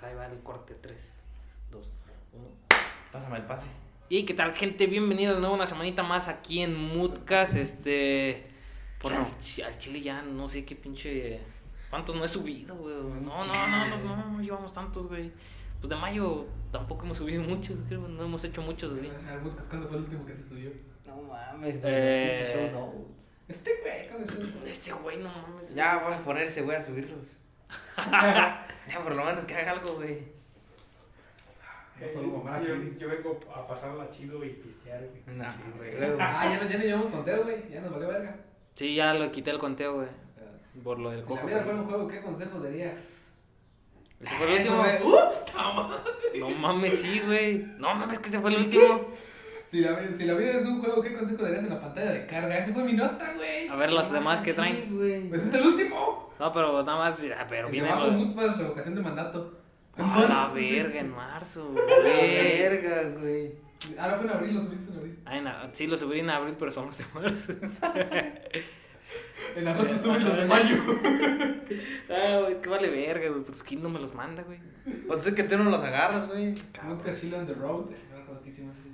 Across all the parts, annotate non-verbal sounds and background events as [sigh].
pues ahí va el corte 3, 2, 1. Pásame el pase. Y qué tal, gente, bienvenidos de nuevo una semanita más aquí en Moodcast. Este. Al chi- al chile ya no sé qué pinche. ¿Cuántos no he subido, güey? No, no, no, no, no, no llevamos tantos, güey. Pues de mayo tampoco hemos subido muchos, creo, no hemos hecho muchos así. Al ¿cuándo fue el último que se subió? No mames, güey. Eh. show notes. Este güey, ¿cuándo güey, no mames. Ya voy a ponerse, güey, a subirlos. Ya, por lo menos que haga algo, güey. Yo, yo vengo a pasarla chido y pistear, güey. No, güey. luego. Ah, ya no, ya no llevamos conteo, güey. Ya nos valió verga. Sí, ya lo quité el conteo, güey. Por lo del Si la cojo. vida fuera un juego, ¿qué consejo darías? Ese fue el Eso, último. güey. ¡Uf! ¡Toma! No mames, sí, güey. No mames, que ese fue el último. Si la, si la vida es un juego, ¿qué consejo darías en la pantalla de carga? Esa fue mi nota, güey. A ver las demás que Sí, traen. güey. Pues es el último. No, pero nada más. ah, Pero El viene lo. revocación de mandato. En A la marzo, güey. verga, en marzo, [laughs] La güey. verga, güey. Ah, no fue en abril, lo subiste en abril. Ay, no, sí, lo subí en abril, pero son los de marzo. [laughs] En agosto [laughs] subes los de mayo. Ah, güey, es que vale verga, güey. Pues quién no me los manda, güey. Pues es que tú no los agarras, güey. Podcast Chill on the Road. Ese me acuerdo que hicimos güey.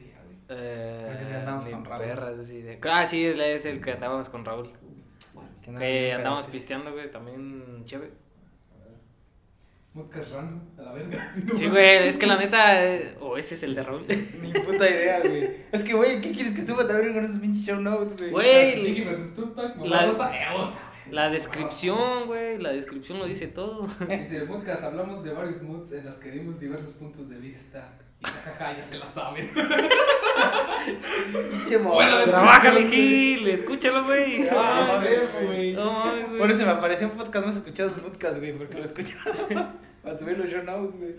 Eh, Creo que sí andamos ni con Raúl. perras, así de- Ah, sí, es el que andábamos con Raúl. Que no, andábamos pisteando, güey, también chévere. Podcast random, a la verga. [laughs] Sí, güey, es que la neta. eh, O ese es el de Raúl. [laughs] Ni puta idea, güey. Es que, güey, ¿qué quieres que suba también con esos pinches show notes, güey? Güey, La- eh, otra. La descripción, güey, la descripción lo dice todo. Dice, podcast hablamos de varios moods en los que dimos diversos puntos de vista. Y jajaja, ya se la saben. Bueno, Trabájale, Gil, escúchalo, güey. No mames, sí, güey. No mames, güey. Por eso me apareció un podcast más escuchado en podcast, güey, porque lo escuchaba. [laughs] Para subir los show notes, güey.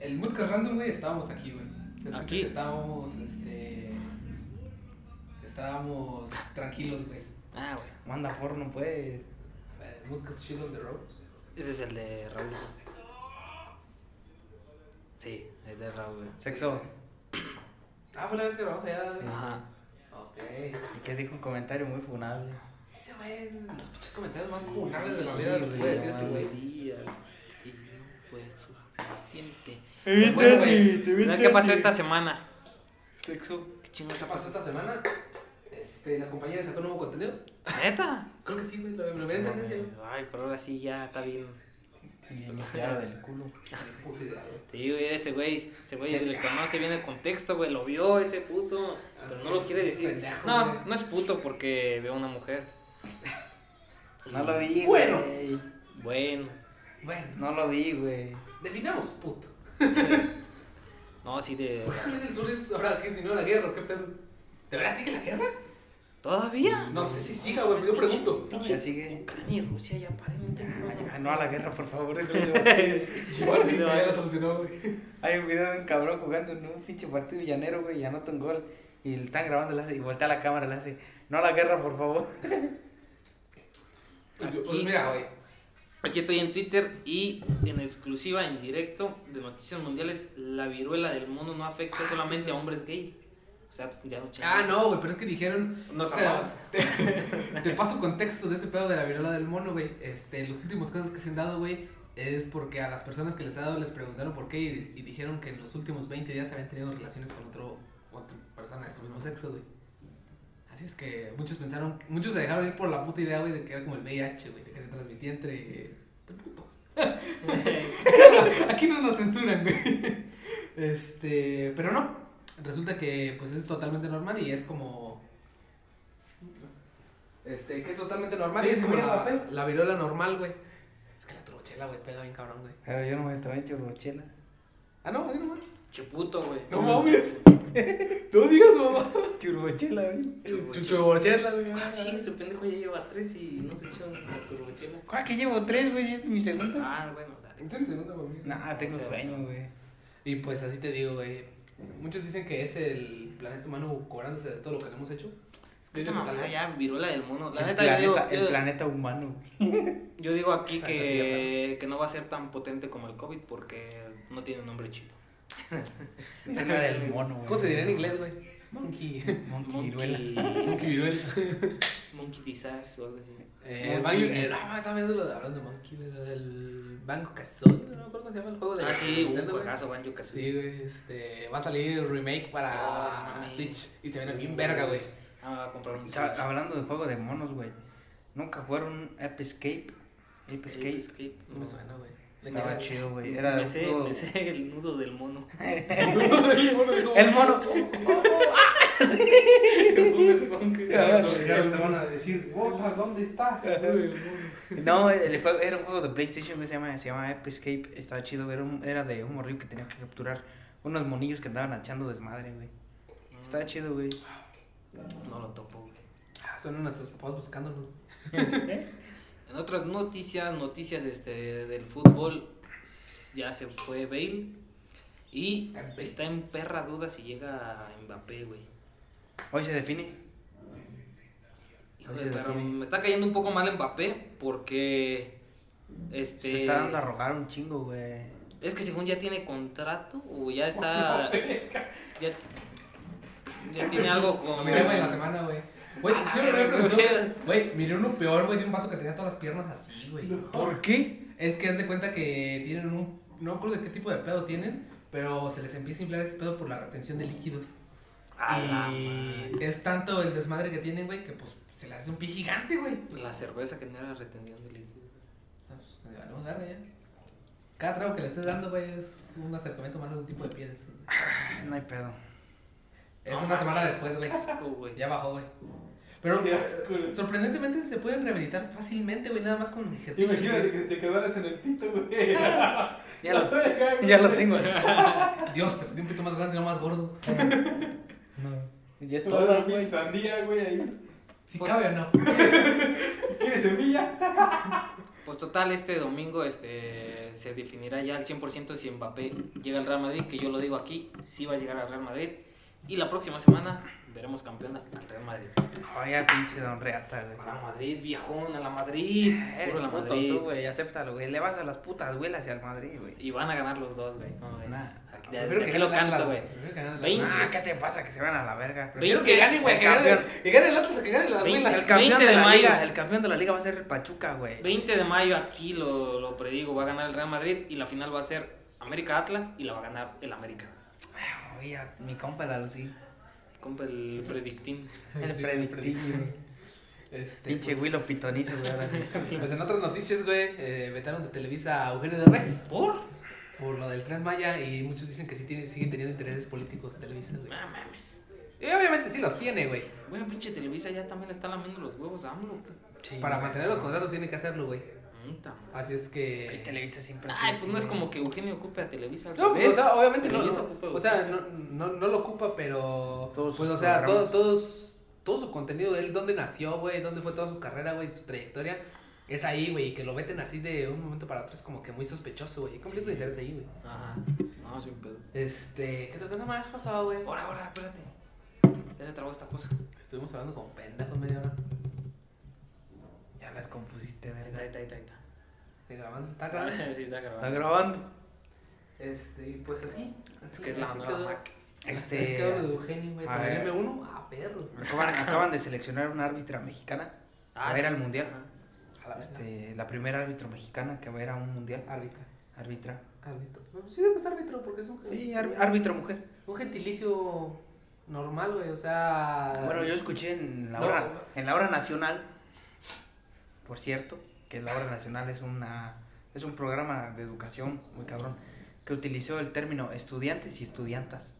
El podcast random, güey, estábamos aquí, güey. Se escucha Aquí. que estábamos, este... Estábamos tranquilos, güey. Ah, güey. Manda porno, pues. A ver, El podcast Chill on the Road. Ese es el de Raúl. Sí, es de Raúl, güey. Sexo. Ah, fue la vez que grabamos allá, güey. Ajá. Ok. Y que dijo un comentario muy funable. Ese güey, los pinches comentarios más funables de la vida los puede decir ese güey. días y no fue suficiente. Bueno, güey. ¿Sabes qué pasó esta semana? Sexo. ¿Qué chingados ¿Qué pasó esta semana? Este, la compañera sacó nuevo contenido. ¿Neta? Creo que sí, güey, lo, lo veía en tendencia. Ay, pero ahora sí ya está bien. Y limpiada del culo. [laughs] Sí, güey, ese güey, ese güey le conoce bien el contexto, güey, lo vio ese puto, pero no lo quiere decir. No, no es puto porque veo una mujer. [laughs] No lo vi, Bueno. güey. Bueno, Bueno, No lo vi, güey. definamos puto. [laughs] no, sí de... ¿Por qué del Sur es ahora que si no la guerra o qué pedo? ¿De verdad sigue la guerra? ¿Todavía? No sé si siga, güey, pero yo pregunto. Ya sigue. Ucrania y Rusia ya paren. Ya, ya, no a la guerra, por favor. [laughs] Igual, ya la solucionó, güey. Hay un video de un cabrón jugando en un pinche partido llanero, güey, y anota un gol. Y le están grabando le hace- y voltea la cámara y le hace, no a la guerra, por favor. Pues Aquí. mira, güey. Aquí estoy en Twitter y en exclusiva, en directo de Noticias Mundiales, la viruela del mono no afecta Ah, solamente sí, a hombres gay. Sea, ya no Ah, no, güey, pero es que dijeron. Nos te, te, te paso contexto de ese pedo de la viruela del mono, güey. Este, los últimos casos que se han dado, güey, es porque a las personas que les ha dado les preguntaron por qué y, y dijeron que en los últimos 20 días habían tenido relaciones con otro, otra persona de su mismo sexo, güey. Así es que muchos pensaron, muchos se dejaron ir por la puta idea, güey, de que era como el VIH, güey, de que se transmitía entre, entre putos. [laughs] Aquí no nos censuran, güey. Este, pero no. Resulta que pues es totalmente normal y es como este, que es totalmente normal y es como la, la viruela normal, güey. Es que la turbochela, güey, pega bien cabrón, güey. Pero yo no me tomé churrochela. Ah, no, ahí nomás. Chuputo, güey. No mames. [laughs] no digas, mamá. Churrochela, güey. Chuchuborchela, güey. Ah, sí, ese pendejo ya lleva tres y no se echó la turbochela. ¿Cuál que llevo tres, güey? ¿Es mi segunda? Ah, bueno, dale. Entonces, segunda, güey. Nah, tengo sueño, güey. Y pues así te digo, güey. Muchos dicen que es el planeta humano cobrándose de todo lo que le hemos hecho. Esa mamá ya, viruela del mono. La El neta, yo digo, planeta, el yo- planeta humano, [laughs] yo digo aquí que, que no va a ser tan potente como el COVID porque no tiene nombre chido. Planeta del mono, güey. ¿Cómo se diría en inglés, güey? Monkey. Monkey viruela. Monkey viruela. Monkey Disaster o algo así. Eh, el. Banjo, eh, no, estaba viendo lo de, hablando de Monkey, de lo del Banco Kazooie, no me acuerdo cómo se llama el juego de Ah, sí, un juegazo, Banjo Kazooie. Sí, güey, este, va a salir el remake para Oh. Switch y se viene bien verga, güey. Ah, me va a comprar un Hablando de juego de monos, güey. ¿Nunca jugaron Ape Escape? Ape Escape. Escape. No me suena, güey. ¿De qué Estaba es? chido, güey. Era me un sé, juego- me sé el nudo del mono. [laughs] El mono. Ya te van a decir, ¿dónde está? No, el juego era un juego de PlayStation que se llama, se llama Ape Escape. Estaba chido. Era, un- era de un morrillo que tenía que capturar unos monillos que andaban echando desmadre, güey. Estaba chido, güey. No lo topo, güey. Ah, son nuestros papás buscándonos. [laughs] En otras noticias, noticias este, del fútbol, ya se fue Bale. Y está en perra duda si llega Mbappé, güey. Hoy se define. Hijo de perra, define. me está cayendo un poco mal Mbappé porque este Se está dando a rogar un chingo, güey. es que según ya tiene contrato o ya [laughs] está ya, ya tiene algo con güey, la semana, güey. Güey, Ah, sí me preguntó, güey. miré uno peor, güey, de un vato que tenía todas las piernas así, güey. ¿Por qué? Es que haz de cuenta que tienen un, no me acuerdo de qué tipo de pedo tienen, pero se les empieza a inflar este pedo por la retención de líquidos. A la y es tanto el desmadre que tienen, güey, que pues se le hace un pie gigante, güey. madre. la cerveza que no era retención de líquidos. Ah, pues, me vale madre, ya. Cada trago que le estés dando, güey, es un acercamiento más a un tipo de pie de esos, güey. No hay pedo. Es una semana después, güey. Güey. Ya bajó, güey. Pero asco, sorprendentemente se pueden rehabilitar fácilmente, güey, nada más con ejercicio. Imagínate que te quedaras en el pito, güey. [laughs] Ya lo, ya lo tengo así. [laughs] Dios, te di un pito más grande y no más gordo. [laughs] No. Ya es todo, güey. sandía, güey, ahí. Si cabe o no. ¿Quieres semilla? Pues total, este domingo este, se definirá ya al 100% si Mbappé llega al Real Madrid, que yo lo digo aquí, sí va a llegar al Real Madrid. Y la próxima semana veremos campeón al Real Madrid. Oye, pinche don Reata, güey. A la Madrid, viejón, a la Madrid. Eres Puro la puto Madrid. tú, güey. Acéptalo, güey. Le vas a las putas güelas y al Madrid, güey. Y van a ganar los dos, güey. No, güey. Nah. Aquí, de, Prefiero de que aquí lo gane canto, güey. Gane. Ah, ¿qué te pasa? Que se van a la verga. Prefiero que ganen, güey. El Que gane, que gane el Atlas o que gane las Veinte. güelas. El campeón 20 de, de la mayo. liga, el campeón de la liga va a ser el Pachuca, güey. 20 de mayo aquí lo, lo predigo, va a ganar el Real Madrid y la final va a ser América Atlas y la va a ganar el América. Oye, mi compa la Lucy. Compa el predictín. El Sí, predictivo. [laughs] Este, Pinche pues, Willow pitonizo, güey. sí. [laughs] Pues en otras noticias, güey, eh, vetaron de Televisa a Eugenio Derbez ¿Por? por lo del Tren Maya y muchos dicen que sí tiene, siguen teniendo intereses políticos Televisa, güey. No mames. Y obviamente sí los tiene, güey. Bueno, pinche Televisa ya también le está lamiendo los huevos a AMLO. Pues para mantener los contratos tiene que hacerlo, güey. Puta madre. Así es que... Televisa siempre Ay, así, pues no es como que Eugenio ocupe a Televisa. No, pues, o revés. sea, obviamente no, Televisa no, ocupa a o sea, no, no, no lo ocupa, pero Todos pues, o sea, todo, todos, todo su contenido, él, dónde nació, güey, dónde fue toda su carrera, güey, su trayectoria, es ahí, güey, y que lo veten así de un momento para otro es como que muy sospechoso, güey, hay conflicto de interés ahí, güey. Ajá. No, sin pedo. Este, ¿qué otra cosa más pasaba, güey? Ahora, ahora, espérate. Ya se trabó esta cosa. Estuvimos hablando como pendejos media hora. Ya las compusiste, verga. ahí está, ahí está, ahí está. ¿Está grabando? ¿Está grabando? Sí, está Está grabando. grabando. Este, y pues así, Es así, que es la así nueva quedó. Mac. Este. quedó lo de Eugenio, güey, a con el ver. M1, ah, perro. Acaban, acaban de seleccionar una árbitra mexicana Ah, va a ir sí. al mundial. A la Este, la primera árbitro mexicana que va a ir a un mundial. árbitra, Árbitra. árbitro. Pues sí, debe que es árbitro, porque es un, Sí, ár- árbitro mujer. un gentilicio normal, güey, o sea... Bueno, yo escuché en la No. hora, en la hora nacional, por cierto, que la hora nacional es una es un programa de educación muy cabrón que utilizó el término estudiantes y estudiantas.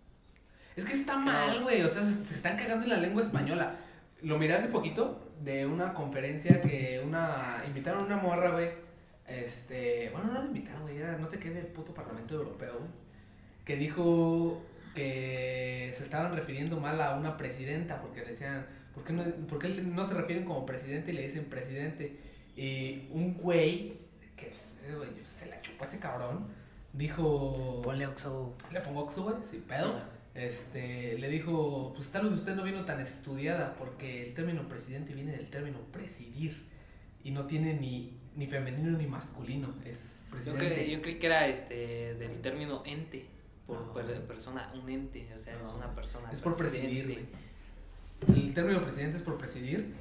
Es que está mal, güey. O sea, se, se están cagando en la lengua española. Lo miré hace poquito de una conferencia que una. Invitaron a una morra, güey. Este. Bueno, no la invitaron, güey. Era no sé qué del puto Parlamento Europeo, güey. Que dijo que se estaban refiriendo mal a una presidenta porque le decían. ¿Por qué no, por qué no se refieren como presidente y le dicen presidente? Y un güey, que se la chupó ese cabrón, dijo. Ponle Oxo. Le pongo Oxxo, güey, sin pedo. Este, le dijo, pues tal vez usted no vino tan estudiada porque el término presidente viene del término presidir y no tiene ni, ni femenino ni masculino, es Yo, presidente. cre- yo creí que era este del término ente. por No. persona, un ente, o sea, es una persona. Es por presidir, presidente. güey. El término presidente es por presidir.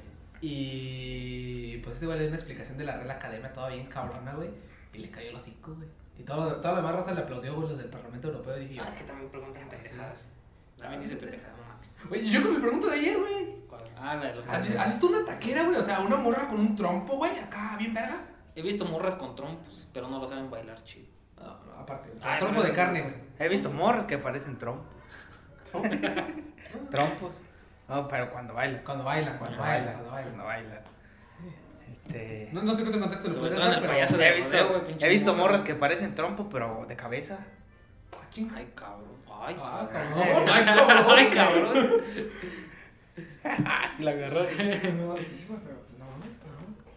Y pues este güey le dio una explicación de la Real Academia toda bien cabrona, güey. Y le cayó los cinco, güey. Y todo, toda la demás raza le aplaudió, güey, los del Parlamento Europeo. Y dije, Ah, es que también preguntan pendejadas. También dice pendejadas, no mames. güey, y yo con mi pregunta de ayer, güey. Ah, la de los ¿Has, vi- has visto una taquera, güey? O sea, una morra con un trompo, güey, acá, bien verga. He visto morras con trompos, pero no lo saben bailar chido. No, no, aparte. Ay, trompo pero- de carne, güey. He visto morros que parecen [laughs] trompos. Trompos. No, pero cuando bailan. Cuando bailan, cuando, bailan, cuando Cuando bailan. bailan. Este. No, no sé qué contexto le Sobre puedes dar, pero. He visto, rodeo, he visto morra. morras que parecen trompo, pero de cabeza. Ay, cabrón. Ay, Ah, cabrón. cabrón. Ay, [laughs] cabrón. Ay, cabrón. Ah, sí la agarró. [laughs] No, sí, güey, pero pues no mames,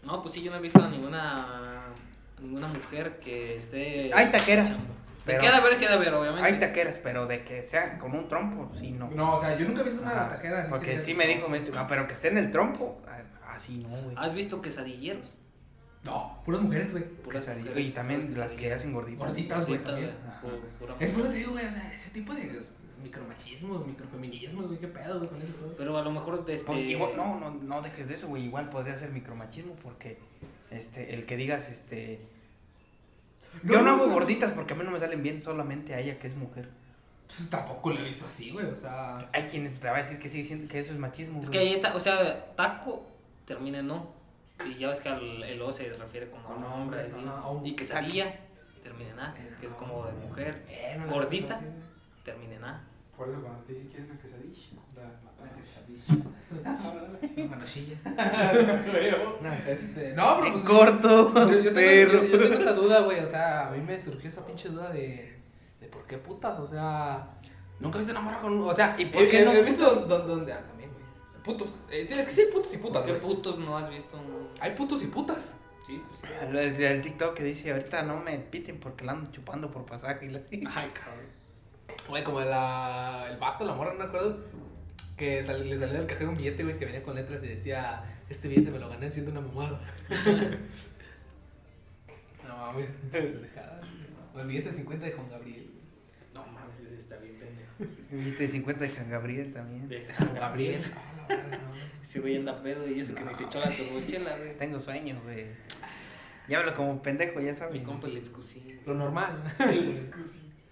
no. No, pues sí, yo no he visto a ninguna, a ninguna mujer que esté. Hay taqueras. Pero que ha de haber, sí ha de haber, obviamente. hay taqueras, pero de que sean con un trompo, sí, no. No, o sea, yo nunca he visto una Ajá, taquera. así Porque que- sí me dijo, me dijo, "Ah, pero que esté en el trompo, ah, así no, güey. ¿Has visto quesadilleros? No, puras mujeres, güey. Puras mujeres, Y también puras las que hacen gorditas. Gorditas, güey, también. pura Es por lo que te digo, güey, o sea, ese tipo de micromachismo, microfeminismo, güey, qué pedo, güey, con eso todo. Pero a lo mejor este. Pues igual, no, no, no dejes de eso, güey. Igual podría ser micromachismo porque este, el que digas, este. Yo no hago gorditas porque a mí no me salen bien solamente a ella que es mujer. Pues tampoco lo he visto así, güey, o sea. Hay quienes te va a decir que sigue siendo que eso es machismo. Es güey. que ahí está, o sea, taco termina en no. Y ya ves que al, el O se refiere como Con a hombre, hombre, así. ajá, a un Y quesadilla termina en A, que es como de mujer. Eh, no le Gordita. Termina en A. Por eso cuando te dicen que quieres una quesadilla, da la güey. Manojilla. Creo. No, este. No, pero pues. corto, Yo, yo tengo, perro. yo- yo tengo esa duda, güey. O sea, a mí me surgió esa pinche duda de. de por qué putas. O sea, nunca he visto una morra con. un- O sea, ¿Y por qué he- no he visto don- donde. Ah, también, güey. Putos. Eh, sí, es que sí hay putos y putas, ¿Qué güey. putos no has visto? un- Hay putos y putas. Sí, pues. El, el- el TikTok que dice ahorita no me piten porque la ando chupando por pasaje. Y la... Ay, cabrón. Güey, como la, el vato, la morra, no me acuerdo. Que sal- le salió del cajero un billete, güey, que venía con letras y decía: Este billete me lo gané siendo una mamada. [laughs] no mames. O el billete de 50 de Juan Gabriel. No mames, ese está bien pendejo. Viste 50 de San Gabriel también. De Juan Gabriel. Ah, la verga, no. Ese güey anda pedo y eso que ni se echó la turbochela, güey. Tengo sueño, güey. Ya hablo como pendejo, ya sabes. Mi compa el exclusivo. Lo normal.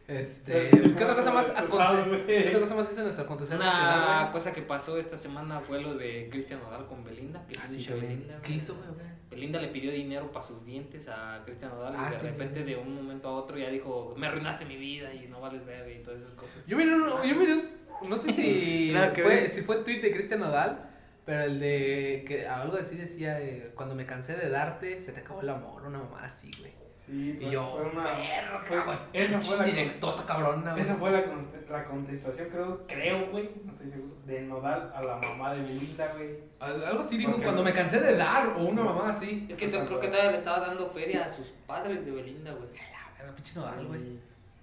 Este, Pues, pues, ¿qué otra cosa más aconte-. ¿Qué otra cosa más hizo nuestro acontecer nacional, Una güey? cosa que pasó esta semana fue lo de Cristian Nodal con Belinda. Que Ah, sí, pinche también. Belinda, ¿Qué güey. hizo, güey? güey? Belinda le pidió dinero para sus dientes a Cristian Nodal Ah, y de sí, repente de un momento a otro ya dijo, me arruinaste mi vida y no vales verga y todas esas cosas. Yo miré, uno- yo miré, un- no sé si [laughs] Nada que fue, ver. si fue tweet de Cristian Nodal, pero el de que algo así decía de cuando me cansé de darte, se te acabó el amor, una mamá así, güey. Sí, Y yo, fue una. verga, fue- güey. esa fue la directota cabrona, güey. Esa fue la, la contestación, creo, creo, güey, no estoy seguro, de Nodal a la mamá de Belinda, güey. Al- Algo así dijo, cuando me cansé de dar, o una mamá así. Es que creo que todavía le estaba dando feria a sus padres de Belinda, güey. La verga, pinche Nodal, güey.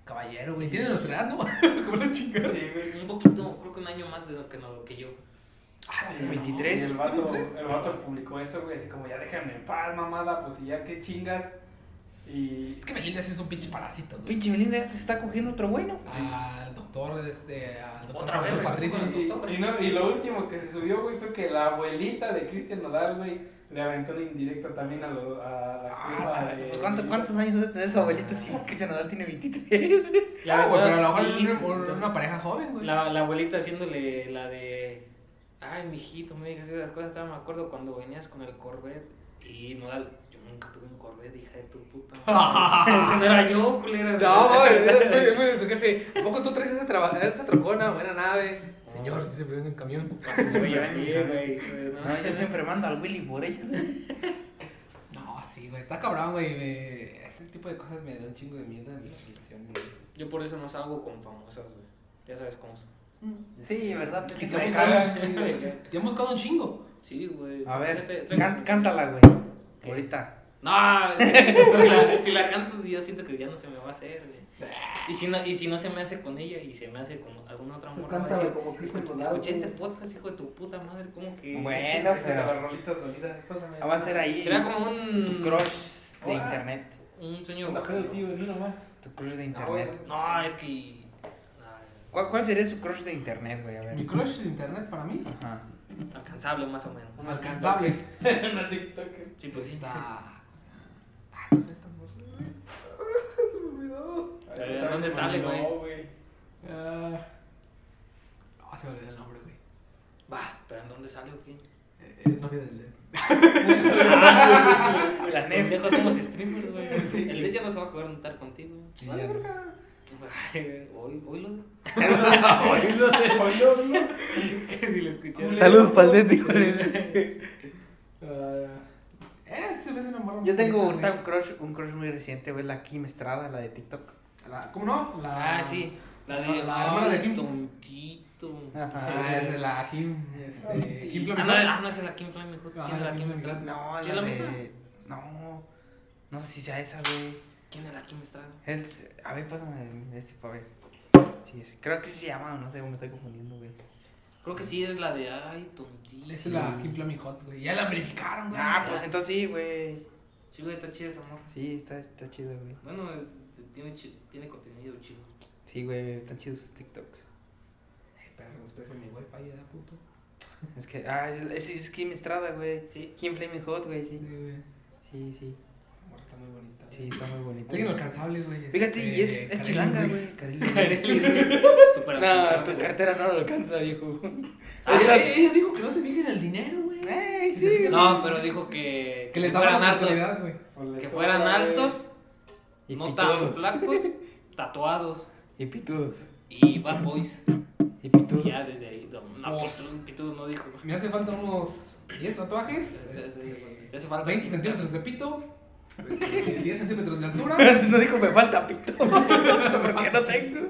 Caballero, güey. Tiene nuestra edad, ¿no? [laughs] Como la chingada. Sí, güey. Un poquito, creo que un año más de lo que, no, que yo. Ah, Y 23. el vato, 23. el vato publicó eso, güey, así como ya déjame en paz, mamada, pues y ya qué chingas. Y Es que Belinda sí es un pinche parásito, güey. Pinche Belinda te está cogiendo otro bueno. Al doctor, este, al doctor Otra vez, Patricio. Y, y no, y lo último que se subió, güey, fue que la abuelita de Cristian Nodal, güey, le aventó una indirecta también a, lo, a la Ah, jefa de- pues, ¿cuánto- ¿Cuántos años debe tener su abuelita? Sí, Cristian Nodal tiene 23. Ya, güey, pero a lo mejor una pareja joven, güey. La, la abuelita haciéndole la de. Ay, mijito, me digas esas cosas. Todavía me acuerdo cuando venías con el Corvette. Y Nodal, yo nunca tuve un Corvette, hija de tu puta. madre". [laughs] Ese no era yo, culera. No, güey, de su jefe. ¿A poco tú traes esta, traba- esta trocona? Buena nave. Señor, sí se prende en un camión. Sí, güey, No, yo siempre mando al Willy por ella. [laughs] No, sí, güey, está cabrón, güey. me- Ese tipo de cosas me da un chingo de mierda en las relaciones, güey. Yo por eso no salgo con famosas, güey. Ya sabes cómo son. Sí, ¿verdad? ¿Y Me buscaron? cagan, güey. Ya han buscado un chingo. Sí, güey. A ver, can- cántala, güey. ¿Qué? Ahorita. No, que si, la, si la canto, yo siento que ya no se me va a hacer, güey. Y si, no, y si no se me hace con ella y se me hace con alguna otra a cántala decir, como Cristian escuché, escuché este podcast, hijo de tu puta madre, ¿cómo que...? Bueno, pero- las rolitas dolidas, pásame. Va a ser ahí Será como tu un... crush de Ah. internet. Un sueño... Pedo, tío, ni nomás. Tu crush de Ah, internet. güey. No, es que... ¿Cuál, ¿Cuál sería su crush de internet, güey? A ver. Mi crush de internet para mí, Ajá. Alcanzable más o menos. alcanzable. [laughs] Una TikToker. Sí, pues sí. Está. Ah, no sé, está muy. [laughs] Se me olvidó. Eh, ¿dónde sale, güey? No, güey. Ah, no, se me olvidó el nombre, güey. Va, pero ¿en dónde sale o qué? Eh, eh, novia del [laughs] LED. La neta. Somos streamers, güey. El de ya no se va a jugar a notar contigo. Sí, Vale, verga. Ay, Hoy, hoy lo. Oílo, ¿no? [laughs] Que si lo escuché. Salud, Paldético. Ah, eh, Yo tengo ahorita un crush, un crush muy reciente, güey, la Kim Estrada, la de TikTok. La- ¿Cómo no? La, Ah, sí. La de. La- la hermana de Kim. Tontito. Ah, es de la Kim. Este, Kim Ah, no, ah, no, es la Kim Flaming Hot. Ajá, ¿Quién es la Kim Kim Flaming Estrada? No, ¿Sí la es la de... No, no sé si sea esa, güey. ¿Quién es la Kim Estrada? Es... A ver, pásame este para ver. Sí, sí, creo que sí se llama, no sé, me estoy confundiendo, güey. Creo que sí es la de. Ay, tontito. Esa es la Kim Flaming Hot, güey. Ya la verificaron, güey. Ah, pues entonces sí, güey. Sí, güey, está chida esa amor. Sí, está, está chido, güey. Bueno, eh, tiene, tiene contenido chido. Sí, güey, están chidos sus TikToks. Eh, perro, después en mi wifi ya da puto. Es que, ah, es, es, es Kim Estrada, güey. Sí. Kim Flaming Hot, güey, Sí, sí. güey. Sí, sí. Está muy bonita. Sí, está muy bonito. Alguien alcanzable, güey. Fíjate, y es, Este, es chilanga, güey. [laughs] No, tu cartera no lo alcanza, viejo. Ah, Ella, dijo que no se fije en el dinero, güey. Sí. No, pero dijo que. Que les que daba fueran la altos. oportunidad, güey. Pues Que sobra, fueran altos, Y no tan pitudos. flacos, [laughs] tatuados Y pitudos. y bad boys. Y pitudos. Y ya desde ahí. No, no Pues- pitudos, no dijo. Me hace falta unos 10 tatuajes. Te- te- este, te hace falta 20 pintar. centímetros de pito. Este, 10 centímetros de altura. Antes no dijo me falta pito. [laughs] Porque no tengo.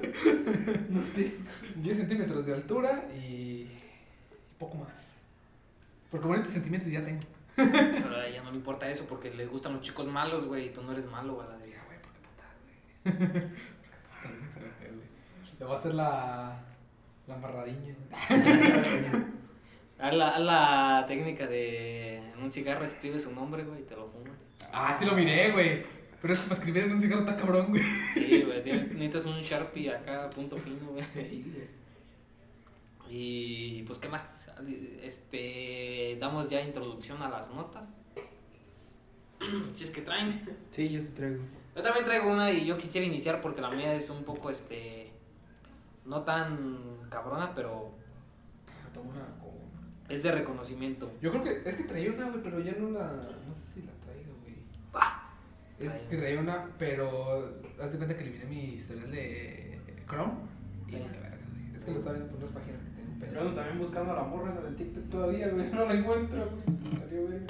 10 centímetros de altura y, poco más. Porque bonitos sentimientos ya tengo. Pero a ella no le importa eso porque le gustan los chicos malos, güey. Y tú no eres malo, güey. la güey, ¿por qué putas, güey? Le voy a hacer la. La amarradiña. Haz [laughs] la, haz la técnica de en un cigarro escribe su nombre, güey, y te lo fumas. Ah, sí lo miré, güey. Pero es que para escribir en un cigarro está cabrón, güey. Sí, güey, necesitas un Sharpie acá, punto fino, güey. Y pues, ¿qué más? Este, damos ya introducción a las notas. [clears throat] si es que traen. Sí, yo te traigo. Yo también traigo una y yo quisiera iniciar porque la mía es un poco, este, no tan cabrona, pero Toma una con- es de reconocimiento. Yo creo que es que traía una, güey, pero ya no la. No sé si la Bah, Es Traía. que traía una, pero. Haz de cuenta que eliminé mi historial de Chrome. Y verga. Es que lo estaba viendo por unas páginas que tengo un Yo pedo. también buscando a la morra esa de TikTok todavía, güey. No la encuentro. Salió, güey.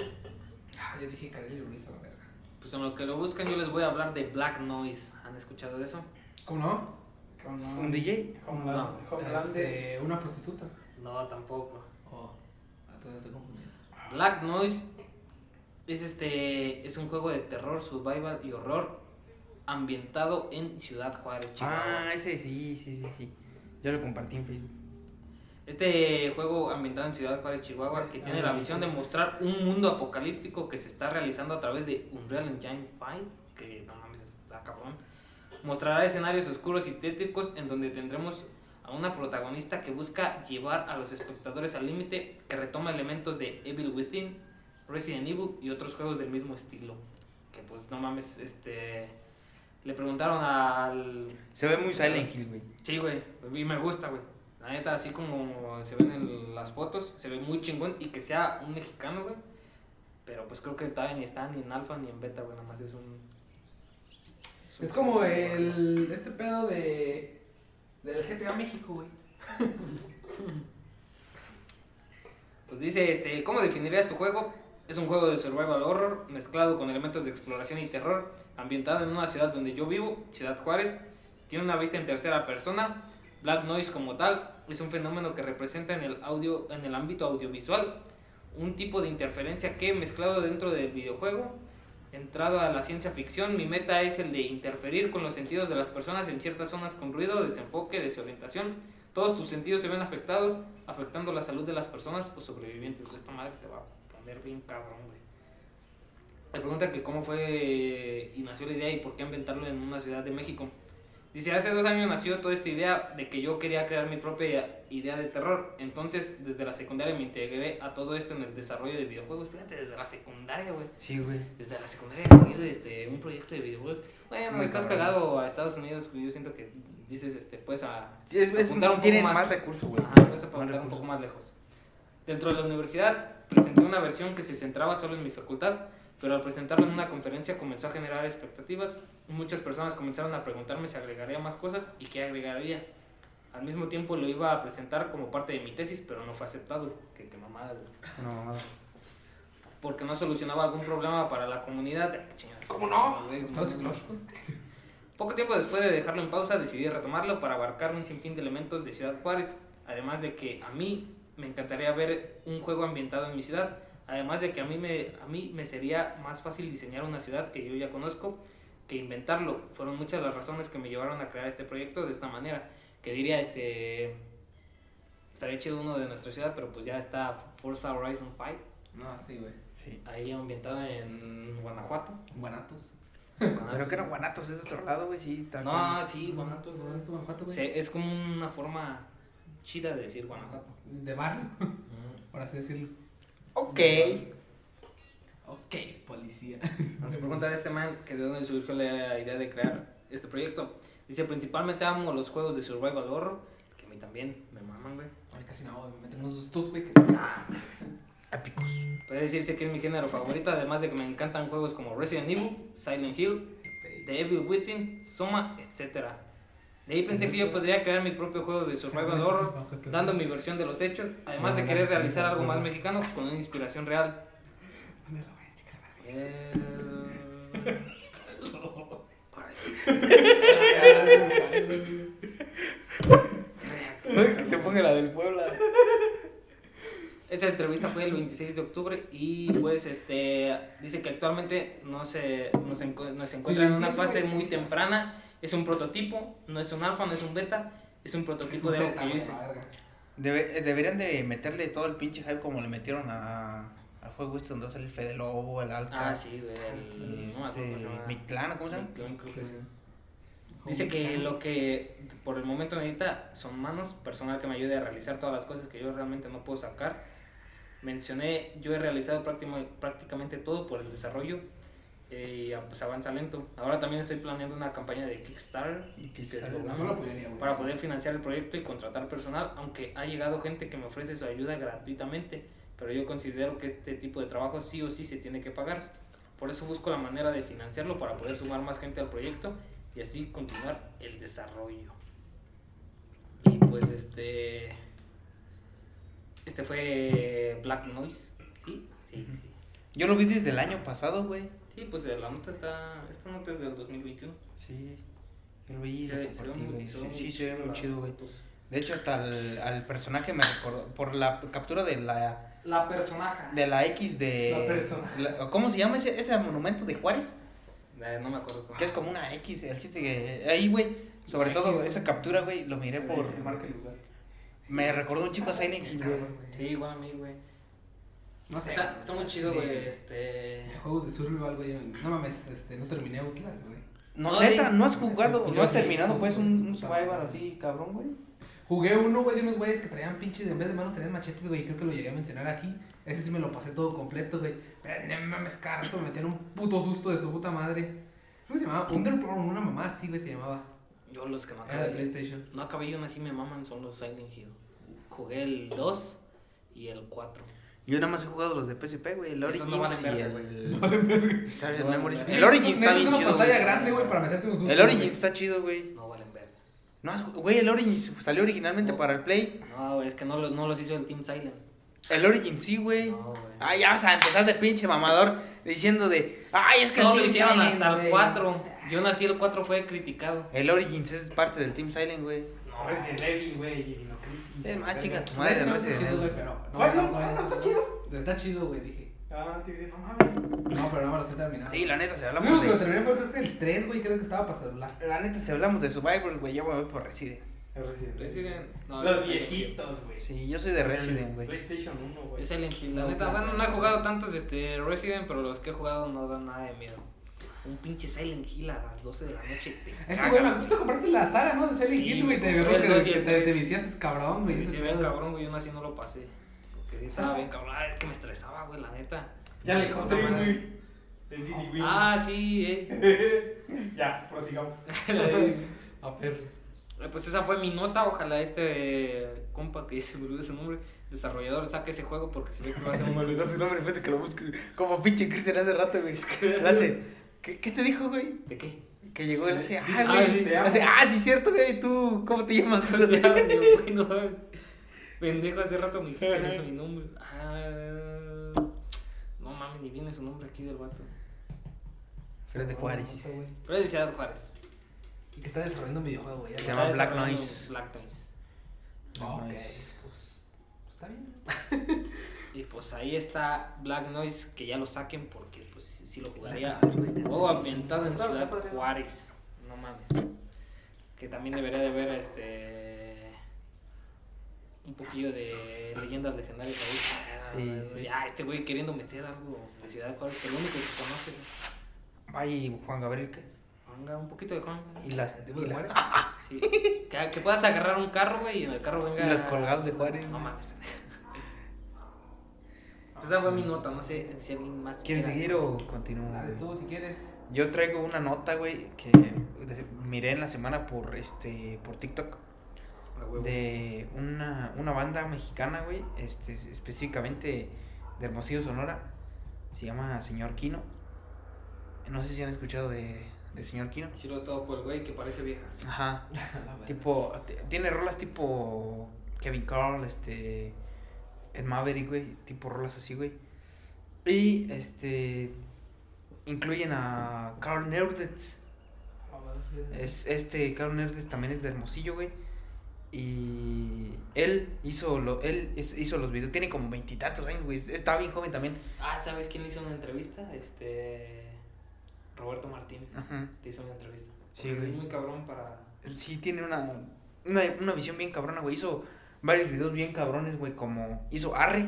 Ah, ya dije Kareli Ruiz a la verga. pues en lo que lo buscan yo les voy a hablar de Black Noise. ¿Han escuchado de eso? ¿Cómo no? ¿Un DJ? Homeland, No. Este, una prostituta. No, tampoco. Oh, a todas estoy confundiendo. Black Noise es este es un juego de terror, survival y horror ambientado en Ciudad Juárez, Chihuahua. Ah, ese sí, sí, sí, sí. Yo lo compartí en Facebook. Este juego ambientado en Ciudad Juárez, Chihuahua, que tiene la visión de mostrar un mundo apocalíptico que se está realizando a través de Unreal Engine 5, que no mames, está cabrón. Mostrará escenarios oscuros y tétricos en donde tendremos a una protagonista que busca llevar a los espectadores al límite, que retoma elementos de Evil Within, Resident Evil y otros juegos del mismo estilo. Que pues no mames, este le preguntaron al Se ve muy Silent Hill, güey. Sí, güey. Y me gusta, güey. La neta, así como se ven en las fotos, se ve muy chingón y que sea un mexicano, güey. Pero pues creo que todavía ni está ni en alfa ni en beta, güey. Nada más es un. Es como el. Este pedo de. Del GTA México, güey. [laughs] Pues dice, este, ¿cómo definirías tu juego? Es un juego de survival horror mezclado con elementos de exploración y terror, ambientado en una ciudad donde yo vivo, Ciudad Juárez. Tiene una vista en tercera persona. Black Noise como tal es un fenómeno que representa en el audio en el ámbito audiovisual un tipo de interferencia que mezclado dentro del videojuego entrado a la ciencia ficción, mi meta es el de interferir con los sentidos de las personas en ciertas zonas con ruido, desenfoque, desorientación. Todos tus sentidos se ven afectados, afectando la salud de las personas o sobrevivientes. Esta madre te va a poner bien cabrón, güey. Me preguntan que cómo fue y nació la idea y por qué inventarlo en una ciudad de México. Dice, hace dos años nació toda esta idea de que yo quería crear mi propia idea de terror. Entonces, desde la secundaria me integré a todo esto en el desarrollo de videojuegos. Fíjate, desde la secundaria, güey. Sí, güey. Desde la secundaria seguir este, un proyecto de videojuegos. Bueno, Muy estás cabrón. pegado a Estados Unidos, yo siento que dices, este, pues a... Sí, es, es, apuntar un poco más. más, recursos, güey. Ajá, puedes apuntar un poco más lejos. Dentro de la universidad presenté una versión que se centraba solo en mi facultad, pero al presentarlo en una conferencia comenzó a generar expectativas. Muchas personas comenzaron a preguntarme si agregaría más cosas y qué agregaría. Al mismo tiempo lo iba a presentar como parte de mi tesis, pero no fue aceptado. Que, que mamada, güey. No, mamada. Porque no solucionaba algún problema para la comunidad. Qué. ¿Cómo no? Los psicológicos. Poco tiempo después de dejarlo en pausa, decidí retomarlo para abarcar un sinfín de elementos de Ciudad Juárez. Además de que a mí me encantaría ver un juego ambientado en mi ciudad. Además de que a mí me, a mí me sería más fácil diseñar una ciudad que yo ya conozco que inventarlo. Fueron muchas las razones que me llevaron a crear este proyecto de esta manera. Que diría, este... Estaría chido uno de nuestra ciudad, pero pues ya está Forza Horizon 5. No, sí, güey. Sí. Ahí ambientado en Guanajuato. Guanatos. Pero que no Guanatos es de otro lado, güey, sí. No, sí, Guanajuato. No, es Guanajuato, güey. Se- es como una forma chida de decir Guanajuato. De barrio, por así decirlo. Ok. Ok, policía. Aunque preguntar a este man que de dónde surgió la idea de crear este proyecto. Dice, principalmente amo los juegos de survival horror, que a mí también me maman, güey. Ahora casi no, güey, me meten unos sustos, güey. que- Épicos. Puede decirse que es mi género favorito, además de que me encantan juegos como Resident Evil, Silent Hill, The Evil Within, Soma, etc. De ahí pensé que yo podría crear mi propio juego de survival horror, dando mi versión de los hechos, además de querer realizar algo más mexicano con una inspiración real. [laughs] Que se ponga la del Puebla. Esta entrevista fue el 26 de octubre y pues este dice que actualmente no se, no se, encu- no se encuentra en una fase muy temprana, es un prototipo, no es un alfa, no es un beta, es un Es prototipo un de algo que yo hice. Debe- deberían de meterle todo el pinche hype como le metieron a, al juego este donde sale el Fede Lobo, el Alca. Ah, sí, güey, el, no este, llama. Mictlán, ¿cómo se llama? Mictlán, creo que Sí. Dice que lo que por el momento necesita son manos, personal que me ayude a realizar todas las cosas que yo realmente no puedo sacar. Mencioné, yo he realizado práctima- prácticamente todo por el desarrollo eh, y ah, pues avanza lento. Ahora también estoy planeando una campaña de Kickstarter Kickstarter, No, no lo güey. para poder financiar el proyecto y contratar personal, aunque ha llegado gente que me ofrece su ayuda gratuitamente, pero yo considero que este tipo de trabajo sí o sí se tiene que pagar. Por eso busco la manera de financiarlo para poder sumar más gente al proyecto y así continuar el desarrollo. Y pues este este fue Black Noise, ¿sí? Sí, sí. Yo lo vi desde el año pasado, güey. Sí, pues la nota está esta nota es del 2021. Sí. Yo lo vi Se muy- Sí, sí, se ve muy chido, güey. De hecho, hasta al, al personaje me recordó. Por la captura de la, La personaja. de la X de. La persona. la- ¿Cómo se llama ese, ese monumento de Juárez? Eh, no me acuerdo cómo. Que es como una X. El chiste que. Ahí, güey. Sobre X, todo esa captura, güey, lo miré por. Se marca el lugar. Me recordó un chico a Silent Hill, güey. Sí, igual a mí, güey. No sé. Está, está muy chido, Sí. güey. Este. Juegos de survival, güey. No mames, este, no terminé Outlast, güey. No, No, neta, sí. no has jugado, no has terminado, pues, un, un survival así, cabrón, güey. Jugué uno, güey, de unos güeyes que traían pinches, en vez de manos traían machetes, güey. Creo que lo llegué a mencionar aquí. Ese sí me lo pasé todo completo, güey. Pero no mames, cada rato me metían un puto susto de su puta madre. Creo que se llamaba Underground, una mamá así, güey, se llamaba. Yo los que no Era de acabé. PlayStation. No acabé yo, así me maman, son los Silent Hill. Jugué el 2 y el 4. Yo nada más he jugado los de PSP, güey, el Origins no valen y verga, el... güey. [laughs] No valen Memories. El Origins está bien una chido, pantalla güey. grande, güey, para meterte unos sustos. El Origins está chido, güey. No valen verga. No, has- güey, el Origins salió originalmente para el Play. No, güey, es que no, los- no los hizo el Team Silent. El Origins sí, güey. No, güey. Ah, ya vas a empezar de pinche mamador diciendo de, ay, es que Solo el Team hicieron Silent, hasta el güey". 4. Yo nací el 4 fue criticado. El Origins es parte del Team Silent, güey. No, Resident Evil, güey, y Dino Crisis. Es más, chica, tu No, madre no, no chido, güey, pero. No, ¿Cuál no? no, ¿No no, está chido? Está chido, güey, dije. Ah, te no mames. No, pero no me lo sé terminar. Sí, la neta, si hablamos único que lo de... terminé creo que el 3, güey, creo que estaba para celular. La neta, si hablamos de Survivors, güey, yo me voy por Resident. El Resident. Resident- no, Los viejitos, güey. Sí, yo soy de Resident, güey. PlayStation 1, güey. Silent Hill. La No, neta, bueno, no he jugado tantos este, Resident, pero los que he jugado no dan nada de miedo. Un pinche Silent Hill a las 12 de la noche. Te Este güey, me gusta compraste la saga, ¿no? De Silent Sí, Hill, güey. Te me veo que te, te viciaste cabrón, güey. Sí, bien cabrón, güey, yo así no lo pasé. Porque sí estaba bien cabrón. Ay, es que me estresaba, güey, la neta. Ya le encontré, No, güey. El Didi Wings. Ah, sí, eh. [laughs] ya, prosigamos. [laughs] A ver. Eh, Pues esa fue mi nota. Ojalá este compa que se me olvidó su nombre, desarrollador, saque ese juego porque se ve que va a [laughs] Se ser me un. olvidó su nombre en vez de que lo busques. Como pinche Cristian hace rato, güey. Hace. ¿Qué, ¿Qué te dijo, güey? ¿De qué? Que llegó le hace. Ah, Ah, güey. sí, le hace, ah, sí, cierto, güey. ¿Tú cómo te llamas? Le [laughs] hace, Ya, [laughs] güey, no mames. Pendejo, hace rato me dijiste [laughs] mi nombre. Ah, no mames, ni viene su nombre aquí del vato. Eres de Juárez. Pero es de Ciudad Juárez. Y que está desarrollando un videojuego, güey. Se llama Black Noise. Black Noise. Ah, Ok, Noise. pues. pues Está bien. Y pues ahí está Black Noise, que ya lo saquen porque pues sí sí lo jugaría. Juego ambientado en Ciudad. Juárez. No mames. Que también debería de ver este un poquillo de leyendas legendarias ahí. Sí, Ah, sí. Ya, este güey queriendo meter algo de Ciudad Juárez, que lo único que conoce. Ay, Juan Gabriel. ¿qué? Un poquito de Juan. Y las, ¿De y las, Juárez? [laughs] Sí. Que, que puedas agarrar un carro, güey, y en el carro venga. Y los colgados de Juárez. No mames, pendejo. Esa fue mi nota, no sé si alguien más. ¿Quieres quiera. seguir o continúo? Dale güey? tú si quieres. Yo traigo una nota, güey, que miré en la semana por este por TikTok de una, una banda mexicana, güey, este específicamente de Hermosillo, Sonora. Se llama Señor Kino. No sé si han escuchado de, de Señor Kino. Sí lo estaba por el güey que parece vieja. Ajá. [laughs] Tipo, tiene rolas tipo Kevin Carl, este, Ed Maverick, güey, tipo rolas así, güey. Y, este, incluyen a Carl ver, Es, este, Carl Neurditz también es de Hermosillo, güey. Y él hizo, lo, él hizo los videos, tiene como veintitantos años, güey, está bien joven también. Ah, ¿sabes quién hizo una entrevista? Este. Roberto Martínez. Ajá. Te hizo una entrevista. Sí, güey. Es muy cabrón para. Sí, tiene una, una, una visión bien cabrona, güey. Hizo varios videos bien cabrones, güey, como hizo Arre.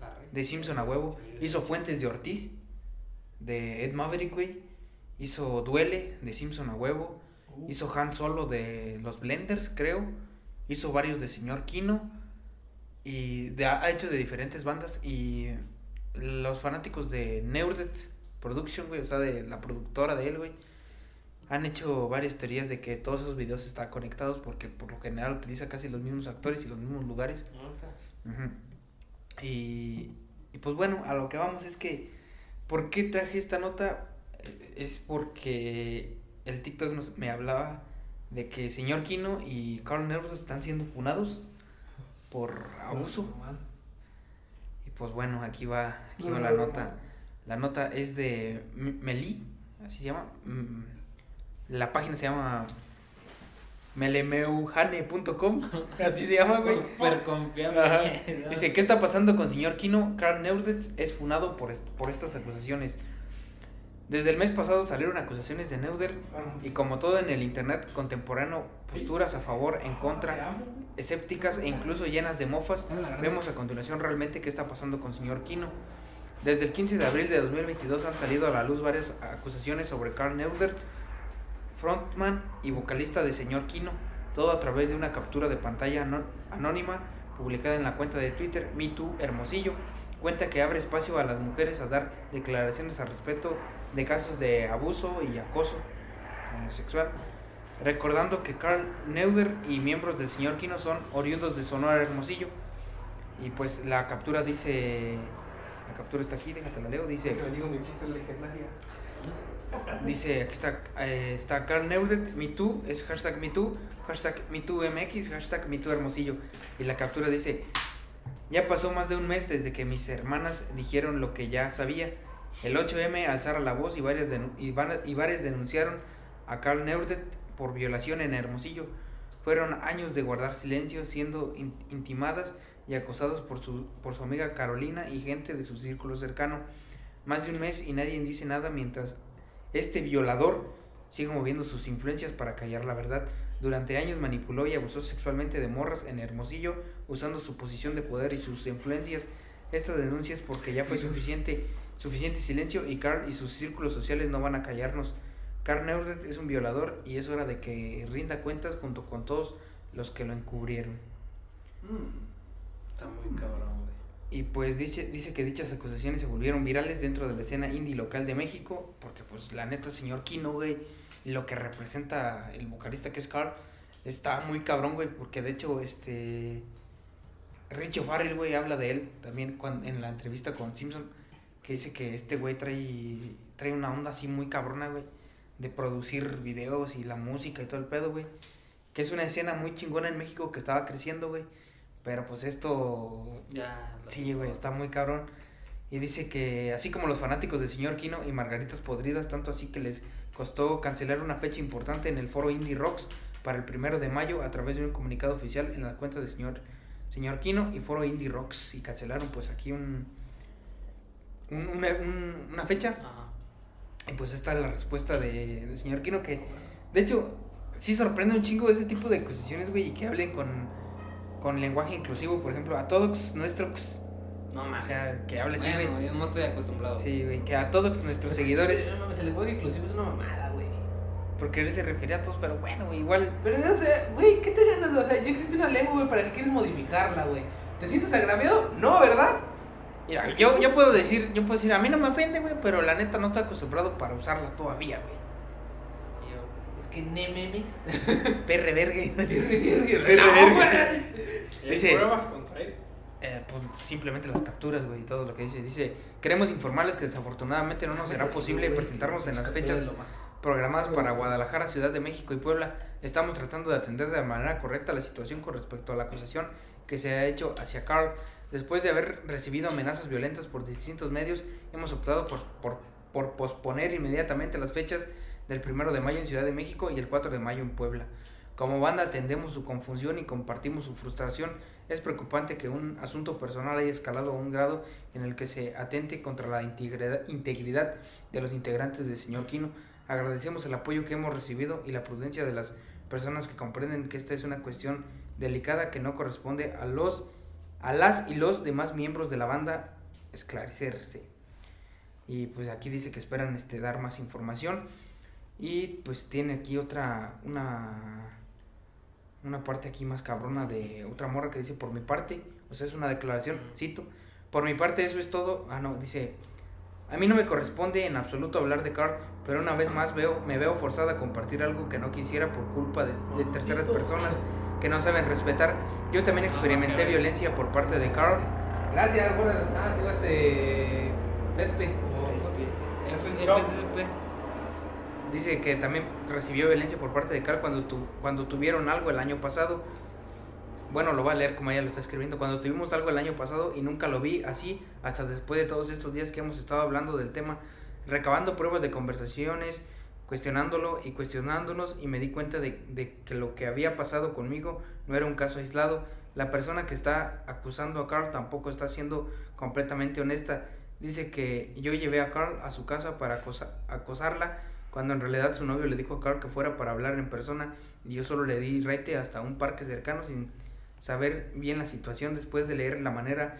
Arre. de Simpson a huevo. Hizo Fuentes de Ortiz, de Ed Maverick, güey. Hizo Duele, de Simpson a huevo. Uh, Hizo Han Solo de los Blenders, creo. Hizo varios de Señor Kino. Y de- ha hecho de diferentes bandas. Y los fanáticos de Neurdet Production, güey, o sea, de la productora de él, güey. Han hecho varias teorías de que todos esos videos están conectados porque por lo general utiliza casi los mismos actores y los mismos lugares. Nota. Ujú. y, y pues bueno, a lo que vamos es que, ¿por qué traje esta nota? Eh, Es porque el TikTok nos, me hablaba de que señor Kino y Carl Neuros están siendo funados por abuso. Y pues bueno, aquí va, aquí va la no, no. nota. La nota es de Meli, así se llama. La página se llama melemeuhane.com, [laughs] así se llama, güey. Súper confiable. [laughs] Dice, ¿qué está pasando con señor Kino? Carl Neuditz es funado por, est- por estas acusaciones. Desde el mes pasado salieron acusaciones de Neuder y como todo en el internet contemporáneo, posturas a favor, en contra, escépticas e incluso llenas de mofas. Grande. Vemos a continuación realmente qué está pasando con señor Kino. Desde el 15 de abril de 2022 han salido a la luz varias acusaciones sobre Carl Neudert, frontman y vocalista de señor Kino, todo a través de una captura de pantalla anónima publicada en la cuenta de Twitter MeToo Hermosillo. Cuenta que abre espacio a las mujeres a dar declaraciones al respecto de casos de abuso y acoso eh, sexual. Recordando que Carl Neuder y miembros del señor Kino son oriundos de Sonora Hermosillo. Y pues la captura dice. La captura está aquí, déjate la leo. Dice. Dice, aquí está, eh, está Carl Neudet, MeToo, es hashtag MeToo, hashtag MeTooMX, hashtag MeToo Hermosillo. Y la captura dice, ya pasó más de un mes desde que mis hermanas dijeron lo que ya sabía. El 8M alzara la voz y varias, y y varias denunciaron a Carl Neudet por violación en Hermosillo. Fueron años de guardar silencio, siendo in- intimadas y acosados por su, por su amiga Carolina y gente de su círculo cercano. Más de un mes y nadie dice nada mientras este violador sigue moviendo sus influencias para callar la verdad. Durante años manipuló y abusó sexualmente de morras en Hermosillo, usando su posición de poder y sus influencias. Esta denuncia es porque ya fue suficiente. suficiente silencio y Carl y sus círculos sociales no van a callarnos. Carl Neudet es un violador y es hora de que rinda cuentas junto con todos los que lo encubrieron. Mm. Está muy cabrón. Y pues dice, dice que dichas acusaciones se volvieron virales dentro de la escena indie local de México, porque pues la neta, señor Kino, güey, lo que representa el vocalista que es Carl, está muy cabrón, güey, porque de hecho, este... Richie Farrell, güey, habla de él también cuando, en la entrevista con Simpson, que dice que este güey trae, trae una onda así muy cabrona, güey, de producir videos y la música y todo el pedo, güey. Que es una escena muy chingona en México que estaba creciendo, güey. Pero pues esto Ya. Sí, güey, está muy cabrón. Y dice que así como los fanáticos de Señor Kino y Margaritas Podridas, tanto así que les costó cancelar una fecha importante en el foro Indie Rocks para el primero de mayo a través de un comunicado oficial en la cuenta de Señor, Señor Kino y foro Indie Rocks. Y cancelaron pues aquí un, un- una, un- una fecha. Ajá. Y pues esta es la respuesta de, de Señor Kino que, de hecho, sí sorprende un chingo ese tipo de acusaciones, güey, y que hablen con, con lenguaje inclusivo, por ejemplo, a todos nuestros... No O mames. sea, que hable así, güey. yo no estoy acostumbrado. Sí, güey, que a todos nuestros seguidores, no mames, el lenguaje inclusivo es una mamada, güey. porque él se refería a todos, pero bueno, güey, igual, Pero, o sea, güey, ¿qué te ganas? O sea, ya existe una lengua, güey, ¿para qué quieres modificarla, güey? ¿Te sientes agraviado? No, ¿verdad? mira, yo, yo puedo decir, yo puedo decir, a mí no me ofende, güey, pero la neta no estoy acostumbrado para usarla todavía, güey. Es que ne memes. [laughs] Perre verga, iba a decir. No, güey. ¿Y Dice- pruebas contra él? Eh, pues simplemente las capturas, güey, y todo lo que dice. Dice, queremos informarles que desafortunadamente no nos será posible presentarnos en las fechas programadas para Guadalajara, Ciudad de México y Puebla. Estamos tratando de atender de manera correcta la situación con respecto a la acusación que se ha hecho hacia Carl. Después de haber recibido amenazas violentas por distintos medios, hemos optado por, por, por posponer inmediatamente las fechas del primero de mayo en Ciudad de México y el 4 de mayo en Puebla. Como banda atendemos su confusión y compartimos su frustración. Es preocupante que un asunto personal haya escalado a un grado en el que se atente contra la integridad, de los integrantes del señor Quino. Agradecemos el apoyo que hemos recibido y la prudencia de las personas que comprenden que esta es una cuestión delicada que no corresponde a los a las y los demás miembros de la banda esclarecerse. Y pues aquí dice que esperan este dar más información y pues tiene aquí otra una una parte aquí más cabrona de otra morra que dice por mi parte, o sea, es una declaración, cito, por mi parte eso es todo. Ah, no, dice a mí no me corresponde en absoluto hablar de Carl, pero una vez más veo, me veo forzada a compartir algo que no quisiera por culpa de, de terceras personas que no saben respetar. Yo también experimenté violencia por parte de Carl. Gracias, buenas. Ah, digo este. Pespe. o- Es un el show. PSP. Dice que también recibió violencia por parte de Carl cuando, tu, cuando tuvieron algo el año pasado. Bueno, lo va a leer como ella lo está escribiendo. Cuando tuvimos algo el año pasado y nunca lo vi así hasta después de todos estos días que hemos estado hablando del tema, recabando pruebas de conversaciones, cuestionándolo y cuestionándonos y me di cuenta de, que lo que había pasado conmigo no era un caso aislado. La persona que está acusando a Carl tampoco está siendo completamente honesta. Dice que yo llevé a Carl a su casa para acosa- acosarla cuando en realidad su novio le dijo a Carl que fuera para hablar en persona y yo solo le di rete hasta un parque cercano sin saber bien la situación después de leer la manera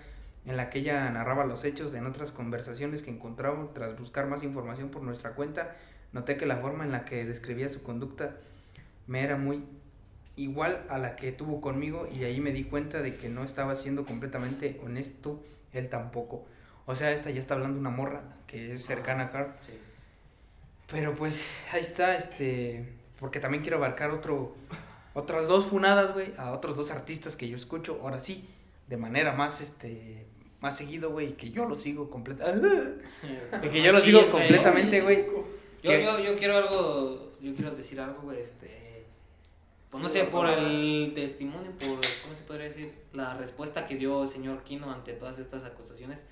en la que ella narraba los hechos en otras conversaciones que encontraba tras buscar más información por nuestra cuenta noté que la forma en la que describía su conducta me era muy igual a la que tuvo conmigo y ahí me di cuenta de que no estaba siendo completamente honesto él tampoco o sea esta ya está hablando una morra que es cercana a Carl Sí. Pero pues ahí está, este, porque también quiero abarcar otro, otras dos funadas, güey, a otros dos artistas que yo escucho, ahora sí, de manera más, este, más seguido, güey, y que yo lo sigo completamente, [laughs] que yo lo sigo completamente, güey. Yo, yo, yo quiero algo, yo quiero decir algo, güey, este, pues no sé, por el testimonio, por, ¿cómo se podría decir? La respuesta que dio el señor Kino ante todas estas acusaciones.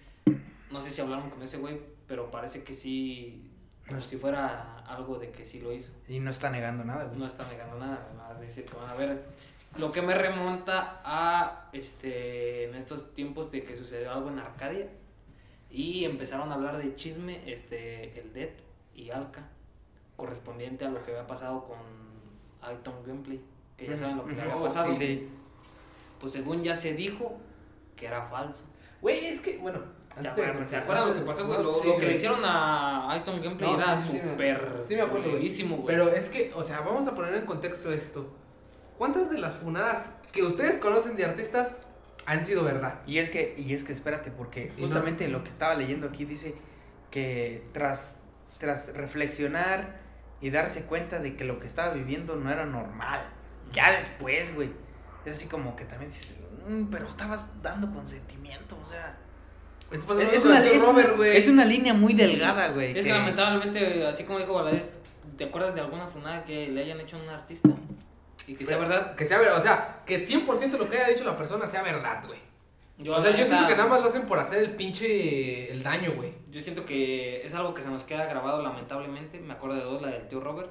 No sé si hablaron con ese güey, pero parece que sí, como si fuera algo de que sí lo hizo. Y no está negando nada, güey. No está negando nada, más dice que van a ver. Lo que me remonta a este en estos tiempos de que sucedió algo en Arcadia y empezaron a hablar de chisme este el Dead y Alka correspondiente a lo que había pasado con Aiton Gameplay, que ya saben lo que le había Oh, pasado. Sí, Pues según ya se dijo que era falso. Güey, es que, bueno. ¿Se antes de- acuerdan, ¿Se acuerdan lo que pasó, güey? No, Lo, sí, lo que güey. le hicieron a Aiton Gameplay No, era sí, sí, sí, súper sí me acuerdo, güey. culerísimo, güey. Pero es que, o sea, vamos a poner en contexto esto. ¿Cuántas de las funadas que ustedes conocen de artistas han sido verdad? Y es que, y es que espérate, porque Y no- justamente lo que estaba leyendo aquí dice que tras, tras reflexionar y darse cuenta de que lo que estaba viviendo no era normal, ya después, güey, es así como que también dices, "Mm, pero estabas dando consentimiento, o sea, Es, pasando es una, es, Robert, una, es una línea muy delgada, güey. Es que lamentablemente, así como dijo Valadez, ¿te acuerdas de alguna funada que le hayan hecho a un artista? Y que sea Pero- verdad. Que sea verdad, o sea, que 100% lo que haya dicho la persona sea verdad, güey. Yo, o sea, yo siento que nada más lo hacen por hacer el pinche, el daño, güey. Yo siento que es algo que se nos queda grabado lamentablemente. Me acuerdo de dos, la del tío Robert,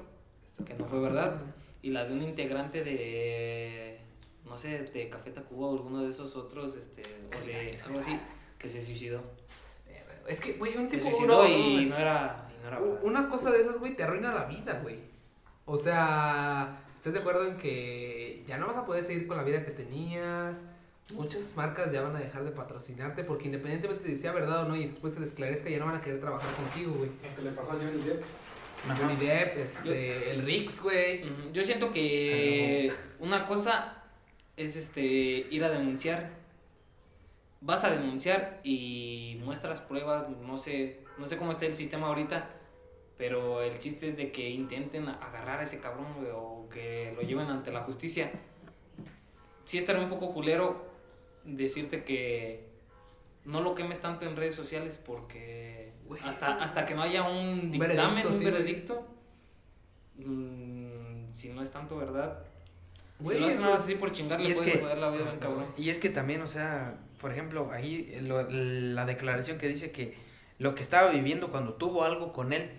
que no fue verdad, y la de un integrante de, no sé, de Café Tacuba o alguno de esos otros, este, o de algo así, que se suicidó. Es que, güey, un Se tipo suicidó y no, era, y no era verdad. Una cosa de esas, güey, te arruina la vida, güey. O sea, ¿estás de acuerdo en que ya no vas a poder seguir con la vida que tenías? Muchas marcas ya van a dejar de patrocinarte porque independientemente de si sea verdad o no y después se les esclarezca, ya no van a querer trabajar contigo, güey. Lo que le pasó a Johnny Depp. Ajá. Johnny Depp, este, el Rix, güey. Yo siento que una cosa es este ir a denunciar. Vas a denunciar y muestras pruebas, no sé, no sé cómo está el sistema ahorita, pero el chiste es de que intenten agarrar a ese cabrón o que lo lleven ante la justicia. Sí estaría un poco culero decirte que no lo quemes tanto en redes sociales porque Güey. hasta hasta que no haya un Un dictamen, veredicto, un sí, güey. veredicto, mm, si no es tanto verdad, Güey, si lo hacen pues, así por chingar, y le es pueden que- joder la vida cabrón. Y es que también, o sea, por ejemplo, ahí lo- la declaración que dice que lo que estaba viviendo cuando tuvo algo con él,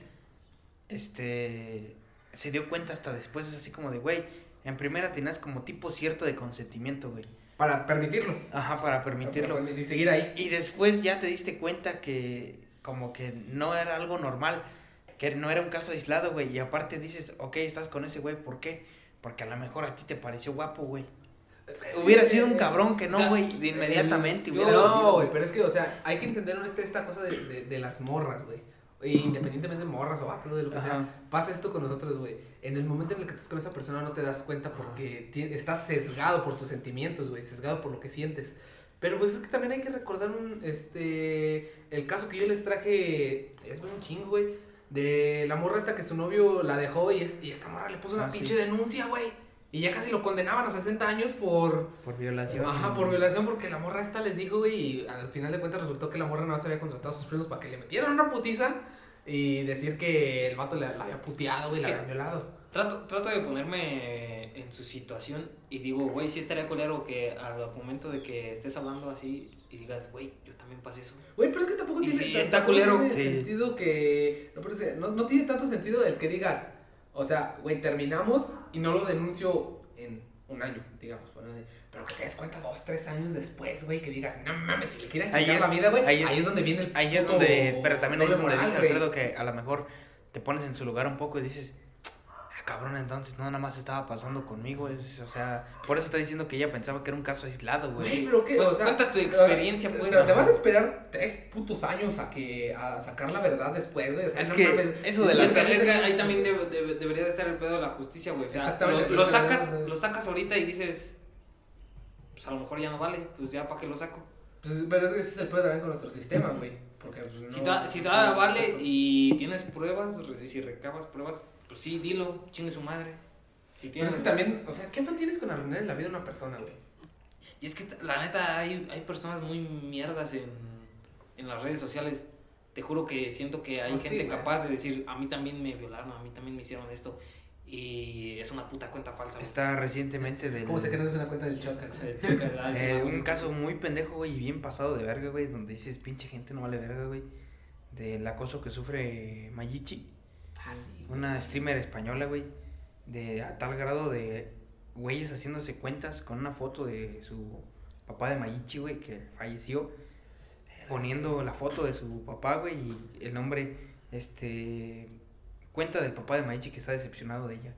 este, se dio cuenta hasta después, es así como de, güey, en primera tenías como tipo cierto de consentimiento, güey. Para permitirlo. Ajá, para permitirlo. Y seguir ahí. Y después ya te diste cuenta que como que no era algo normal, que no era un caso aislado, güey. Y aparte dices, ok, estás con ese güey, ¿por qué? Porque a lo mejor a ti te pareció guapo, güey. Hubiera sido un cabrón que O no, güey, de inmediatamente hubiera No, güey, pero es que, o sea, hay que entender esta, esta cosa de, de, de las morras, güey. E Independientemente de morras o vatos, de lo que Ajá. sea. Pasa esto con nosotros, güey. En el momento en el que estás con esa persona no te das cuenta porque estás sesgado por tus sentimientos, güey. Sesgado por lo que sientes. Pero pues es que también hay que recordar un, este, el caso que yo les traje, es un chingo, güey. De la morra esta que su novio la dejó y, es- y esta morra le puso una Ah, sí. pinche denuncia, güey. Y ya casi lo condenaban a 60 años por, Por violación. Ajá, por violación, porque la morra esta les dijo, güey, y al final de cuentas resultó que la morra no se había contratado a sus primos para que le metieran una putiza y decir que el vato la, la había puteado, güey, Es la había violado. Trato, trato de ponerme en su situación y digo, güey, sí estaría culero que al momento de que estés hablando así y digas, güey, yo también pasé eso. Güey, pero es que tampoco Y tiene, sí, está culero. tiene Sí. sentido que. No, pero es que no, no tiene tanto sentido el que digas, o sea, güey, terminamos y no lo denuncio en un año, digamos. Pero que te des cuenta dos, tres años después, güey, que digas, no mames, si le quieres chingar es- la vida, güey, ahí ahí, es- donde viene el Ahí es donde, pero también ahí es donde moral, dice. Alfredo que a lo mejor te pones en su lugar un poco y dices, cabrón, entonces no nada más estaba pasando conmigo, es- o sea, por eso está diciendo que ella pensaba que era un caso aislado, Güey, güey. pero qué, Cu- o sea, cuentas tu experiencia, te- pues. Te, te vas a esperar tres putos años a que a sacar la verdad después, güey. O sea, Es no que mames. eso de la- que- es que ahí también debe- debería de estar el pedo de la justicia, güey. O sea, Exactamente, lo, sacas, lo sacas ahorita y dices, pues a lo mejor ya no vale, pues ya para qué lo saco. Pues, pero es que ese es el pedo también con nuestro sistema, güey. Porque pues, no. Si, ta- si todavía vale y tienes pruebas, si recabas pruebas, pues sí, dilo, chingue su madre. Si Pero es que también, o sea, ¿qué fan tienes con arruinar la vida de una persona, güey? Y es que la neta hay, hay personas muy mierdas en, en las redes sociales. Te juro que siento que hay Ah, gente capaz de decir, a mí también me violaron, a mí también me hicieron esto. Y es una puta cuenta falsa. güey. Está recientemente del... ¿Cómo se que no es una cuenta del? [laughs] Eh, chica, ah, Eh, un caso muy pendejo, güey, y bien pasado de verga, güey, donde dices, pinche gente no vale verga, güey, del acoso que sufre Mayichi, Ah, sí. Una streamer española, güey, de a tal grado de güeyes haciéndose cuentas con una foto de su papá de Mayichi, güey, que falleció, poniendo la foto de su papá, güey, y el nombre, este, cuenta del papá de Mayichi que está decepcionado de ella.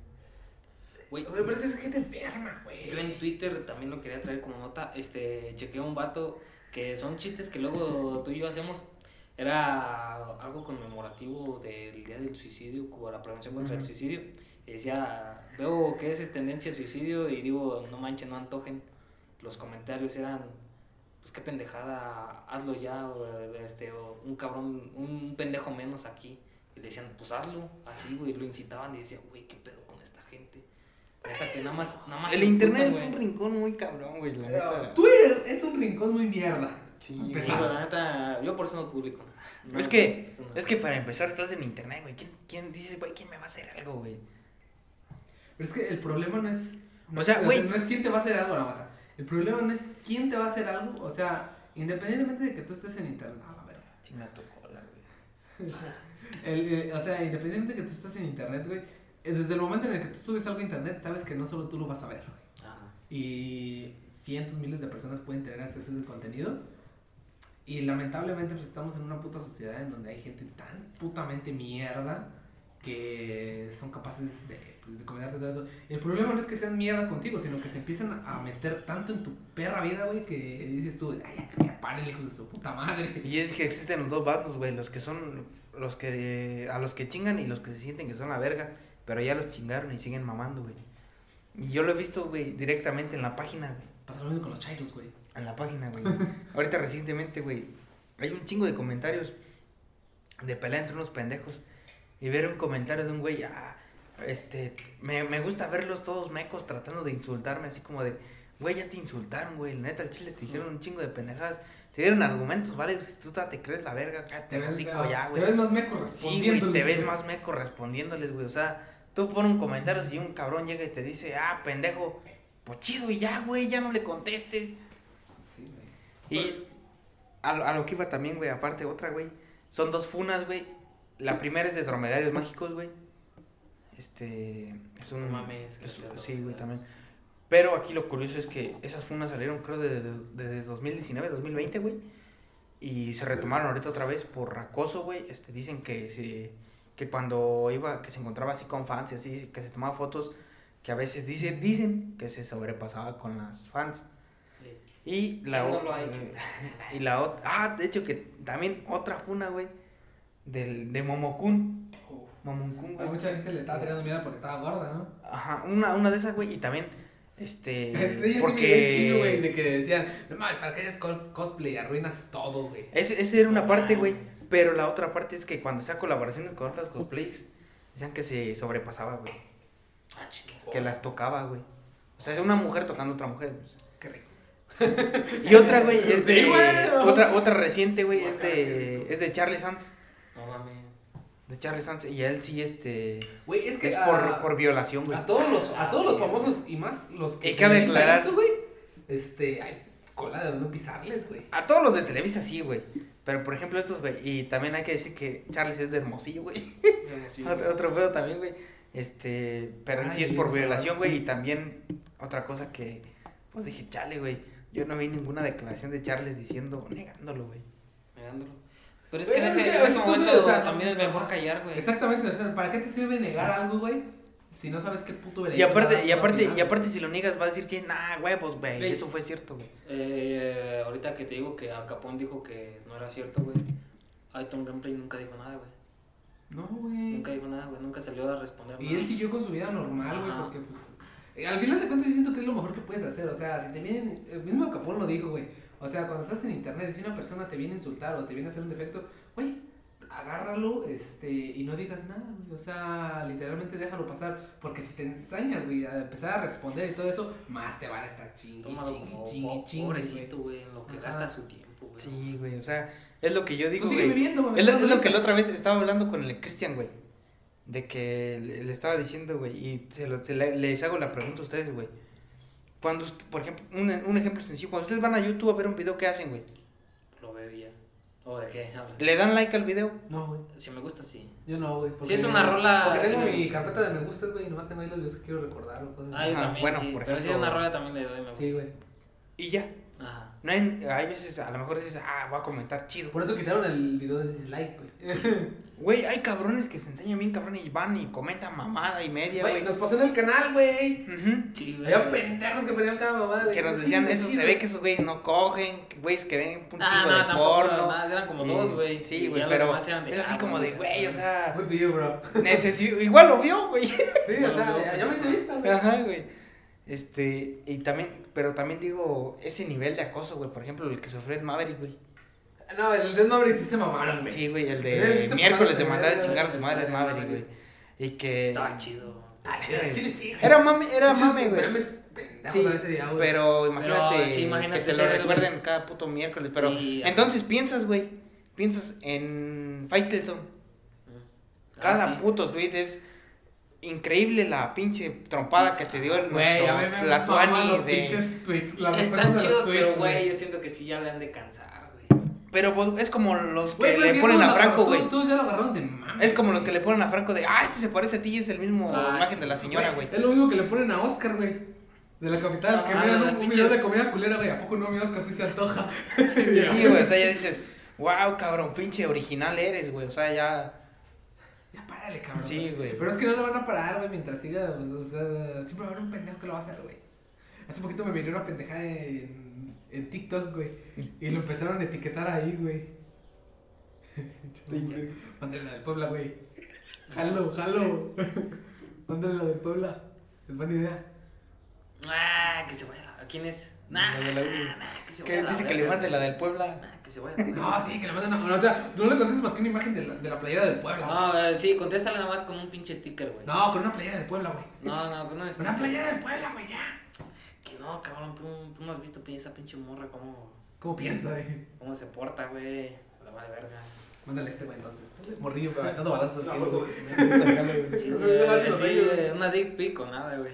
Güey, Güey, pero es que es gente enferma, güey. Yo en Twitter también lo quería traer como nota. Este, chequeé a un vato que son chistes que luego tú y yo hacemos. Era algo conmemorativo del Día del Suicidio, como la prevención contra el Ujú. suicidio. Y decía, veo que es tendencia a suicidio y digo, no manchen, no antojen. Los comentarios eran, pues qué pendejada, hazlo ya, o, este, o un cabrón, un pendejo menos aquí. Y decían, pues hazlo, así, güey, lo incitaban y decían, güey, qué pedo con esta gente. Neta que nada más, nada más El internet emputan, es un güey. rincón muy cabrón, güey, la Pero neta. Twitter es un rincón muy mierda. Sí, güey, la neta, yo por eso no publico nada. No, Es que, no. es que para empezar estás en internet, güey. ¿Quién, quién dice, güey, quién me va a hacer algo, güey? Pero es que el problema no es. no O sea, güey. No es quién te va a hacer algo, la mata. El problema no es quién te va a hacer algo. O sea, independientemente de que tú estés en internet. No, la verga. Sí me tocó la, güey. [laughs] El, eh, o sea, independientemente de que tú estés en internet, güey. eh, Desde el momento en el que tú subes algo a internet, sabes que no solo tú lo vas a ver, güey. Ajá. Y cientos, miles de personas pueden tener acceso a ese contenido. Y lamentablemente, pues estamos en una puta sociedad en donde hay gente tan putamente mierda que son capaces de, pues, de comentarte todo eso. El problema no es que sean mierda contigo, sino que se empiezan a meter tanto en tu perra vida, güey, que dices tú, ay, ya, paren, hijos de su puta madre. Y es que existen los dos bandos, güey. Los que son, los que, a los que chingan y los que se sienten que son la verga. Pero ya los chingaron y siguen mamando, güey. Y yo lo he visto, güey, directamente en la página, güey. Pasa lo mismo con los chairos, güey. En la página, güey. [laughs] Ahorita recientemente, güey, hay un chingo de comentarios de pelea entre unos pendejos. Y ver un comentario de un güey, ah, este, me, me gusta verlos todos mecos tratando de insultarme, así como de, güey, ya te insultaron, güey, la neta, el chile te dijeron un chingo de pendejadas. Te dieron argumentos válidos y tú te crees la verga, cállate Te el ves, ya, te güey. ves más meco Sí, respondiendo. güey, te ves más meco respondiéndoles, güey. O sea, tú pones un comentario y un cabrón llega y te dice, ah, pendejo, pues chido y ya, güey, ya no le contestes. Y a, lo- a lo que iba también, güey, aparte otra, güey. Son dos funas, güey. La primera es de dromedarios mágicos, güey. Este. Es un. No mames, que es- sí, güey, también. Pero aquí lo curioso es que esas funas salieron, creo, desde de, de 2019, 2020, güey. Y se retomaron ahorita otra vez por acoso, güey. Este, dicen que se, que cuando iba, que se encontraba así con fans y así, que se tomaba fotos, que a veces dice, dicen que se sobrepasaba con las fans. Y la ¿Quién no o- lo ha hecho? [laughs] Y la otra. Ah, de hecho que también otra funa, güey. Del, de Momokun. Momokun, A güey. mucha gente le estaba tirando miedo porque estaba gorda, ¿no? Ajá, una, una de esas, güey. Y también, este. [laughs] Porque. chingo, güey, de que decían, no mames, ¿para qué haces co- cosplay? Arruinas todo, güey. Ese, ese era una parte, güey. Pero la otra parte es que cuando hacía colaboraciones con otras cosplays, decían que se sobrepasaba, güey. Ah. Que las tocaba, güey. O sea, una mujer tocando a otra mujer. pues. Qué rico. [laughs] Y otra, güey, es de. Sí. Otra, otra reciente, güey, es de. Es de Charlie Sands. No mames. De Charlie Sands. Y él sí, este. Güey, es que Es a, por, por violación, güey. a todos los, a todos los famosos y más los que Y cabe Televisa aclarar- hizo, güey, este, hay cola de no pisarles, güey. A todos los de Televisa sí, güey. Pero por ejemplo estos, güey. Y también hay que decir que Charles es de Hermosillo, güey. Sí, [laughs] otro, otro pedo también, güey. Este. Pero en sí Ay, es por violación, güey. Y también otra cosa que. Pues dije, chale, güey. Yo no vi ninguna declaración de Charles diciendo, negándolo, güey. Negándolo. Pero es Pero que en es ese, que en momento sabes, o sea, también es mejor callar, güey. Exactamente, o sea, ¿para qué te sirve negar algo, güey? Si no sabes qué puto Y veredicto va aparte, y aparte, opinar, y aparte si lo niegas va a decir que, nah, huevos, güey. Eso fue cierto, güey. Eh, ahorita que te digo que Al Capón dijo que no era cierto, güey. Aiton Gameplay nunca dijo nada, güey. No, güey. Nunca dijo nada, güey. Nunca salió a responder Y nada. él siguió con su vida normal, güey, porque pues. Eh, Al final de cuentas yo siento que es lo mejor que puedes hacer. O sea, si te vienen. El mismo Capón lo dijo, güey. O sea, cuando estás en internet y si una persona te viene a insultar o te viene a hacer un defecto, güey, agárralo este, y no digas nada, güey. O sea, literalmente déjalo pasar. Porque si te ensañas, güey, a empezar a responder y todo eso, más te van a estar chingue, Tómalo chingue, como chingue, po- chingue. pobrecito, güey, en lo que Ajá. gasta su tiempo, güey. Sí, güey. O sea, es lo que yo güey. digo, Tú sigue güey. viviendo, güey. Es lo, es lo que la otra vez estaba hablando con el Cristian, güey. De que le, estaba diciendo, güey, y se lo- se le- les hago la pregunta a ustedes, güey. Cuando, por ejemplo, un, un ejemplo sencillo, cuando ustedes van a YouTube a ver un video, ¿qué hacen, güey? Lo veo ya. ¿O de qué hablan? ¿Le dan like al video? No, güey. Si me gusta, sí. Yo no, güey. porque- es una rola, Porque tengo sí, mi me- carpeta de me gustas, güey, y nomás tengo ahí los videos que quiero recordar o cosas Ah, yo también, bueno, sí. por Pero si es ejemplo- una rola también le doy me gusta. Sí, güey. y ya. Ajá. No hay, hay veces, a lo mejor dices, ah, voy a comentar chido. Por eso quitaron el video de dislike, güey. [laughs] Güey, hay cabrones que se enseñan bien cabrón y van y comentan mamada y media, Güey, nos pasó en el canal, güey. Ujú. Sí, güey. Había pendejos que ponían cada mamada, güey. Que nos decían eso, sí, se ve que esos güeyes no cogen, güeyes que ven un Ah, no, de tampoco, porno. nada, eran como dos, güey. Sí, güey, pero es así ah, como de, güey, o sea, Good to you, bro. [laughs] necesito, igual lo vio, güey. Sí, o sea, ya, ya me entrevista, güey. Ajá, güey. Este, y también, pero también digo, ese nivel de acoso, güey, por ejemplo, el que sufrió Ed Maverick, güey. No, el Death Maverick sí se mamaron, güey. Sí, güey, el de miércoles de de mandar a chingar a su madre Ed Ed Maverick, güey. Y que... Estaba chido. Ah, chile, chile sí, güey. Era mame, era mame, güey. Sí. Pero imagínate Pero, sí, imagínate que te lo recuerden cada puto miércoles. Pero Y- entonces piensas, güey, piensas en Faitelson. Ah, Cada sí. puto tweet es increíble la pinche trompada que te dio el Güey, nuestro la maman Tuani los de... pinches tweets, Están chidos, pero güey, yo siento que sí ya le han de cansar, güey. Pero pues, es como los que Güey, le ponen a Franco, güey. Todos ya lo agarraron de mame. Es como los que le ponen a Franco de, ah, este se parece a ti y es el mismo Ah, imagen sí. de la señora, güey. Es lo mismo que le ponen a Oscar, güey. De la capital, que Ah, miran un, video de comida culera, güey. ¿A poco no mi Oscar sí se antoja? [laughs] Sí, güey, o sea, ya [laughs] dices, wow, cabrón, pinche original eres, güey. O sea, ya... Ya párale, cabrón. Sí, güey. Pero es que no lo van a parar, güey, mientras siga. pues, O sea, siempre va a haber un pendejo que lo va a hacer, güey. Hace poquito me vino una pendejada en, en TikTok, güey. Y lo empezaron a etiquetar ahí, güey. [laughs] Mándale la del Puebla, güey. Jalo, jalo. [laughs] Mándale la del Puebla. Es buena idea. Ah, que se vaya. ¿A quién es? Nah, La de la U. nah, que se vaya. dice que le mande la del Puebla. Que se vaya. No, sí, que le manden una. O sea, tú no le contestas más que una imagen de la, de la playera del Puebla. No, eh, sí, contéstale nada más con un pinche sticker, güey. No, con una playera del Puebla, güey. No, no, con un sticker. Una playera del Puebla, güey, ya. Que no, cabrón, tú, tú no has visto esa pinche morra cómo, ¿Cómo piensa, güey? cómo se porta, güey. La vale verga. Mándale este, güey, entonces. Morrillo, güey, dando balazos al cielo, de [laughs] Sí, güey, una dick pic o nada, güey.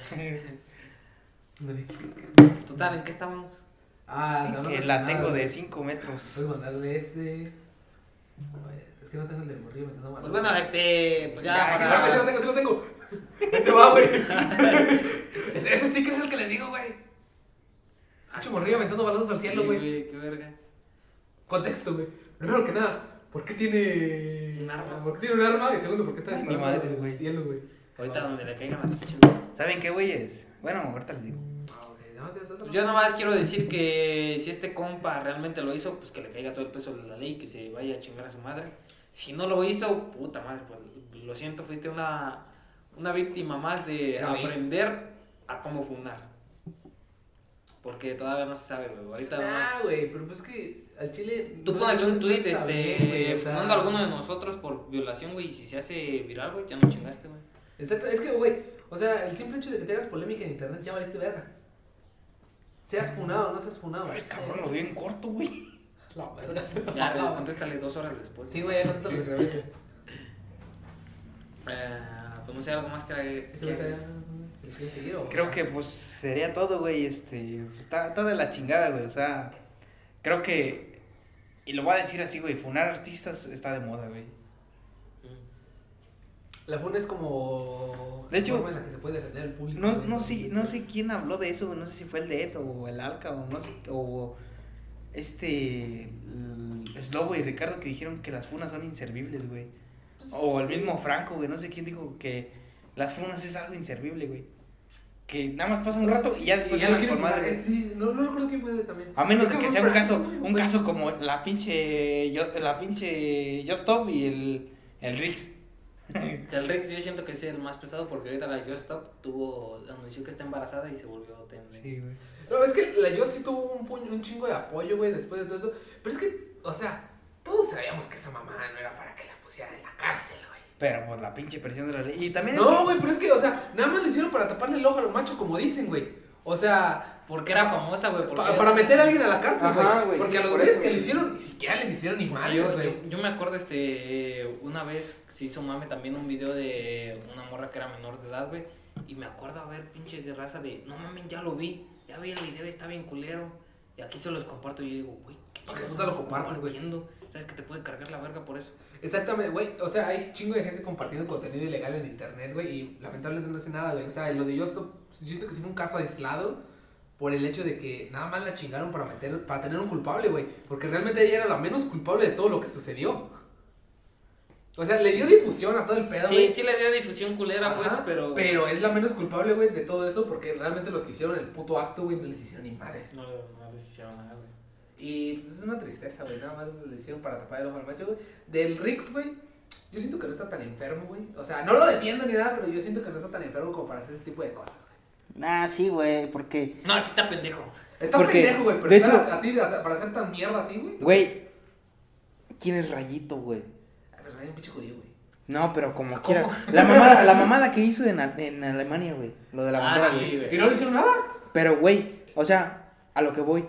[laughs] Total, ¿en qué estábamos? Ah, no, no. Que no, la tengo de güey. 5 metros. Puedes mandarle ese. A ver, es que no tengo el del morrillo, me está Pues bueno, este, pues ya, Ya, para- que sí lo tengo, sí lo tengo. [laughs] Te va, güey. [laughs] ese, ese sticker es el que les digo, güey. Hacho morrillo aventando balazos al cielo, Sí, güey. qué verga. Contexto, güey. Primero que nada, ¿por qué tiene. Un arma. ¿Por qué tiene un arma? Y segundo, ¿por qué está disparando al güey. cielo, güey? Ahorita donde le caigan las pinches. ¿Saben qué, güeyes? Bueno, ahorita les digo. ¿No? Yo nomás quiero decir que si este compa realmente lo hizo, pues que le caiga todo el peso de la ley, que se vaya a chingar a su madre. Si no lo hizo, puta madre, pues lo siento, fuiste una, una víctima más de aprender a cómo fundar. Porque todavía no se sabe, güey. Ahorita nomás- Ah, güey, pero pues que al chile. Tú no- pones no- un no tweet este, bien, güey, o sea, fundando a alguno de nosotros por violación, güey, y si se hace viral, güey, ya no chingaste, güey. Exacto, es que, güey, o sea, el simple hecho de que te hagas polémica en internet ya valiste verga. Seas funado o no seas funado, Ay, güey. cabrón, lo vi en corto, güey. La verga. Ya, re- contéstale dos horas después. Sí, güey, ya revés, güey. Eh, pues no sé, algo más que... Ese güey ya. ¿Se le quiere seguir o.? Creo que pues sería todo, güey. Este, está, está de la chingada, güey. O sea, creo que. Y lo voy a decir así, güey. Funar artistas está de moda, güey. La funa es como. De hecho, forma en la que se puede defender el público. No, no sé, no sé quién habló de eso, no sé si fue el Dead o el Alca o no sé, o este Slobo y Ricardo que dijeron que las funas son inservibles, güey. O el mismo Franco, güey, no sé quién dijo que las funas es algo inservible, güey. Que nada más pasa un rato y ya después andan quieren con madre. Sí, no, no recuerdo quién fue también. A menos de que sea un caso, un caso como la pinche yo, la pinche Justop y el el Rix. [laughs] Que el Rex yo siento que es el más pesado porque ahorita la Yo Stop tuvo, anunció que está embarazada y se volvió TN. Sí, güey. No, es que la yo sí tuvo un, puño, un chingo de apoyo, güey, después de todo eso. Pero es que, o sea, todos sabíamos que esa mamá no era para que la pusieran en la cárcel, güey. Pero por la pinche presión de la ley. Y también es No, que- güey, pero es que, o sea, nada más lo hicieron para taparle el ojo a los machos, como dicen, güey. O sea, Porque era famosa, güey. porque- pa- para meter a alguien a la cárcel, güey. Porque sí, a los por güeyes eso, que le hicieron, ni siquiera les hicieron ni madres, yo, güey. yo, yo me acuerdo, este, una vez se hizo mame también un video de una morra que era menor de edad, güey. Y me acuerdo a ver pinche de raza de, no mames, ya lo vi, ya vi el video y está bien culero. Y aquí se los comparto y yo digo, güey, ¿qué ¿Por qué chingados puta lo compartes, güey? Sabes que te puede cargar la verga por eso. Exactamente, güey. O sea, hay chingo de gente compartiendo contenido ilegal en internet, güey. Y lamentablemente no hace nada, güey. O sea, lo de Justo, siento que sí fue un caso aislado. por el hecho de que nada más la chingaron para meter, para tener un culpable, güey. Porque realmente ella era la menos culpable de todo lo que sucedió. O sea, le dio difusión a todo el pedo, Sí, güey. sí le dio difusión culera, pues, Ajá, pero. Pero es la menos culpable, güey, de todo eso porque realmente los que hicieron el puto acto, güey, no les hicieron ni madres. No, no les hicieron nada, güey. Y pues, es una tristeza, güey. Nada más le hicieron para tapar el ojo al macho, güey. Del Rix, güey. Yo siento que no está tan enfermo, güey. O sea, no lo defiendo ni nada, pero yo siento que no está tan enfermo como para hacer ese tipo de cosas, güey. Nah, sí, güey, porque. No, sí está pendejo. Está Porque, pendejo, güey, pero de hecho- así, o sea, para hacer tan mierda así, güey. Güey, ¿quién es Rayito, güey? A ver, hay un pinche judío, güey. No, pero como ¿Cómo? quiera. La mamada, la [laughs] mamada que hizo en, en Alemania, güey. Lo de la Ah, bandera, sí, güey. güey. ¿Y no le hicieron nada? Pero, güey, o sea, a lo que voy.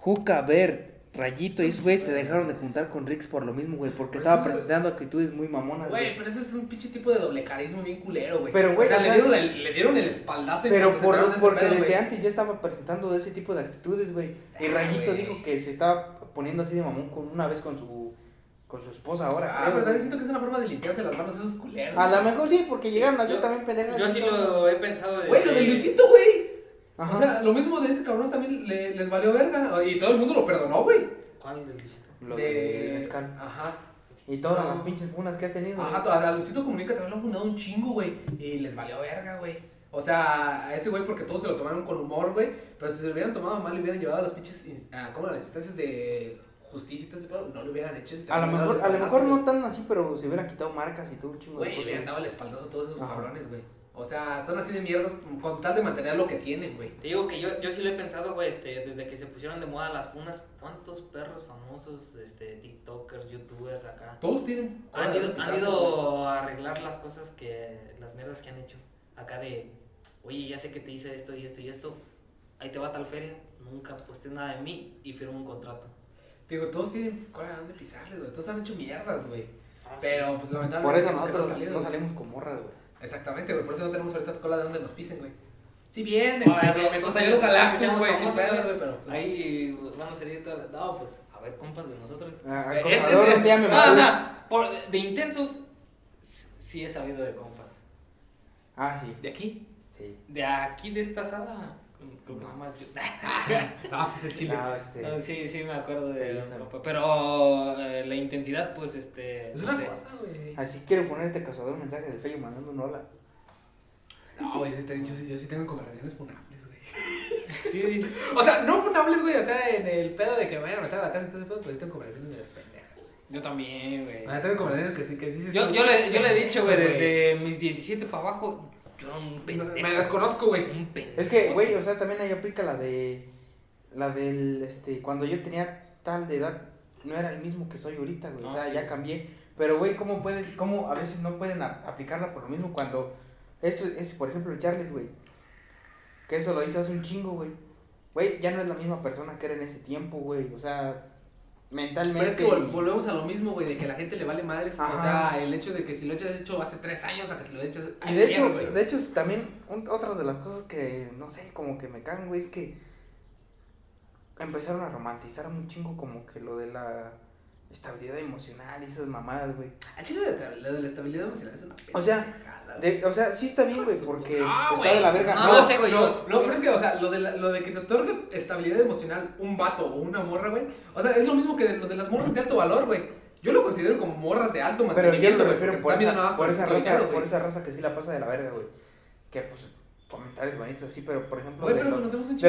Juca, Bert, Rayito y esos güey se dejaron de juntar con Rix por lo mismo, güey. Porque estaba presentando actitudes muy mamonas, Güey, pero eso es un pinche tipo de doble carisma bien culero, güey. Pero, güey, o sea, o le, dieron el, le dieron el espaldazo en Pero por, ese porque pedo, desde antes ya estaba presentando ese tipo de actitudes, güey. Y Rayito dijo que se estaba poniendo así de mamón con una vez con su con su esposa ahora. Ah, creo, pero también siento que es una forma de limpiarse las manos esos culeros. A lo mejor sí, porque llegaron así Yo- también pendejas. Yo sí lo he pensado de. Güey, lo de Luisito, güey. Ajá. O sea, lo mismo de ese cabrón también le- les valió verga. Y todo el mundo lo perdonó, güey. ¿Cuál de Luisito? lo de mezcal. Ajá. Y todas No. las pinches bunas que ha tenido. Ajá, güey. a Luisito Comunica también lo han fundado un chingo, güey. Y les valió verga, güey. O sea, a ese güey porque todos se lo tomaron con humor, güey. Pero si se lo hubieran tomado mal, le hubieran llevado a los pinches, a, como a las instancias de justicia y todo ese pedo, no lo hubieran hecho. ese A lo mejor, a lo mejor no tan así, pero se hubieran quitado marcas y todo un chingo de Güey, le hubieran dado el espaldazo a todos esos Ajá. cabrones, güey. O sea, son así de mierdas con tal de mantener lo que tienen, güey. Te digo que yo, yo sí lo he pensado, güey, este, desde que se pusieron de moda las funas, ¿cuántos perros famosos, este, TikTokers, YouTubers acá? Todos tienen. Han ido, pisadas, han ido a arreglar las cosas que, las mierdas que han hecho. Acá de, oye, ya sé que te hice esto y esto y esto, ahí te va tal feria, nunca posté nada de mí y firmo un contrato. Te Digo, todos tienen cola de dónde pisarles, güey. Todos han hecho mierdas, güey. Ah, Pero, pues, lamentablemente. Por eso nosotros no salimos con morras, güey. Exactamente, güey. Por eso no tenemos ahorita cola de donde nos pisen, güey. Si bien, me, Ay, me, no, me no sé, conseguí un es que galactus, seamos güey, sin pedo, güey. pero. Ahí van a salir todas, no, pues, a ver, compas de nosotros. Ah, Eh, este es- un día me No, mató. no, por, de intensos, sí he sabido de compas. Ah, sí. ¿De aquí? Sí. De aquí, de esta sala, creo que No. nomás yo. [laughs] Ah, sí, es el chile. No, este. No, sí, sí, me acuerdo Sí, de bien. compa. Pero eh, la intensidad, pues, este. Es no una sé. cosa, güey. Así quiero ponerte cazador un mensaje del Facebook mandando un hola. No, güey, sí, te- yo, sí, yo sí tengo conversaciones funables, güey. Sí, [laughs] O sea, no funables, güey, o sea, en el pedo de que me vayan a meter a la casa y todo ese pedo, pero sí tengo conversaciones medio pendejas. yo también, güey. O sea, tengo conversaciones que sí, que dices. Yo, yo, le, yo le he dicho, güey, güey. desde mis 17 para abajo, yo un pendejo. Me desconozco, güey. Un pendejo. Es que, güey, o sea, también ahí aplica la de. La del. Este. Cuando yo tenía tal de edad, no era el mismo que soy ahorita, güey. o No, sea, sí. ya cambié. Pero, güey, ¿cómo puedes. ¿Cómo a veces no pueden a- aplicarla por lo mismo cuando. Esto es, por ejemplo, el Charles, güey. Que eso lo hizo hace un chingo, güey. Güey, ya no es la misma persona que era en ese tiempo, güey. O sea, mentalmente. Pero es que volvemos a lo mismo, güey, de que a la gente le vale madres. O sea, el hecho de que si lo hayas hecho hace tres años a que si lo echas. Y de hecho, de hecho también un- otra de las cosas que no sé, como que me cagan, güey, es que empezaron a romantizar un chingo como que lo de la estabilidad emocional y esas mamadas, güey. A Chile lo de la estabilidad emocional es una O sea. De, o sea, sí está bien, güey, porque No, está de la verga. No, No, no sé, güey. No, pero es que, o sea, lo de, la- lo de que te otorgue estabilidad emocional un vato o una morra, güey. O sea, es lo mismo que de, lo de las morras de alto valor, güey. Yo lo considero como morras de alto pero yo mantenimiento. me refiero por nada esa, por raza, dinero, por esa raza que sí la pasa de la verga, güey. Que pues comentarios bonitos así, pero por ejemplo de, pero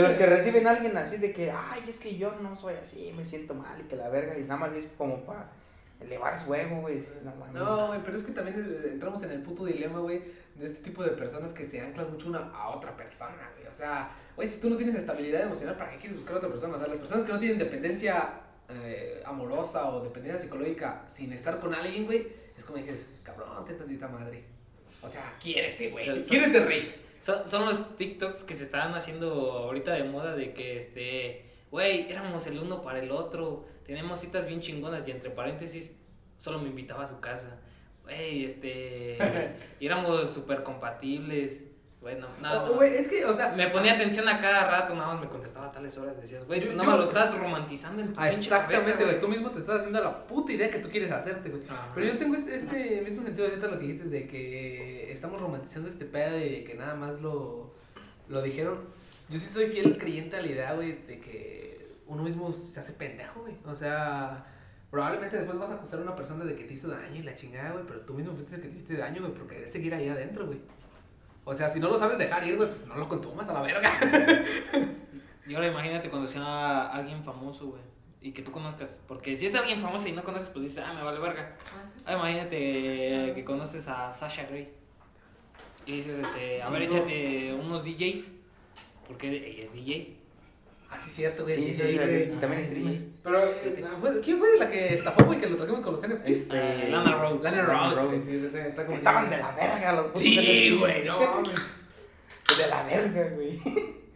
los que reciben a alguien así de que, ay, es que yo no soy así, me siento mal y que la verga y nada más es como para elevar su ego, güey. "No mames". No, güey, pero es que también entramos en el puto dilema, güey, de este tipo de personas que se anclan mucho una a otra persona, güey. O sea, güey, si tú no tienes estabilidad emocional, ¿para qué quieres buscar a otra persona? O sea, las personas que no tienen dependencia eh, amorosa o dependencia psicológica sin estar con alguien, güey, es como dices, cabrón, te tantita madre. O sea, quiérete, güey. Son- son- Quiérete, rey. Son, son los TikToks que se están haciendo ahorita de moda de que, este, güey, éramos el uno para el otro, tenemos citas bien chingonas y entre paréntesis, solo me invitaba a su casa. Güey, este, [laughs] y éramos súper compatibles. Güey, no, nada, O- Güey, es que, o sea, Me ponía atención a cada rato, nada más me contestaba a tales horas. Decías, güey, tú nada más lo estás romantizando en tu Ah, exactamente, güey. Tú mismo te estás haciendo la puta idea que tú quieres hacerte, güey. Pero yo tengo este, este mismo sentido ahorita lo que dijiste de que estamos romantizando este pedo y de que nada más lo, lo dijeron. Yo sí soy fiel creyente a la idea, güey, de que uno mismo se hace pendejo, güey. O sea, probablemente después vas a acusar a una persona de que te hizo daño y la chingada, güey, pero tú mismo fuiste el que te hiciste daño, güey, por querer seguir ahí adentro, güey. O sea, si no lo sabes dejar ir, güey, pues no lo consumas a la verga. [laughs] Y ahora imagínate cuando sea alguien famoso, güey. Y que tú conozcas. Porque si es alguien famoso y no conoces, pues dices, ah, me vale verga. Ah, imagínate que conoces a Sasha Grey. Y dices, este, a Sí, ver, no. échate unos DJs. Porque ella es DJ. Ah, sí, cierto, güey. Sí, Sí, sí, güey. y también streamer. Pero, eh, ¿fue- ¿quién fue la que estafó, güey, que lo trajimos con los NFTs? Este, Ah, Lana Rhodes. Lana Rhodes, güey, Rhodes. sí, sí, sí, está como- Estaban de la verga los putos Sí, NFTs. güey, no [laughs] mames. De la verga, güey.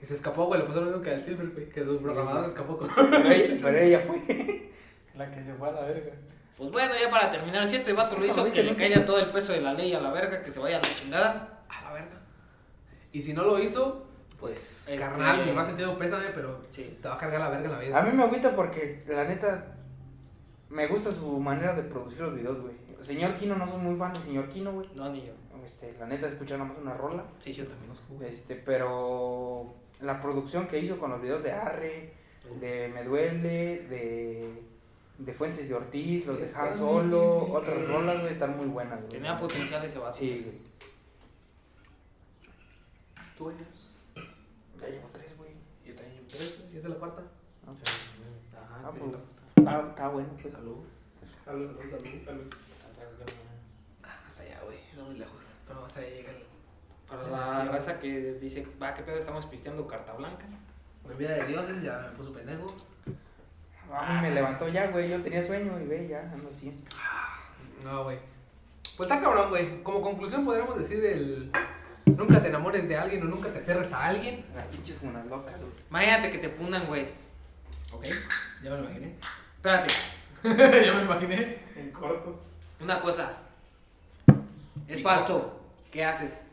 Y se escapó, güey, le pasó lo mismo que al Silver, güey, que su programador se escapó con... Pero ella, [laughs] pero ella fue. [laughs] La que se fue a la verga. Pues bueno, ya para terminar, si este vato lo hizo, que le caiga todo el peso de la ley a la verga, que se vaya a la chingada. A la verga. Y si no lo hizo, pues, Este- carnal, mi más sentido pésame, pero Sí. te va a cargar la verga en la vida. A mí me agüita porque, la neta, me gusta su manera de producir los videos, güey. Señor Kino, no soy muy fan de Señor Kino, güey. No, ni yo. Este, la neta, escuchar nada más una rola. Sí, yo también. Este, pero la producción que hizo con los videos de Arre, de Me Duele, de, de Fuentes de Ortiz, los de Han Solo, otras rolas, güey, están muy buenas, güey. Tenía potencial ese vato. Sí, güey. Tú, güey. Ya llevo tres, güey. Yo también. ¿Tres? ¿Sí es de la cuarta? No sé. Ajá, Ah, sí, pues, Está, está bueno, pues. Salud. Salud, salud, salud. Ah, hasta allá, güey, no muy lejos. Pero hasta allá llega el... Para la raza que dice, va, qué pedo, estamos pisteando carta blanca. Mi vida de dioses, ya me puso pendejo. A mí me levantó ya, güey. Yo tenía sueño y ve, ya, ando al 100. No, güey. Pues está cabrón, güey. Como conclusión podríamos decir el... Nunca te enamores de alguien o nunca te aferres a alguien. Las pinches unas locas, güey. Imagínate que te fundan, güey. Ok, ya me lo imaginé. Espérate, [laughs] ya me lo imaginé. En corto. una cosa. Es ¿Qué falso. ¿Qué haces?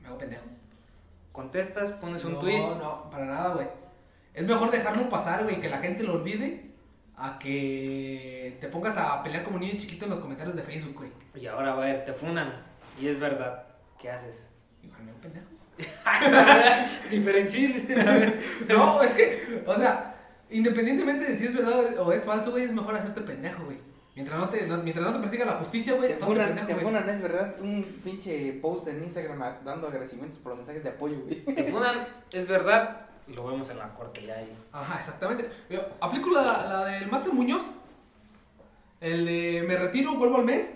Me hago pendejo. Contestas, pones un no, tweet. no, para nada, güey. Es mejor dejarlo pasar, güey, que la gente lo olvide, a que te pongas a pelear como niño chiquito en los comentarios de Facebook, güey. Y ahora, a ver, te funan. Y es verdad. ¿Qué haces? Igual me hago pendejo. [laughs] Ver. [laughs] No, es que, o sea, independientemente de si es verdad o es falso, güey, es mejor hacerte pendejo, güey. Mientras no te, no- mientras no te persiga la justicia, güey, Te funan, te funan, es verdad. Un pinche post en Instagram dando agradecimientos por los mensajes de apoyo, güey. Te funan, es verdad. Lo vemos en la corte ya ahí. Ajá, exactamente. Yo aplico la, la del Master Muñoz. El de me retiro, vuelvo al mes.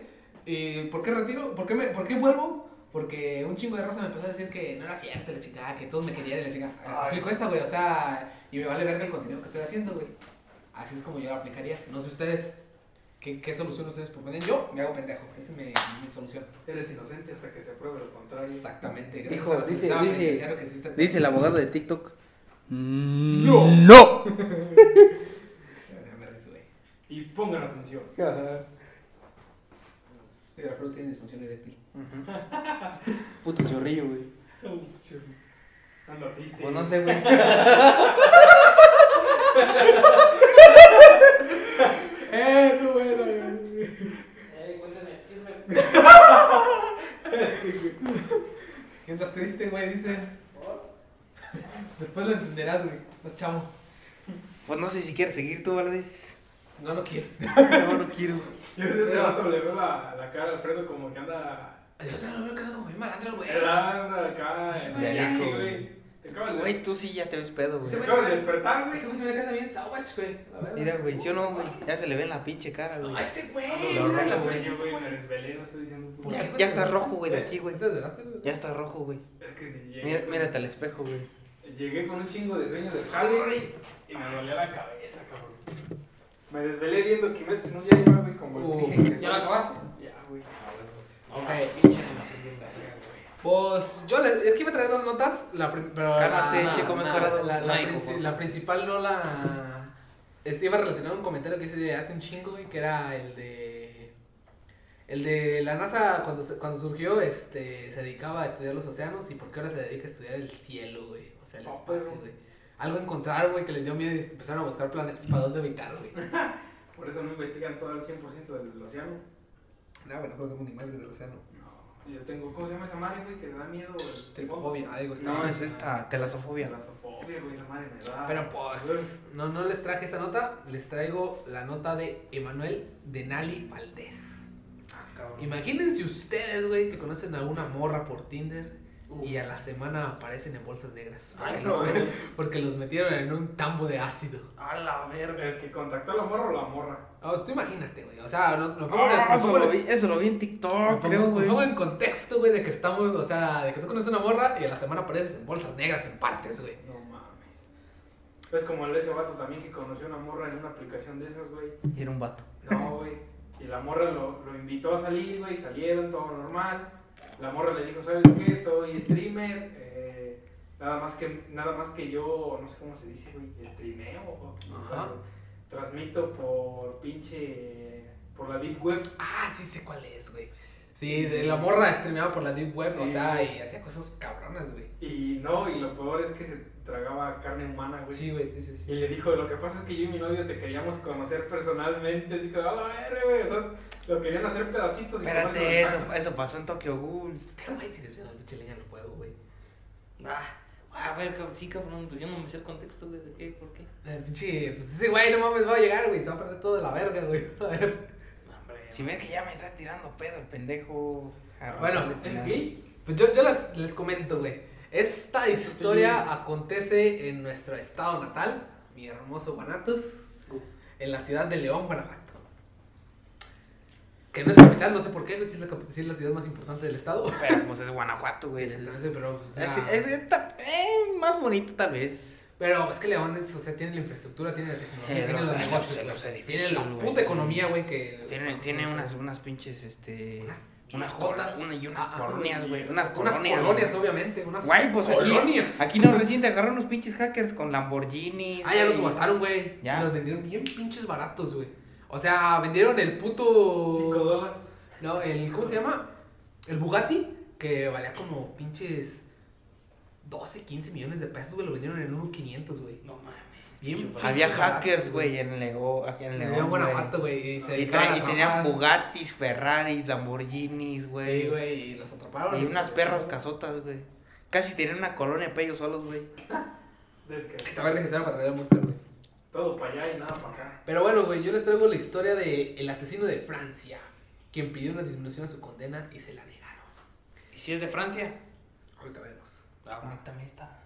¿Y por qué retiro? ¿Por qué, me, ¿Por qué vuelvo? Porque un chingo de raza me empezó a decir que no era cierto la chingada, que todos me querían y la chingada. Ay. Aplico esa, güey, o sea, y me vale verga el contenido que estoy haciendo, güey. Así es como yo lo aplicaría. No sé ustedes, ¿qué, qué solución ustedes proponen? Yo me hago pendejo, esa es mi, mi solución. Eres inocente hasta que se pruebe lo contrario. Exactamente. Hijo, gracias a la dice- dice- penitenciario que existe. Dice el abogado de TikTok. No. ¡No! [laughs] Ya me reí, güey. Y pongan atención. Sí, la fruta tiene disfunción eréctil. [laughs] Puto chorrillo, güey. Anda triste. Pues no sé, güey. [laughs] ¡Eh, tú, bueno, güey! Eh, cuéntame, chisme. [laughs] ¿Qué andas triste, güey? Dice. Después lo entenderás, güey. No es chavo. Pues no sé si quieres seguir tú, Valdés. No lo quiero. [laughs] No, no quiero. Yo desde ese rato le veo la, la cara a Alfredo como que anda. Yo también lo veo quedando como bien malandro, güey. Él anda acá. Sí, en güey. Güey. Te acabas de, Güey, tú sí ya te ves pedo, güey. Ese te güey acabas de despertar, güey. Se me queda bien savage, güey. Mira, güey, yo no, güey. Ya se le ve en la pinche cara, güey. No, este güey. Lo Yo, me desvelé, no estoy diciendo. ¿Por Ya, estás rojo, güey, de aquí, güey. ¿Te? Ya estás rojo, güey. Es que llegué. Mira, mírate al espejo, güey. Llegué con un chingo de sueño del jale y me dolía la cabeza, cabrón. Me desvelé viendo Kimetsu no Yaiba, güey, como el Uh, dije que ¿Ya lo acabaste? Ya, güey. Ok. Pinche animación bien verga, güey. Pues yo les, es que iba a traer dos notas, la, prim- pero Cálmate, la, chico la, la, princi- por principal no la... Este, iba relacionado a un comentario que hice hace un chingo, güey, que era el de... El de la NASA cuando, se- cuando surgió, este, se dedicaba a estudiar los océanos y por qué ahora se dedica a estudiar el cielo, güey. O sea, el Oh, espacio, güey. Algo encontraron, güey, que les dio miedo y empezaron a buscar planetas para dónde habitar, güey. [laughs] Por eso no investigan todo el 100% del océano. No, güey, no conocemos ni madres del océano. No. Yo tengo, ¿cómo se llama esa madre, güey? Que le da miedo. el- Tripofobia, ah, digo, está No, bien. es esta telasofobia. Telasofobia, güey, esa madre me da. Pero pues, no, no les traje esa nota, les traigo la nota de Emanuel Denali Valdés. Ah, cabrón. Imagínense ustedes, güey, que conocen a una morra por Tinder Y a la semana aparecen en bolsas negras. Porque, Ay, los, no, güey. [laughs] porque los metieron en un tambo de ácido. A la verga. El que contactó a la morra o la morra. No, tú imagínate, güey. O sea, no, no pongo, en- Ah, eso, lo vi, eso lo vi en me TikTok, pongo- creo, me güey. pongo en contexto, güey, de que estamos, o sea, de que tú conoces a una morra y a la semana apareces en bolsas negras en partes, güey. No mames. Es como el ese vato también que conoció a una morra en una aplicación de esas, güey. Y era un vato. No, güey. Y la morra lo, lo invitó a salir, güey. Salieron, todo normal. La morra le dijo, ¿sabes qué? Soy streamer. eh, nada, más que, nada más que yo, no sé cómo se dice, güey. Streameo. o-. Transmito por pinche... Por la deep web. Ah, sí sé cuál es, güey. Sí, de la morra streameaba por la Deep Web, o sea, y hacía cosas cabronas, güey. Y no, y lo peor es que se tragaba carne humana, güey. Sí, güey, sí, sí, Y sí. le dijo, lo que pasa es que yo y mi novio te queríamos conocer personalmente. Así que, a la verga, güey. O sea, lo querían hacer pedacitos. y Espérate, eso, eso pasó en Tokyo Ghoul. Este güey siendo el pinche leña al fuego, güey. Ah, a ver, cabrón, sí, cabrón, pues yo no me sé el contexto, güey, de qué, por qué. El pinche, pues ese güey no mames va a llegar, güey, se va a perder todo de la verga, güey. [laughs] A ver. Hombre. Si ves que ya me está tirando pedo el pendejo. Bueno, ¿Es gay? Pues yo, yo les, les comento, güey. Esta historia acontece en nuestro estado natal, mi hermoso Guanatos, en la ciudad de León, Guanajuato. Que no es capital, no sé por qué, si es la, sí es la ciudad más importante del estado. [laughs] Pero pues es Guanajuato, güey. Exactamente, pero, pues, o sea, es, eh, más bonito tal vez. pero es que León es, o sea, tiene la infraestructura, tiene la tecnología, Eh, tiene los- negocios, los edificios, tiene la puta economía, güey, que... Tiene, tiene unas, unas pinches, este... Unas Unas, una, y unas Ah, ah, colonias, güey. Unas Unas colonias. colonias, obviamente, unas Güey, pues aquí, colonias. aquí no recién te agarraron unos pinches hackers con Lamborghinis. Ah, ya los subastaron, güey. Ya. Los vendieron bien pinches baratos, güey. O sea, vendieron el puto. 5 dólares. No, el. ¿Cómo se llama? El Bugatti, que valía como pinches 12, 15 millones de pesos, güey. Lo vendieron en 1.500, güey. No mames. Bien Había hackers, güey, en Lego, aquí en León, güey. Guanajuato, güey. Y se Y, tra- y tenían. Bugattis, Ferraris, Lamborghinis, Sí, güey. güey. Y los atraparon. y unas perras casotas, güey. Casi tenían una colonia para ellos solos, güey. Estaba para traer multas, güey. Todo para allá y nada para acá. Pero bueno, güey, yo les traigo la historia de el asesino de Francia, quien pidió una disminución a su condena y se la negaron. ¿Y si es de Francia? Ahorita vemos. Ah, bueno. También está.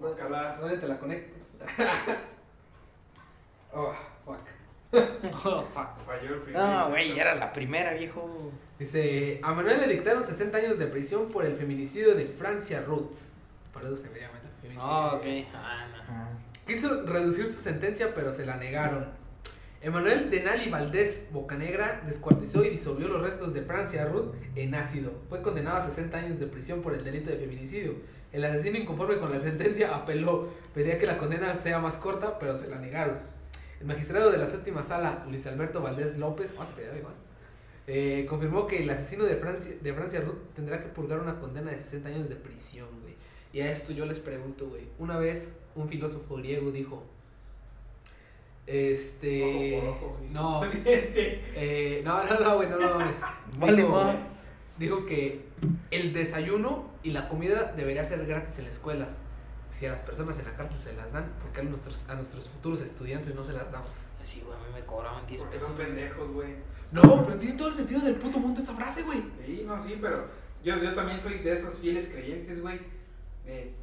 Ojalá. ¿Dónde te la conecto? [laughs] oh, fuck. [laughs] Oh, fuck. No, güey, era la primera, viejo. Dice, a Manuel le dictaron 60 años de prisión por el feminicidio de Francia Ruth. Por eso se me llama el feminicidio. Ah, ok. Ah, no. Quiso reducir su sentencia, pero se la negaron. Emanuel Denali Valdés Bocanegra descuartizó y disolvió los restos de Francia Ruth en ácido. Fue condenado a 60 años de prisión por el delito de feminicidio. El asesino inconforme con la sentencia apeló. Pedía que la condena sea más corta, pero se la negaron. El magistrado de la séptima sala, Luis Alberto Valdés López, igual, eh, confirmó que el asesino de Francia, de Francia Ruth tendrá que purgar una condena de 60 años de prisión, güey. Y a esto yo les pregunto, güey. Una vez un filósofo griego dijo, este, Ojo no, [laughs] eh, no, no, no, güey, no, no mames. [laughs] Vale Dijo- más. Dijo que el desayuno y la comida debería ser gratis en las escuelas. Si a las personas en la cárcel se las dan, porque a nuestros, a nuestros futuros estudiantes no se las damos? Sí, güey, a mí me cobraban 10 Porque pesos. son pendejos, güey. No, pero tiene todo el sentido del puto mundo esa frase, güey. Sí, no, sí, pero yo, yo también soy de esos fieles creyentes, güey. De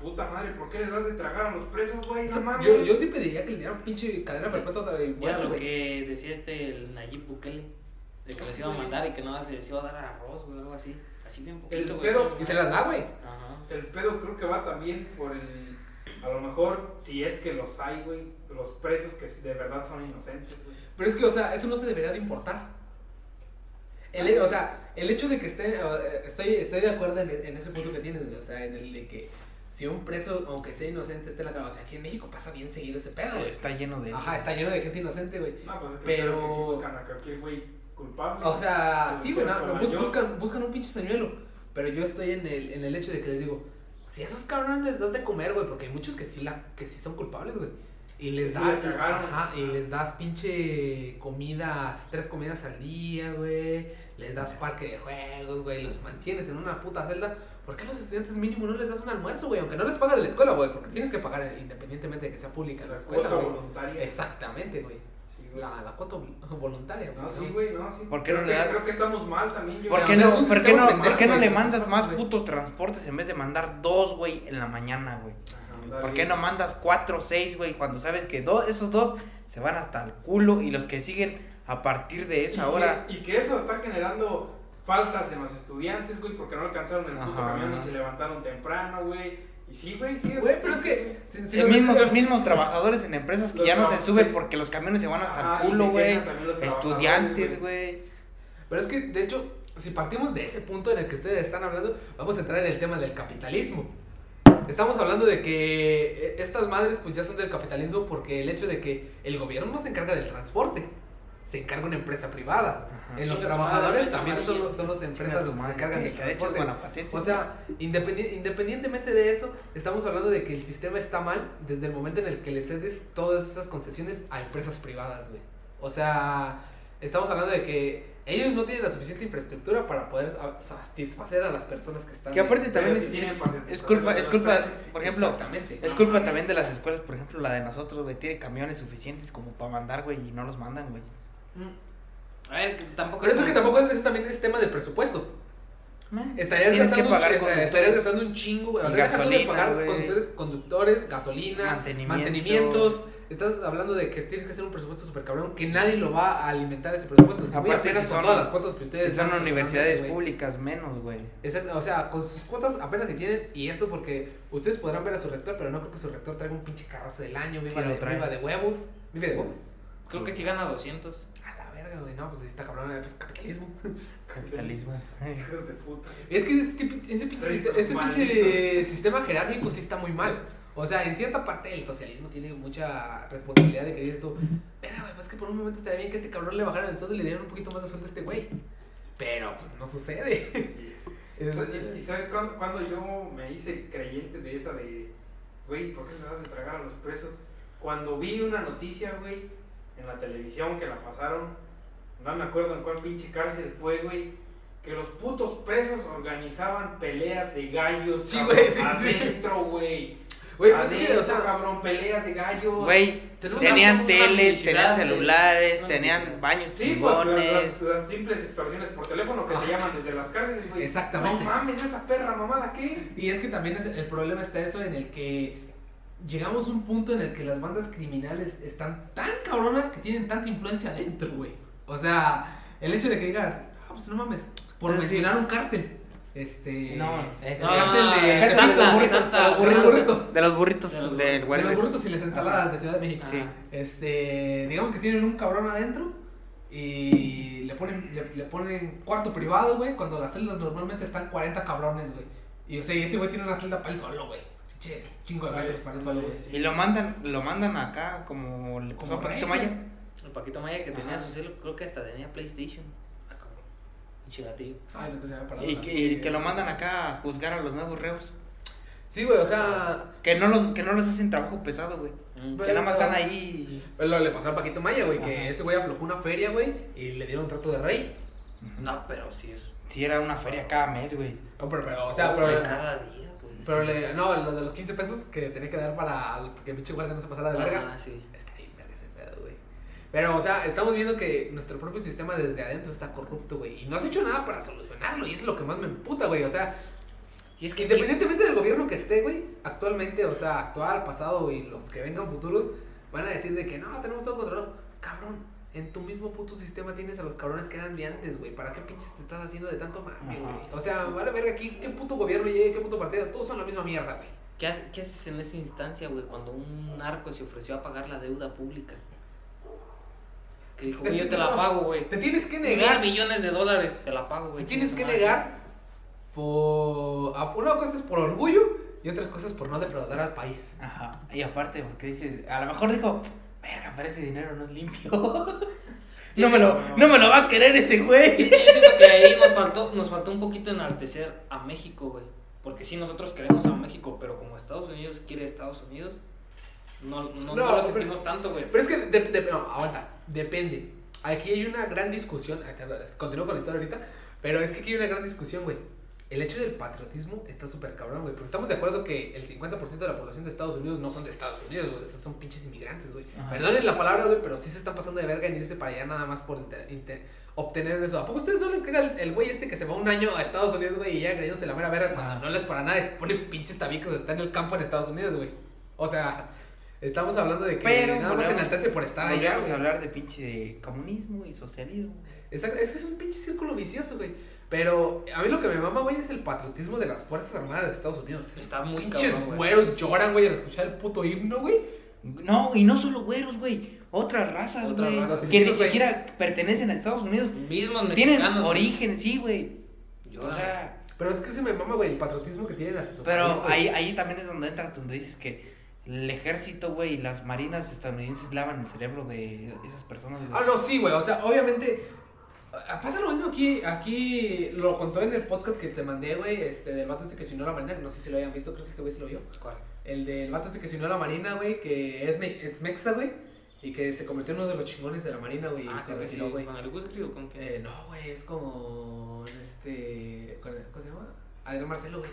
puta madre, ¿por qué les das de tragar a los presos, güey? No mames. Yo, yo sí pediría que les dieran pinche cadena perpetua de Ya lo güey. que decía este el Nayib Bukele, de que Ah, les iba a mandar y que no les iba a dar arroz, güey, algo así. Así bien El poquito, güey. pedo- Y se las da, güey. Ajá. El pedo creo que va también por el. A lo mejor, si es que los hay, güey, los presos que de verdad son inocentes, güey. Pero es que, o sea, eso no te debería de importar. El, o sea, el hecho de que esté, o, eh, estoy, estoy de acuerdo en, en ese punto que tienes, güey, o sea, en el de que si un preso, aunque sea inocente, esté en la cárcel, o sea, aquí en México pasa bien seguido ese pedo, güey. Está lleno de. Ajá, está lleno de gente inocente, güey. No, pues es que Pero- que buscan a cualquier güey culpable. O sea, sí, güey, no, bus- buscan, buscan un pinche señuelo. Pero yo estoy en el, en el hecho de que les digo, si a esos cabrones les das de comer, güey, porque hay muchos que sí, la, que sí son culpables, güey. Y les cagaron. ajá, y les das pinche comidas, tres comidas al día, güey. les das parque de juegos, güey, los mantienes en una puta celda. ¿Por qué a los estudiantes mínimo no les das un almuerzo, güey? Aunque no les pagas de la escuela, güey, porque tienes que pagar independientemente de que sea pública la La escuela, cuota güey. voluntaria. Exactamente, güey. Sí, güey. La, la cuota vol- voluntaria, güey. No, sí, güey, no, sí. ¿Por qué no Creo le que- da- Creo que estamos mal también. Yo ¿Por qué no, por qué no, pendejo, por qué no le mandas más putos transportes en vez de mandar dos, güey, en la mañana, güey? ¿Por qué no mandas cuatro o seis, güey, cuando sabes que dos, esos dos se van hasta el culo y los que siguen a partir de Y esa que- hora... Y que eso está generando faltas en los estudiantes, güey, porque no alcanzaron el puto Ajá. camión y se levantaron temprano, güey. Y sí, güey, sí. Güey, sí, pero es que. si- si Eh, lo mismos, ves- mismos trabajadores en empresas que Los ya no se suben sí. porque los camiones se van hasta Ajá, el culo, güey. los Estudiantes, güey. Pero es que, de hecho, si partimos de ese punto en el que ustedes están hablando, vamos a entrar en el tema del capitalismo. Estamos hablando de que eh, estas madres pues ya son del capitalismo porque el hecho de que el gobierno no se encarga del transporte, se encarga una empresa privada. Ajá. En los trabajadores madre, también son, los- son las empresas los que se encargan del transporte. O sea, independi- independientemente de eso, estamos hablando de que el sistema está mal desde el momento en el que le cedes todas esas concesiones a empresas privadas, güey. O sea, estamos hablando de que ellos no tienen la suficiente infraestructura para poder sa- satisfacer a las personas que están. Que aparte en- también es, si es- culpa, es culpa, por ejemplo, es culpa también de las escuelas, por ejemplo, la de nosotros, güey, tiene camiones suficientes como para mandar, güey, y no los mandan, güey. Mm. A ver, que tampoco. Pero eso que tampoco es, es también es tema de presupuesto. Estarías Tienes que gastando, un, estarías gastando un chingo, güey. O sea, tú de gasolina, pagar conductores, conductores, gasolina, Mantenimiento. mantenimientos. Estás hablando de que tienes que hacer un presupuesto súper cabrón, que nadie lo va a alimentar ese presupuesto. Si Aparte, apenas si con todas las cuotas que ustedes Si son universidades públicas, menos, güey. Exacto, o sea, con sus cuotas apenas si tienen, y eso porque ustedes podrán ver a su rector, pero no creo que su rector traiga un pinche carrazo del año, viva, Sí, de, viva de huevos, vive de huevos. Creo que sí gana 200. Verga, güey, no, pues ahí está cabrón, pues capitalismo. Capitalismo. [laughs] Hijos de puta. Es que ese, ese, ese pinche, ese pinche sistema jerárquico sí está muy mal. O sea, en cierta parte el socialismo tiene mucha responsabilidad de que dices tú, pero güey, pues que por un momento estaría bien que este cabrón le bajaran el sueldo y le dieran un poquito más de sueldo a este güey. Pero pues no sucede. Sí, [laughs] Es- ¿Y, y sabes cuándo, cuándo yo me hice creyente de esa de, güey, ¿por qué le das de tragar a los presos? Cuando vi una noticia, güey, en la televisión que la pasaron, no me acuerdo en cuál pinche cárcel fue, güey, que los putos presos organizaban peleas de gallos Sí, cabrón, güey, sí, sí, sí. adentro, güey. Güey, pues, adentro, o sea, cabrón, peleas de gallos. Güey, tenían teles, tenían celulares, tenían baños Sí, pues las, chingones. las- las simples extorsiones por teléfono que Ajá. te llaman desde las cárceles, güey. Exactamente. No mames, esa perra mamada, ¿qué? Y es que también es, el problema está eso en el que llegamos a un punto en el que las bandas criminales están tan cabronas que tienen tanta influencia adentro, güey. O sea, el hecho de que digas, ah, pues no mames, por Pero sí. mencionar un cártel. Este. No, este, No, cártel de, es de Santa, los burritos, Santa, de los burritos, de los burritos De los del burritos. De los burritos y las ensaladas de Ciudad de México. Sí. Este, digamos que tienen un cabrón adentro y le ponen, le, le ponen cuarto privado, güey, cuando las celdas normalmente están 40 cabrones, güey. Y o sea, y ese güey tiene una celda para él solo, güey. Pinches, chingo de metros para él solo, güey. Y lo mandan, lo mandan acá como le pasó Como a Paquito rey, Maya. El Paquito Maya que tenía Ajá. su celo, creo que hasta tenía PlayStation. Ah. Pinche gatillo. Ay, no te se me había parado Y que, y que lo mandan acá a juzgar a los nuevos reos. Sí, güey, o sea, Que no, los, que no les hacen trabajo pesado, güey. Mm. Que nada más están ahí. pues, lo le pasó al Paquito Maya, güey, que ese güey aflojó una feria, güey, y le dieron un trato de rey. No, pero sí es. Si era una feria cada mes, güey. No, pero, pero, o sea, pero, güey, cada día, pues. pero le, no, lo de los 15 pesos que tenía que dar para que el pinche guardia no se pasara de verga. Ah, sí. Está ahí, verga ese pedo, güey. Pero, o sea, estamos viendo que nuestro propio sistema desde adentro está corrupto, güey. Y no has hecho nada para solucionarlo. Y eso es lo que más me emputa, güey. O sea, Y es que. independientemente del gobierno que esté, güey, actualmente, o sea, actual, pasado y los que vengan futuros, van a decir de que no, tenemos todo controlado. Cabrón, en tu mismo puto sistema tienes a los cabrones que eran de antes, güey. ¿Para qué pinches te estás haciendo de tanto mame, güey? O sea, vale verga aquí, qué puto gobierno llegue, qué puto partido, todos son la misma mierda, güey. ¿Qué, hace- ¿Qué haces en esa instancia, güey, cuando un narco se ofreció a pagar la deuda pública? Que dijo, Te- "Güey, yo te- te la no, [laughs] pago, güey. Te tienes que Mil negar millones de dólares, te la pago, güey. Te tienes que negar por. Una cosa es por orgullo y otra cosa es por no defraudar al país. Ajá. Y aparte, porque dices, a lo mejor dijo, verga, pero ese dinero no es limpio. [laughs] No, es me lo, no me lo va a querer ese Es güey. que yo siento que ahí nos faltó, nos faltó un poquito enaltecer a México, güey. Porque sí, nosotros queremos a México, pero como Estados Unidos quiere Estados Unidos, no, no, no, No, lo pero- sentimos tanto, güey. Pero es que, de- de- no, aguanta, depende. aquí hay una gran discusión. Continúo con la historia ahorita. Pero es que aquí hay una gran discusión, güey. El hecho del patriotismo está súper cabrón, güey. Porque estamos de acuerdo que el 50% de la población de Estados Unidos no son de Estados Unidos, güey. Esos son pinches inmigrantes, güey. Perdonen la palabra, güey, pero sí se están pasando de verga en irse para allá nada más por obtener eso. ¿A poco ustedes no les caga el- güey este que se va un año a Estados Unidos, güey, y ya creyéndose la mera verga cuando no les para nada, pone pinches tabicos, está en el campo en Estados Unidos, güey? O sea, estamos hablando de que Pero nada más volvemos- enaltece por estar allá. Güey. a hablar de pinche comunismo y socialismo. Exacto, es que es un pinche círculo vicioso, güey. Pero a mí lo que me mama, güey, es el patriotismo de las Fuerzas Armadas de Estados Unidos. Está muy Pinches cabrón, güey. güeros lloran, güey, al escuchar el puto himno, güey. No, y no solo güeros, güey. Otras razas, güey. razas. Que ni siquiera pertenecen a Estados Unidos. Mismos Tienen origen, sí, güey. O sea, Pero es que se me mama, güey, el patriotismo que tienen su pero ahí también es donde entras, donde dices que el ejército, güey, y las marinas estadounidenses lavan el cerebro de esas personas. Ah, no, sí, güey. O sea, obviamente. ah, Pasa lo mismo aquí. Aquí lo contó en el podcast que te mandé, güey. Este, del vato este que se unió a la marina. que No sé si lo hayan visto, creo que este güey sí lo vio. ¿Cuál? El del vato este que se unió a la marina, güey. Que es me- ex mexa, güey. Y que se convirtió en uno de los chingones de la marina, güey. y Ah, se que sí. retiró, güey. ¿Con el Gusgri o con qué? Eh, no, güey, es como. Este. ¿Cómo se llama? Adrián Marcelo, güey.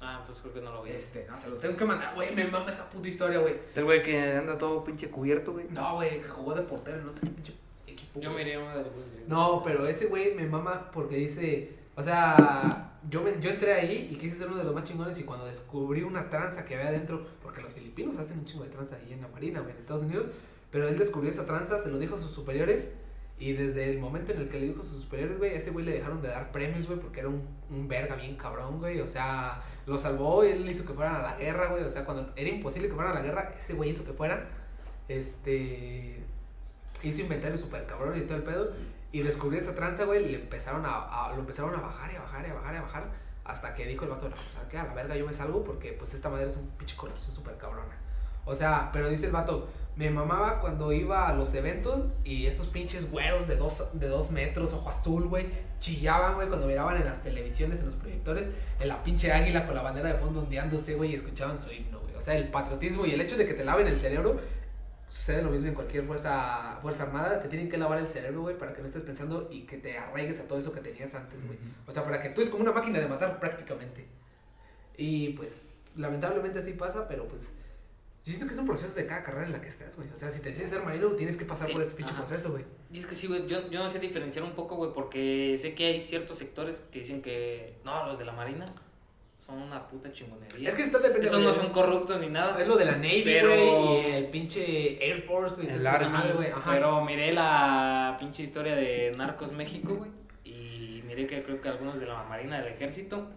Ah, entonces creo que no lo vi. Este, no, se lo tengo que mandar, güey. Me mama esa puta historia, güey. Es el güey que anda todo pinche cubierto, güey. No, güey, que jugó de portero, no sé qué pinche equipo. Yo güey. miré uno del Gusgri. No, pero ese güey me mama porque dice, o sea, yo, me- yo entré ahí y quise ser uno de los más chingones y cuando descubrí una tranza que había adentro, porque los filipinos hacen un chingo de tranza ahí en la marina, güey, en Estados Unidos, pero él descubrió esa tranza, se lo dijo a sus superiores y desde el momento en el que le dijo a sus superiores, güey, ese güey le dejaron de dar premios, güey, porque era un, un verga bien cabrón, güey, o sea, lo salvó y él hizo que fueran a la guerra, güey, o sea, cuando era imposible que fueran a la guerra, ese güey hizo que fueran, este hizo inventarios super cabrones y todo el pedo. Y descubrió esa tranza, güey. Le empezaron a, a- lo empezaron a bajar y a bajar y a bajar y a bajar. Hasta que dijo el vato, no, o sea, que a la verga yo me salgo porque pues esta madre es un pinche corrupción súper cabrona. O sea, pero dice el vato, me mamaba cuando iba a los eventos y estos pinches güeros de dos, de dos metros, ojo azul, güey, chillaban, güey, cuando miraban en las televisiones, en los proyectores, en la pinche águila con la bandera de fondo ondeándose, güey, y escuchaban su himno, güey. O sea, el patriotismo y el hecho de que te laven el cerebro sucede lo mismo en cualquier fuerza, fuerza armada. Te tienen que lavar el cerebro, güey, para que no estés pensando y que te arraigues a todo eso que tenías antes, güey. O sea, para que tú es como una máquina de matar prácticamente. Y pues, lamentablemente así pasa, pero pues. Yo siento que es un proceso de cada carrera en la que estés, güey. O sea, si te decides ser marino, tienes que pasar Sí, por ese pinche ajá. proceso, güey. Y es que sí, güey, yo, yo no sé diferenciar un poco, güey, porque sé que hay ciertos sectores que dicen que, no, los de la Marina son una puta chingonería. Es que está depende Esos no son corruptos ni nada. Es lo de la Navy, Pero- güey, y el pinche Air Force, güey. El Army. güey, ajá. Pero miré la pinche historia de Narcos México, güey. Y miré que creo que algunos de la Marina del Ejército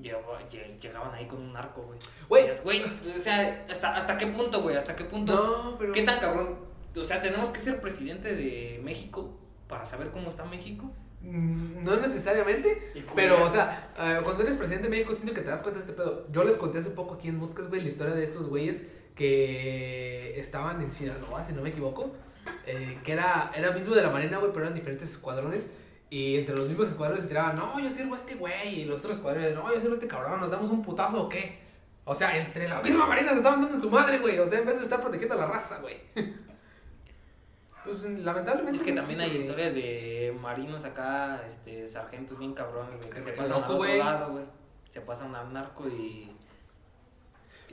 llegó- llegaban ahí con un narco, güey. Güey. Decías, Güey, o sea, ¿hasta, ¿hasta qué punto, güey? ¿Hasta qué punto? No, pero. ¿Qué tan cabrón? O sea, tenemos que ser presidente de México para saber cómo está México. Mm, No necesariamente, pero, o sea, eh, cuando eres presidente de México, siento que te das cuenta de este pedo. Yo les conté hace poco aquí en Mutcas, güey, la historia de estos güeyes que estaban en Sinaloa, si no me equivoco. eh, que era, era mismo de la Marina, güey, pero eran diferentes escuadrones. Y entre los mismos escuadrones se tiraban, no, yo sirvo a este güey. Y los otros escuadrones, no, yo sirvo a este cabrón, ¿nos damos un putazo o qué? O sea, entre la misma Marina se estaban dando en su madre, güey. O sea, en vez de estar protegiendo a la raza, güey. [laughs] Pues lamentablemente. Es que también hay güey. historias de marinos acá, este, sargentos bien cabrones, güey, que se pasan loco, al otro lado, güey. Se pasan al narco y...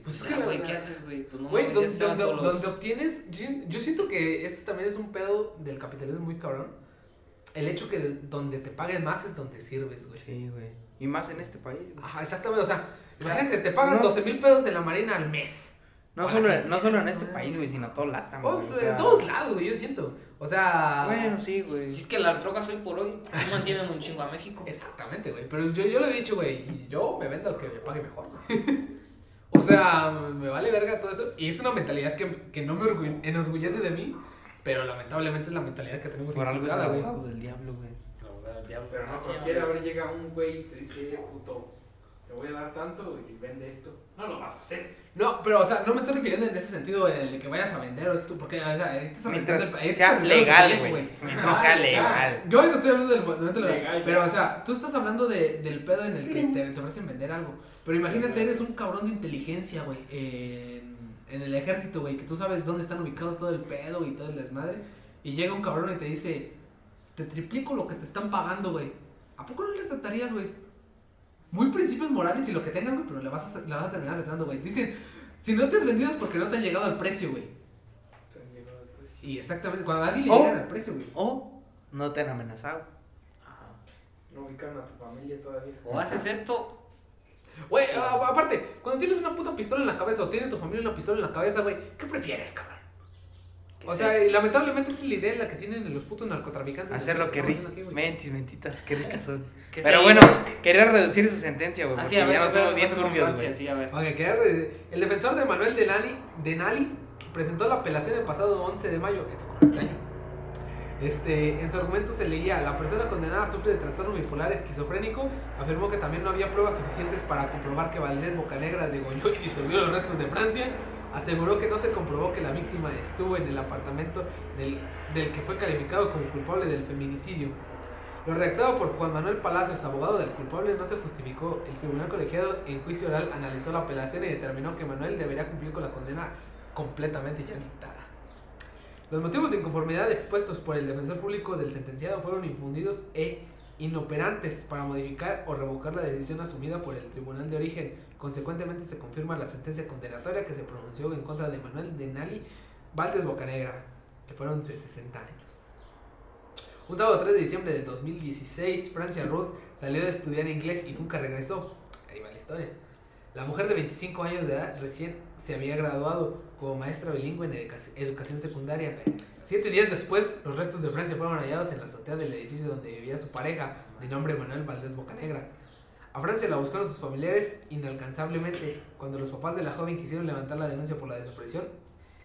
Pues es ya, que la güey, ¿qué haces, güey? Pues no Güey, se van donde- todos los- donde obtienes, yo, siento que eso también es un pedo del capitalismo muy cabrón. El hecho que donde te paguen más es donde sirves, güey. Sí, güey. Y más en este país. güey. Ajá, exactamente, o sea, O sea, imagínate, te pagan no- 12 mil pesos en la marina al mes. No solo, no sea, solo en este ¿no? país, güey, sino todo Latam, Oh, güey. o sea, en todos lados, güey, yo siento. O sea... Bueno, sí, Si güey. es que las drogas hoy por hoy no mantienen un chingo a México. Exactamente, güey. Pero yo, yo lo he dicho, güey. Yo me vendo al que me pague mejor, güey. [laughs] o sea, me vale verga todo eso. Y es una mentalidad que, que no me orgu- enorgullece de mí. Pero lamentablemente es la mentalidad que tenemos Por algo es el abogado del diablo, güey. La verdad, el diablo. Pero no Así, cualquiera, ahora llega un güey y te dice, "Eh, puto, te voy a dar tanto y vende esto. No lo vas a hacer. No, pero, o sea, no me estoy refiriendo en ese sentido en el que vayas a vender o esto, porque, o sea, estás Mientras el- sea legal, güey. Mientras Ajá, sea legal. Yo ahorita estoy hablando del momento legal, Legal, pero, o sea, tú estás hablando de, del pedo en el que te, te ofrecen vender algo. Pero imagínate, eres un cabrón de inteligencia, güey, en, en el ejército, güey, que tú sabes dónde están ubicados todo el pedo y todo el desmadre. Y llega un cabrón y te dice, te triplico lo que te están pagando, güey. ¿A poco no le aceptarías, güey? Muy principios morales y lo que tengas, güey, pero le vas, a, le vas a terminar aceptando, güey. Dicen, si no te has vendido es porque no te ha llegado al precio, güey. Se han llegado al precio. Y exactamente, cuando a alguien le Oh. llegan al precio, güey. O no te han amenazado. No ubican a tu familia todavía. O haces esto, Güey, a- aparte, cuando tienes una puta pistola en la cabeza o tiene tu familia una pistola en la cabeza, güey, ¿qué prefieres, cabrón? O se- sea, y lamentablemente esa es la idea en la que tienen los putos narcotraficantes. Hacer lo que güey. Mentis, mentitas, qué ricas son. [laughs] que Pero bueno, quería reducir su sentencia, güey. Así, Porque a ver, ya nos vemos bien con turbios, güey. sí, el defensor de Manuel Denali, Denali presentó la apelación el pasado 11 de mayo, eso ocurrió este año. Este, en su argumento se leía, la persona condenada sufre de trastorno bipolar esquizofrénico, afirmó que también no había pruebas suficientes para comprobar que Valdés Bocanegra degolló y disolvió los restos de Francia, aseguró que no se comprobó que la víctima estuvo en el apartamento del, del que fue calificado como culpable del feminicidio. Lo redactado por Juan Manuel Palacios, abogado del culpable, no se justificó. El tribunal colegiado en juicio oral analizó la apelación y determinó que Manuel debería cumplir con la condena completamente ya dictada. Los motivos de inconformidad expuestos por el defensor público del sentenciado fueron infundidos e inoperantes para modificar o revocar la decisión asumida por el tribunal de origen. Consecuentemente se confirma la sentencia condenatoria que se pronunció en contra de Manuel Denali Valdes Bocanegra, que fueron de 60 años. Un sábado 3 de diciembre del 2016, Francia Ruth salió de estudiar inglés y nunca regresó. Ahí va la historia. La mujer de 25 años de edad recién se había graduado como maestra bilingüe en educa- educación secundaria. Siete días después, los restos de Francia fueron hallados en la azotea del edificio donde vivía su pareja, de nombre Manuel Valdés Bocanegra. A Francia la buscaron sus familiares inalcanzablemente. Cuando los papás de la joven quisieron levantar la denuncia por la desaparición,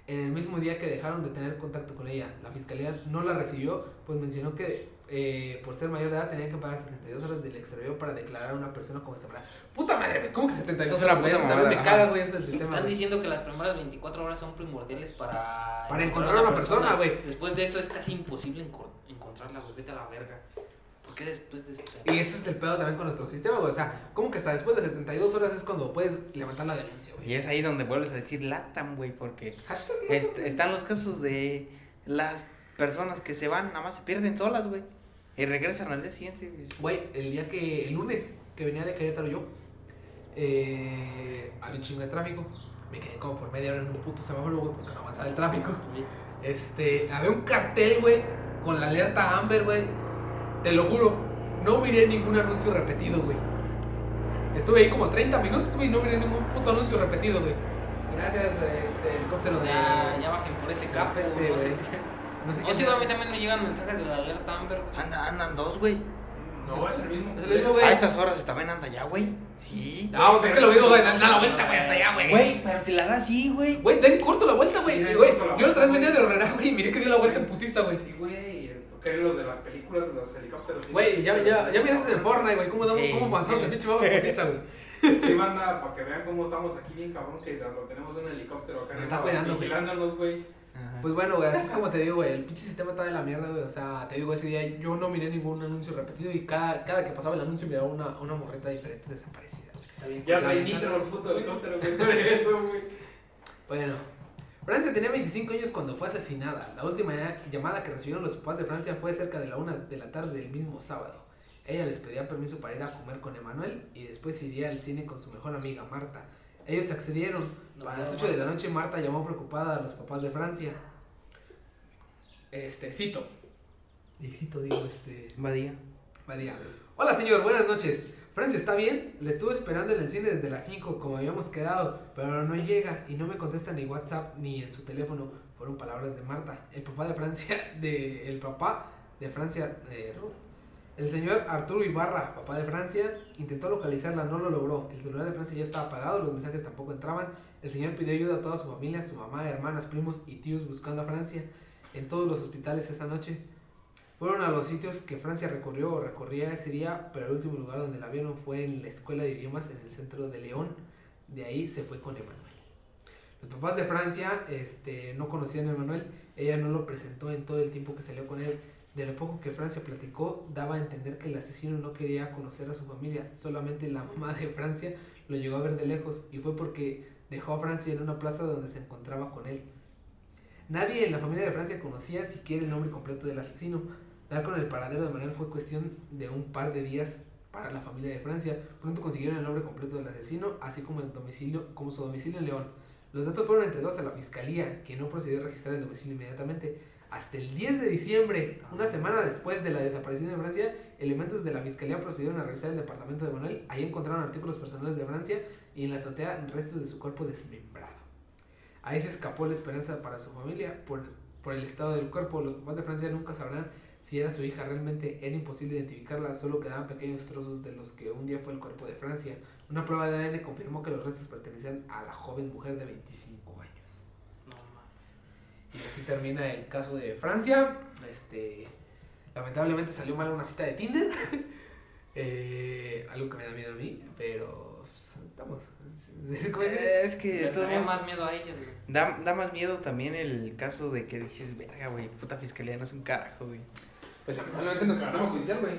en el mismo día que dejaron de tener contacto con ella, la fiscalía no la recibió, pues mencionó que eh, por ser mayor de edad tenían que pagar 72 horas del extravío para declarar a una persona como desaparida. Puta madre, ¿cómo que 72 Es una horas? puta también me caga, güey, eso del sistema. Están güey. diciendo que las primeras 24 horas son primordiales para... Para encontrar a una persona, güey. Después de eso es casi imposible enco- encontrarla, güey. Vete a la verga. ¿Por qué después de este... Y ese es el pedo también con nuestro sistema, güey. O sea, como que hasta después de 72 horas es cuando puedes levantar la denuncia, güey. Y es ahí donde vuelves a decir latam, güey, porque est- están los casos de las personas que se van, nada más se pierden solas, güey. Y regresan al día siguiente. güey. Güey, el día que, el lunes, que venía de Querétaro yo, eh, había un chingo de tráfico. Me quedé como por media hora en un puto semáforo, güey, porque no avanzaba el tráfico. Este, había un cartel, güey, con la alerta Amber, güey. Te lo juro, no miré ningún anuncio repetido, güey. Estuve ahí como 30 minutos, güey, y no miré ningún puto anuncio repetido, güey. Gracias, este, helicóptero de. Ya, ya bajen por ese no sé güey. No sé O si a mí también me llegan mensajes de la alerta Amber. güey. Anda, andan dos, güey. No, es el mismo. Es el mismo, güey. A estas horas también anda ya, güey. Sí. No, pues es que lo mismo, güey. Da da la vuelta, güey, hasta allá, güey. Güey, pero si la da así, güey. Güey, den corto la vuelta, güey. Sí, den güey. corto la Yo la otra vez vuelta, venía de güey. Horrera, güey, y miré que dio la vuelta en putiza, güey. Sí, güey. Que eran los de las películas, los helicópteros. Güey, ya, ya, ya miraste en Fortnite, güey, cómo, damos, Sí. cómo avanzamos el pinche mapa en putiza, güey. Sí, banda, para que vean cómo estamos aquí bien cabrón, que hasta tenemos un helicóptero acá arriba está cuidando, güey. vigilándonos, güey. Ajá. Pues bueno, güey, así es como te digo, güey, el pinche sistema está de la mierda, güey. O sea, te digo, ese día yo no miré ningún anuncio repetido y cada, cada que pasaba el anuncio miraba una, una morreta diferente desaparecida, güey. Ya nitro el puto helicóptero, güey. Eso, güey. Bueno, Francia tenía 25 años cuando fue asesinada. La última llamada que recibieron los papás de Francia fue cerca de la una de la tarde del mismo sábado. Ella les pedía permiso para ir a comer con Emanuel y después iría al cine con su mejor amiga Marta. Ellos accedieron. No, no, las 8 de la noche Marta llamó preocupada a los papás de Francia. Este, cito. Y cito, digo, este... Badía. María. Hola señor, buenas noches. Francia, ¿está bien? Le estuve esperando en el cine desde las 5 como habíamos quedado, pero no llega y no me contesta ni WhatsApp ni en su teléfono. Fueron palabras de Marta, el papá de Francia, [laughs] de, el papá de Francia, de Ruth. El señor Arturo Ibarra, papá de Francia, intentó localizarla, no lo logró. El celular de Francia ya estaba apagado, los mensajes tampoco entraban. El señor pidió ayuda a toda su familia, su mamá, hermanas, primos y tíos buscando a Francia en todos los hospitales esa noche. Fueron a los sitios que Francia recorrió o recorría ese día, pero el último lugar donde la vieron fue en la escuela de idiomas en el centro de León. De ahí se fue con Emanuel. Los papás de Francia este, no conocían a Emanuel, ella no lo presentó en todo el tiempo que salió con él. De lo poco que Francia platicó, daba a entender que el asesino no quería conocer a su familia, solamente la mamá de Francia lo llegó a ver de lejos y fue porque dejó a Francia en una plaza donde se encontraba con él. Nadie en la familia de Francia conocía siquiera el nombre completo del asesino. Dar con el paradero de Manuel fue cuestión de un par de días para la familia de Francia. Pronto consiguieron el nombre completo del asesino, así como el domicilio, como su domicilio en León. Los datos fueron entregados a la fiscalía, que no procedió a registrar el domicilio inmediatamente. Hasta el 10 de diciembre, una semana después de la desaparición de Francia, elementos de la fiscalía procedieron a revisar el departamento de Manuel. Ahí encontraron artículos personales de Francia y en la azotea restos de su cuerpo desmembrado. Ahí se escapó la esperanza para su familia por, por el estado del cuerpo. Los papás de Francia nunca sabrán si era su hija. Realmente era imposible identificarla, solo quedaban pequeños trozos de los que un día fue el cuerpo de Francia. Una prueba de ADN confirmó que los restos pertenecían a la joven mujer de 25 años. No mames. Y así termina el caso de Francia. Este, lamentablemente salió mal una cita de Tinder. [laughs] Eh, algo que me da miedo a mí, pero estamos. [laughs] Es que de Le todos daría modos, más miedo a ella, güey. da, da más miedo también el caso de que dices, verga, güey, puta fiscalía no es un carajo, güey. Pues lamentablemente nuestro sistema judicial, güey.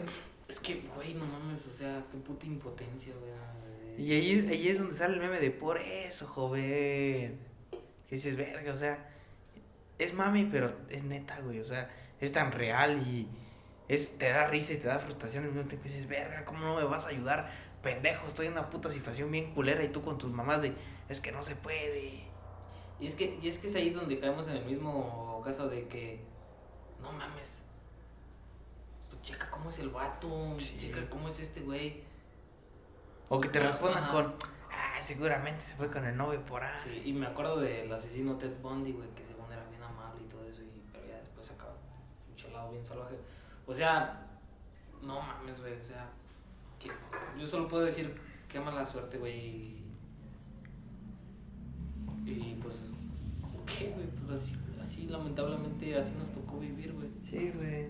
Es que, güey, no mames, o sea, qué puta impotencia, güey. Y ahí, es- ahí es donde sale el meme de por eso, joven. Que dices, verga, o sea, es mami, pero es neta, güey. O sea, es tan real y es, te da risa y te da frustración. Y mismo tiempo dices, verga, ¿cómo no me vas a ayudar? Pendejo, estoy en una puta situación bien culera y tú con tus mamás de, es que no se puede. Y es que, y es que es ahí donde caemos en el mismo caso de que, no mames, pues checa cómo es el vato, Sí. checa cómo es este güey. O que te Ajá. respondan con, ah, seguramente se fue con el novio por ahí. Sí, y me acuerdo del asesino Ted Bundy, güey, que según era bien amable y todo eso, y, pero ya después acaba un lado bien salvaje. O sea, no mames, güey, o sea, que- yo solo puedo decir qué mala suerte, güey. Y, y, pues, ¿qué, güey? Pues así, así, lamentablemente, así nos tocó vivir, güey. Sí, güey.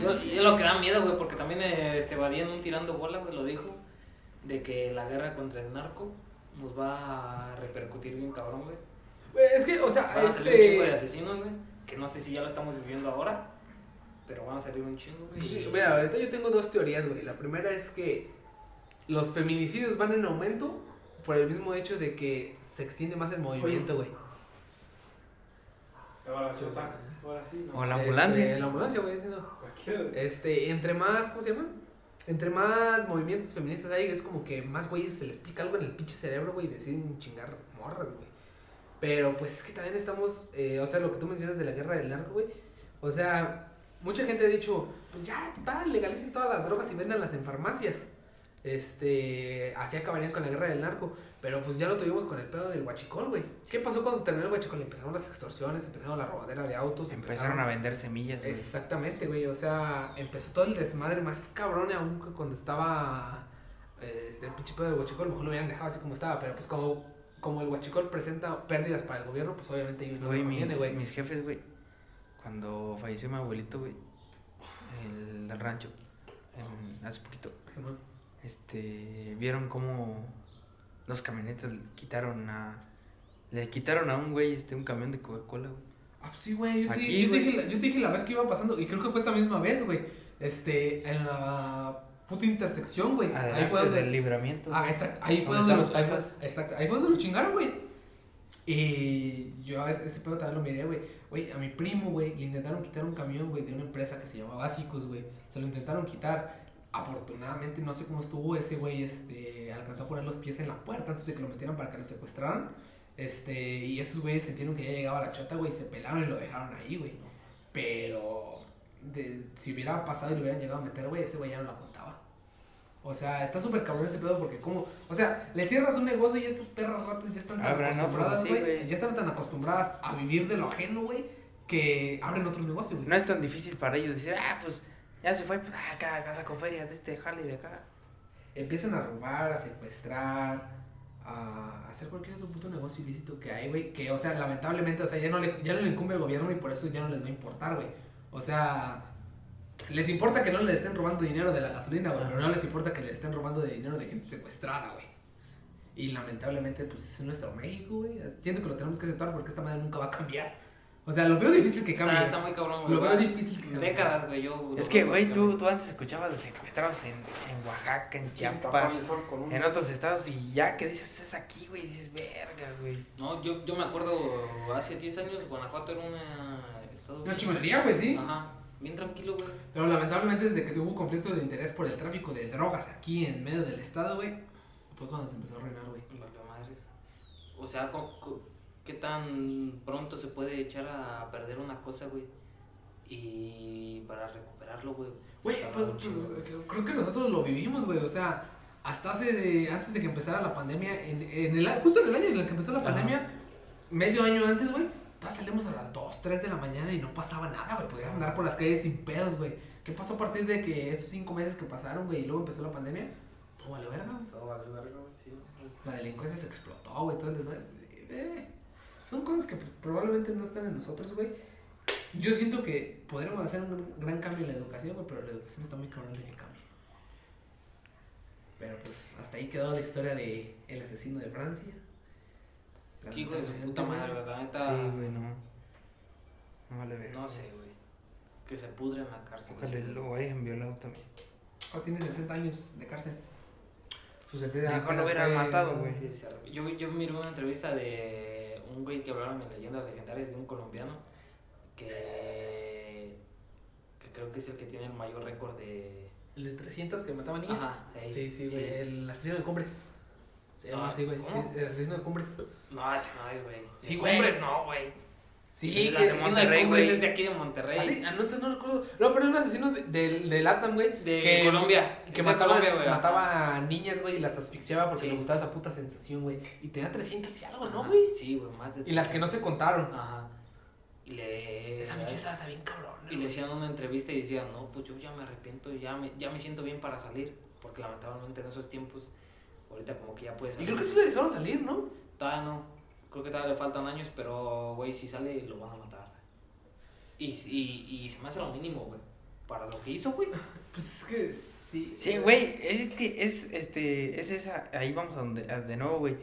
Yo, es lo que da miedo, güey, porque también este Badía en un tirando bola, güey, lo dijo, de que la guerra contra el narco nos va a repercutir bien cabrón, güey. Güey, Es que, o sea, Van a salir un chingo de este. asesinos, güey, que no sé si ya lo estamos viviendo ahora, pero van a salir un chingo, güey. Sí, Mira, ahorita yo tengo dos teorías, güey. La primera es que los feminicidios van en aumento por el mismo hecho de que se extiende más el movimiento, güey. Ahora sí, no. O la ambulancia. Este, la ambulancia, güey. sí, no. Cualquiera. Este, entre más, ¿cómo se llama? Entre más movimientos feministas hay, es como que más güeyes se les pica algo en el pinche cerebro, güey, y deciden chingar morras, güey. Pero pues es que también estamos, eh, o sea, lo que tú mencionas de la guerra del narco, güey. O sea, mucha gente ha dicho, pues ya, total, legalicen todas las drogas y vendanlas en farmacias. Este, así acabarían con la guerra del narco. Pero pues ya lo tuvimos con el pedo del huachicol, güey. ¿Qué pasó cuando terminó el huachicol? Empezaron las extorsiones, empezaron la robadera de autos, Empezaron a vender semillas, güey. Exactamente, güey. O sea, empezó todo el desmadre más cabrón aún que cuando estaba este, el pinche pedo del huachicol. A lo mejor lo hubieran dejado así como estaba, pero pues como, como el huachicol presenta pérdidas para el gobierno, pues obviamente ellos no Güey, les conviene, mis, güey. mis jefes, güey, cuando falleció mi abuelito, güey, el del rancho, en- hace poquito, este, vieron cómo los camionetas le quitaron a, le quitaron a un güey, este, un camión de Coca-Cola, güey. Ah, sí, güey. Yo, te Aquí, yo, te dije yo te dije la vez que iba pasando, y creo que fue esa misma vez, güey. Este, en la puta intersección, güey. Ahí Adelante fue donde. del libramiento. Ah, exacto. Ahí fue ¿Dónde donde lo, los ahí, exacto, ahí fue donde lo chingaron, güey. Y yo ese, ese pedo también lo miré, güey. Güey, a mi primo, güey, le intentaron quitar un camión, güey, de una empresa que se llamaba Básicos, güey. Se lo intentaron quitar. Afortunadamente, no sé cómo estuvo ese güey, este, alcanzó a poner los pies en la puerta antes de que lo metieran para que lo secuestraran. Este, y esos güeyes sintieron que ya llegaba la chota, güey, se pelaron y lo dejaron ahí, güey. Pero, de, si hubiera pasado y lo hubieran llegado a meter, güey, ese güey ya no la. O sea, está súper cabrón ese pedo porque como, o sea, le cierras un negocio y estas perras ratas ya están tan Abran otro, acostumbradas, sí, güey. ya están tan acostumbradas a vivir de lo ajeno, güey, que abren otro negocio, güey. No es tan difícil para ellos decir, ah, pues, ya se fue, pues, ah, acá, acá saco feria de este jale de acá. Empiezan a robar, a secuestrar, a hacer cualquier otro puto negocio ilícito que hay, güey, que, o sea, lamentablemente, o sea, ya no le, ya no le incumbe al gobierno y por eso ya no les va a importar, güey. O sea, les importa que no les estén robando dinero de la gasolina, güey, pero no les importa que les estén robando de dinero de gente secuestrada, güey. Y lamentablemente, pues es nuestro México, güey. Siento que lo tenemos que aceptar porque esta madre nunca va a cambiar. O sea, lo veo difícil que cambie. Está, está muy cabrón, güey. Lo veo difícil que cambie. Décadas, güey, yo. Es que, güey, tú, tú antes escuchabas de secuestrados en, en Oaxaca, en Chiapas, un- en otros estados, y ya que dices es aquí, güey, dices, verga, güey. No, yo, yo me acuerdo hace 10 años Guanajuato era una estado. Una chingonería, güey, sí. Ajá. Bien tranquilo, güey. Pero lamentablemente desde que hubo conflicto de interés por el tráfico de drogas aquí en medio del estado, güey, fue cuando se empezó a arruinar, güey. O sea, ¿qué tan pronto se puede echar a perder una cosa, güey? Y para recuperarlo, güey. Güey, pues, pues, que- creo que nosotros lo vivimos, güey. O sea, hasta hace de, antes de que empezara la pandemia, en, en el, justo en el año en el que empezó la Ajá. pandemia, medio año antes, güey, salimos a las 2, 3 de la mañana y no pasaba nada, güey. Podías andar por las calles sin pedos, güey. ¿Qué pasó a partir de que esos 5 meses que pasaron, güey, y luego empezó la pandemia? Todo vale verga, güey. Todo vale verga, güey, sí. La delincuencia se explotó, güey, todo el desmadre. Eh, son cosas que probablemente no están en nosotros, güey. Yo siento que podríamos hacer un gran- cambio en la educación, güey, pero la educación está muy cabrón de que cambie. Pero pues hasta ahí quedó la historia de el asesino de Francia. Qué hijo de su puta madre, ¿verdad? Neta, Sí, güey, no. No vale ver. No sé, güey. Que se pudre en la cárcel. Ojalá Sí. lo hayan violado también. Ahora tiene 60 años de cárcel. Su sentencia Mejor lo hubieran matado, güey. Yo, yo miré una entrevista de un güey que hablaron en leyendas legendarias de un colombiano que, que creo que es el que tiene el mayor récord de... El de 300 que mataba niñas. Ajá, ahí, sí, sí, güey. sí. El asesino de cumbres. Se llama Ah, así, güey. asesino de cumbres. No, ese no es, güey. Sí, güey. Cumbres no, güey. Sí, Es la de Monterrey, Cumbres güey. es de aquí de Monterrey. ¿Ah, sí? Ah, no, no recuerdo. No, pero era un asesino de, de, de Latam, güey. De que, Colombia. Que Es mataba, Colombia, mataba a niñas, güey, y las asfixiaba porque Sí. le gustaba esa puta sensación, güey. Y tenía 300 y algo, ¿no, güey? Sí, güey, más de... Y las que no se contaron. Ajá. Y le... Esa pinche estaba está bien cabrón. Y le hacían una entrevista y decían, no, pues yo ya me arrepiento, ya me, ya me siento bien para salir. Porque lamentablemente en esos tiempos, ahorita como que ya puedes Y creo que sí le dejaron salir, ¿no? Todavía no. Creo que todavía le faltan años, pero, güey, si sale, lo van a matar. Y, y, y se me hace lo mínimo, güey. Para lo que hizo, güey. [laughs] Pues es que sí. Sí, güey, es que es, este, es esa, ahí vamos a donde, a- de nuevo, güey.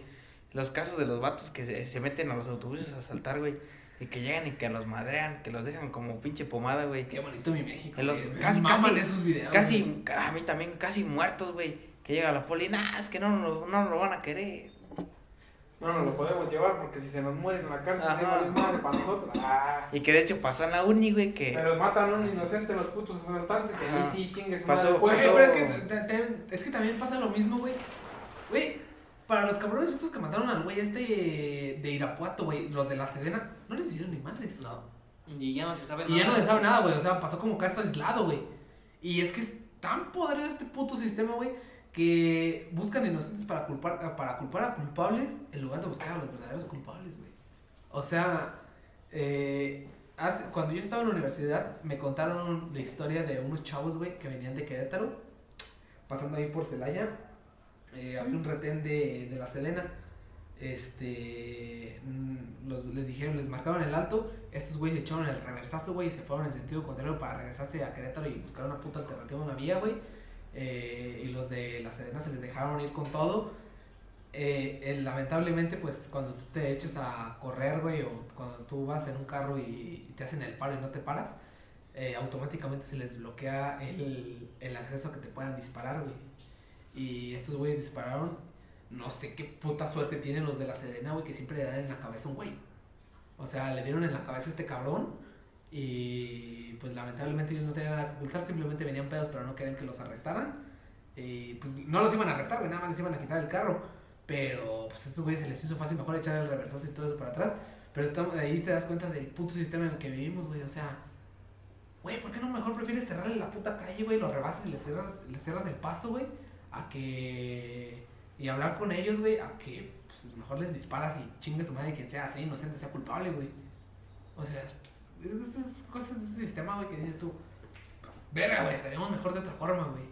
Los casos de los vatos que se, se meten a los autobuses a asaltar, güey. Y que llegan y que los madrean, que los dejan como pinche pomada, güey. Qué bonito mi México. En los- casi- casi- esos videos. güey. Casi, a mí también, casi muertos, güey. Que llega la poli, nah, es que no, no, no lo van a querer. No nos lo podemos llevar porque si se nos mueren en la cárcel, no vale madre para nosotros. Ah. Y que de hecho pasó en la uni, güey, que... Pero matan a un inocente los putos asaltantes y ahí sí chingue su Pasó- madre. Güey, Pues, pero es que, es también pasa lo mismo, güey. Güey, para los cabrones estos que mataron al güey este de Irapuato, güey, los de la Sedena, no les hicieron ni madres. No. Y ya no se sabe Y ya no nada. se sabe nada, güey. O sea, pasó como caso aislado, güey. Y es que es tan podrido este puto sistema, güey, que buscan inocentes para culpar, para culpar a culpables en lugar de buscar a los verdaderos culpables, güey. O sea, eh, hace- cuando yo estaba en la universidad, me contaron la historia de unos chavos, güey, que venían de Querétaro, pasando ahí por Celaya. Eh, había un retén de, de la Sedena. Este. mm, los- les dijeron, les marcaron el alto. Estos güeyes echaron el reversazo, güey, y se fueron en sentido contrario para regresarse a Querétaro y buscar una puta alternativa a una vía, güey. Eh, y los de la Sedena se les dejaron ir con todo. Eh, lamentablemente, pues cuando tú te eches a correr, güey, o cuando tú vas en un carro y, te hacen el paro y no te paras, eh, automáticamente se les bloquea el, el acceso a que te puedan disparar, güey. Y estos güeyes dispararon. No sé qué puta suerte tienen los de la Sedena, güey, que siempre le dan en la cabeza un güey. O sea, le dieron en la cabeza a este cabrón. Y pues lamentablemente ellos no tenían nada que ocultar, simplemente venían pedos, pero no querían que los arrestaran. Y pues no los iban a arrestar, güey, nada más les iban a quitar el carro. Pero pues a estos güeyes se les hizo fácil mejor echar el reversazo y todo eso para atrás. Pero estamos, ahí te das cuenta del puto sistema en el que vivimos, güey. O sea, güey, ¿por qué no mejor prefieres cerrarle la puta calle, güey? Lo rebasas y les cierras, les cierras el paso, güey. A que. Y hablar con ellos, güey. A que pues, mejor les disparas y chingue su madre quien sea, sea inocente, sea culpable, güey. O sea, pues, es- esas cosas de ese sistema, güey, que dices tú. Verga, güey, estaríamos mejor de otra forma, güey.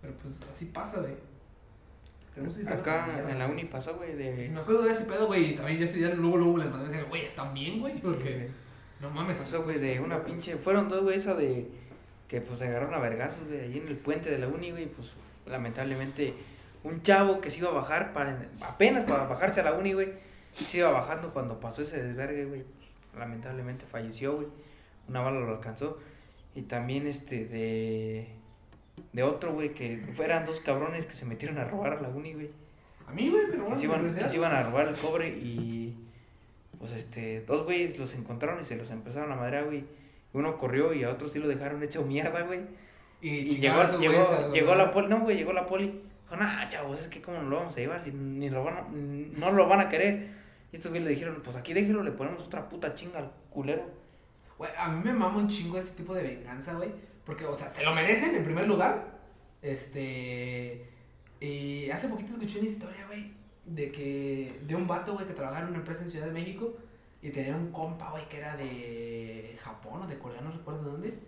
Pero pues así pasa, güey. Acá en la uni pasó, güey, de... Me acuerdo de ese pedo, güey, y también ya ese día luego, luego les mandé a decir, güey, ¿están bien, güey? Porque, no mames. Pasó, güey, de una pinche... Fueron dos, güey, eso de... Que, pues, se agarraron a vergazos, güey, ahí en el puente de la uni, güey, pues, lamentablemente... Un chavo que se iba a bajar para... Apenas para bajarse a la uni, güey. Se iba bajando cuando pasó ese desvergue, güey. Lamentablemente falleció, güey. Una bala lo alcanzó. Y también, este, de... De otro, güey, que fueran dos cabrones que se metieron a robar a la uni, güey. A mí, güey, pero que bueno, se, iban, universidad. que se iban a robar el cobre y pues este, dos güeyes los encontraron y se los empezaron a madrear, güey. Uno corrió y a otro sí lo dejaron hecho mierda, güey. Y, llegó, llegó, a llegó la poli, no, güey, llegó la poli. Dijo, nah, chavos, es que cómo no lo vamos a llevar si ni lo van a- no lo van a querer. Y estos güeyes le dijeron, pues aquí déjelo, le ponemos otra puta chinga al culero. Güey, a mí me mama un chingo ese tipo de venganza, güey. Porque, o sea, se lo merecen en primer lugar. Este. Y hace poquito escuché una historia, güey. De que. De un vato, güey, que trabajaba en una empresa en Ciudad de México. Y tenía un compa, güey, que era de Japón o de Corea, no recuerdo de dónde.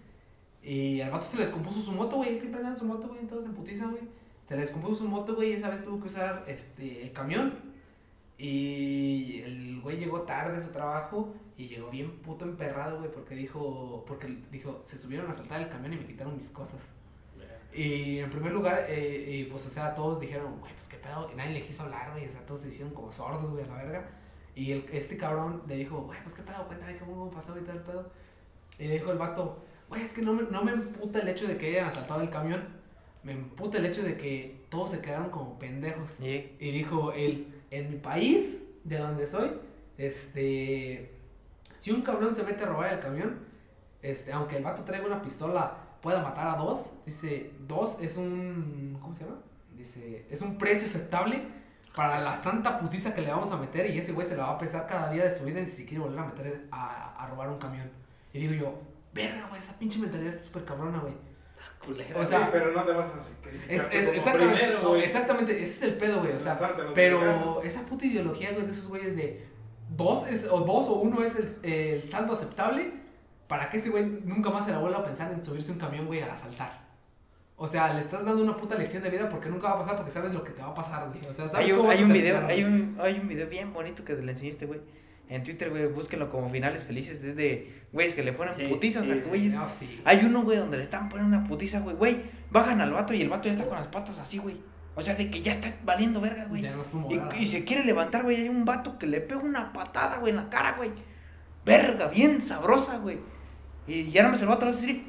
Y al vato se le descompuso su moto, güey. Él siempre andaba en su moto, güey. Entonces en putiza, güey. Se le descompuso su moto, güey. Y esa vez tuvo que usar este, el camión. Y el güey llegó tarde a su trabajo. Y llegó bien puto emperrado, güey. Porque dijo. Porque dijo, se subieron a saltar el camión y me quitaron mis cosas. Y en primer lugar, eh, y pues, o sea, todos dijeron, güey, pues qué pedo. Y nadie le quiso hablar, güey. O sea, todos se hicieron como sordos, güey, a la verga. Y el, este cabrón le dijo, güey, pues qué pedo, cuéntame cómo pasó y tal el pedo. Y le dijo el vato, güey, es que no me, no me emputa el hecho de que hayan asaltado el camión. Me emputa el hecho de que todos se quedaron como pendejos. Y Y dijo él, en mi país, de donde soy, este, si un cabrón se mete a robar el camión, este, aunque el vato traiga una pistola, pueda matar a dos, dice, dos es un, ¿cómo se llama? Dice, es un precio aceptable para la santa putiza que le vamos a meter y ese güey se la va a pesar cada día de su vida y si quiere volver a meter a, a robar un camión. Y digo yo, verga, güey, esa pinche mentalidad está súper cabrona, güey. Culera. O sea, Sí, pero no te vas a sacrificar. Es, es- exactamente, primero, no, güey. exactamente, ese es el pedo, güey, o sea, pero esa puta ideología, güey, de esos güeyes de dos, es, o dos o uno es el, el saldo aceptable para que ese güey nunca más se la vuelva a pensar en subirse un camión, güey, a asaltar. O sea, le estás dando una puta lección de vida porque nunca va a pasar porque sabes lo que te va a pasar, güey. O sea, sabes hay un, cómo hay un video, hay un, hay un video bien bonito que le enseñaste, güey. En Twitter, güey, búsquenlo como finales felices. Es de güeyes que le ponen Sí, putizas sí, a güeyes. No, sí, güey. Hay uno, güey, donde le están poniendo una putiza, güey. Güey, bajan al vato y el vato ya está con las patas así, güey. O sea, de que ya está valiendo verga, güey. No Y, y se quiere levantar, güey. Hay un vato que le pega una patada, güey, en la cara, güey. Verga, bien sabrosa, güey. Y ya no me se lo va a así.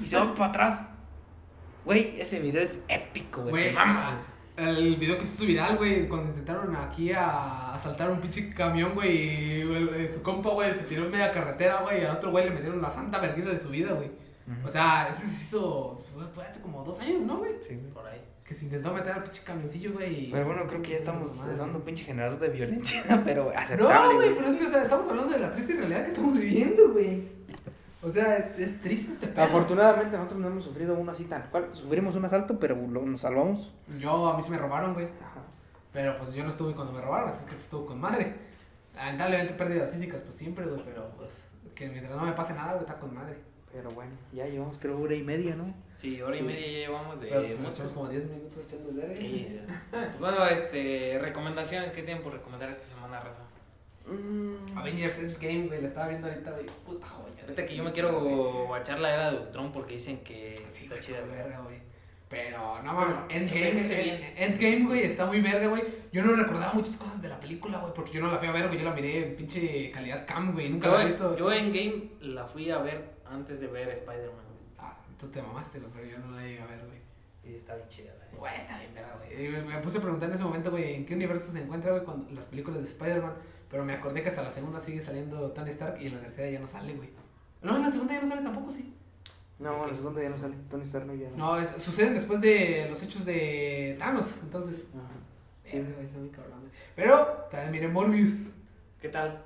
Y se va [laughs] para atrás. Güey, ese video es épico, güey. Güey, mama. El video que se hizo viral, güey, cuando intentaron aquí a asaltar un pinche camión, güey, y su compa, güey, se tiró en media carretera, güey, y al otro güey le metieron la santa vergüenza de su vida, güey. O sea, ese se hizo, fue, fue hace como dos años, ¿no, güey? Sí, güey. Por ahí. Que se intentó meter al pinche camioncillo, güey. Pero bueno, creo que ya estamos madre. dando un pinche generador de violencia, [laughs] pero aceptable, No, güey, pero es que, o sea, estamos hablando de la triste realidad que estamos viviendo, güey. O sea, es, es triste este pedo. Afortunadamente nosotros no hemos sufrido uno así tal cual. Sufrimos un asalto, pero lo- nos salvamos. Yo, a mí se me robaron, güey. Ajá. Pero pues yo no estuve cuando me robaron, así que pues, estuvo con madre. Lamentablemente pérdidas físicas, pues siempre, güey, pero pues que mientras no me pase nada, güey, está con madre. Pero bueno, ya llevamos creo hora y media, ¿no? Sí, hora Sí. y media ya llevamos de. Pero pues echamos como 10 minutos echando el verga. Sí. Pues bueno, este, recomendaciones, ¿qué tienen por recomendar esta semana, Rafa? Mm. Avengers Endgame, güey, la estaba viendo ahorita, güey. Puta joya. Ahorita que yo me quiero guachar la era de Ultron porque dicen que Sí, está chida, verga, güey. Pero, no mames, Endgame. Endgame, güey, está muy verga, güey. Yo no recordaba muchas cosas de la película, güey, porque yo no la fui a ver, güey, yo la miré en pinche calidad cam, güey, nunca la he visto. Yo, yo en Game la fui a ver antes de ver Spider-Man, güey. Ah, tú te mamaste, pero yo no la llegué a ver, güey. Sí, está bien chida, güey. Güey, está bien verga, güey. Me, me puse a preguntar en ese momento, güey, en qué universo se encuentra, güey, con las películas de Spider-Man. Pero me acordé que hasta la segunda sigue saliendo Tony Stark y en la tercera ya no sale, güey. No, en la segunda ya no sale tampoco, sí. No, la segunda ya no sale. Tony Stark no ya no. No, es- suceden después de los hechos de Thanos, entonces. Ajá. Sí, Sí. güey, está muy cabrón, güey. Pero también miré Morbius. ¿Qué tal?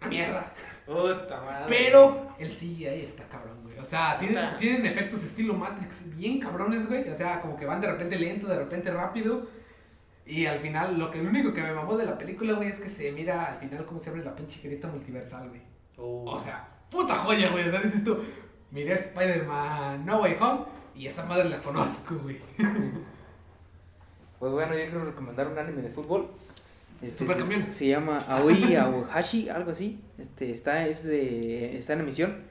Una mierda. Puta madre. Pero el CGI está cabrón, güey. O sea, tienen, Puta. tienen efectos estilo Matrix bien cabrones, güey. O sea, como que van de repente lento, de repente rápido. Y al final, lo que lo único que me mamó de la película, güey, es que se mira al final cómo se abre la pinche grieta multiversal, güey. Uh, O sea, puta joya, güey. O sea, dices tú, miré a Spider-Man No Way Home y esa madre la conozco, güey. Pues bueno, yo quiero recomendar un anime de fútbol. Este, se, se llama Aoi Aohashi, algo así. Este, está, es de, está en emisión.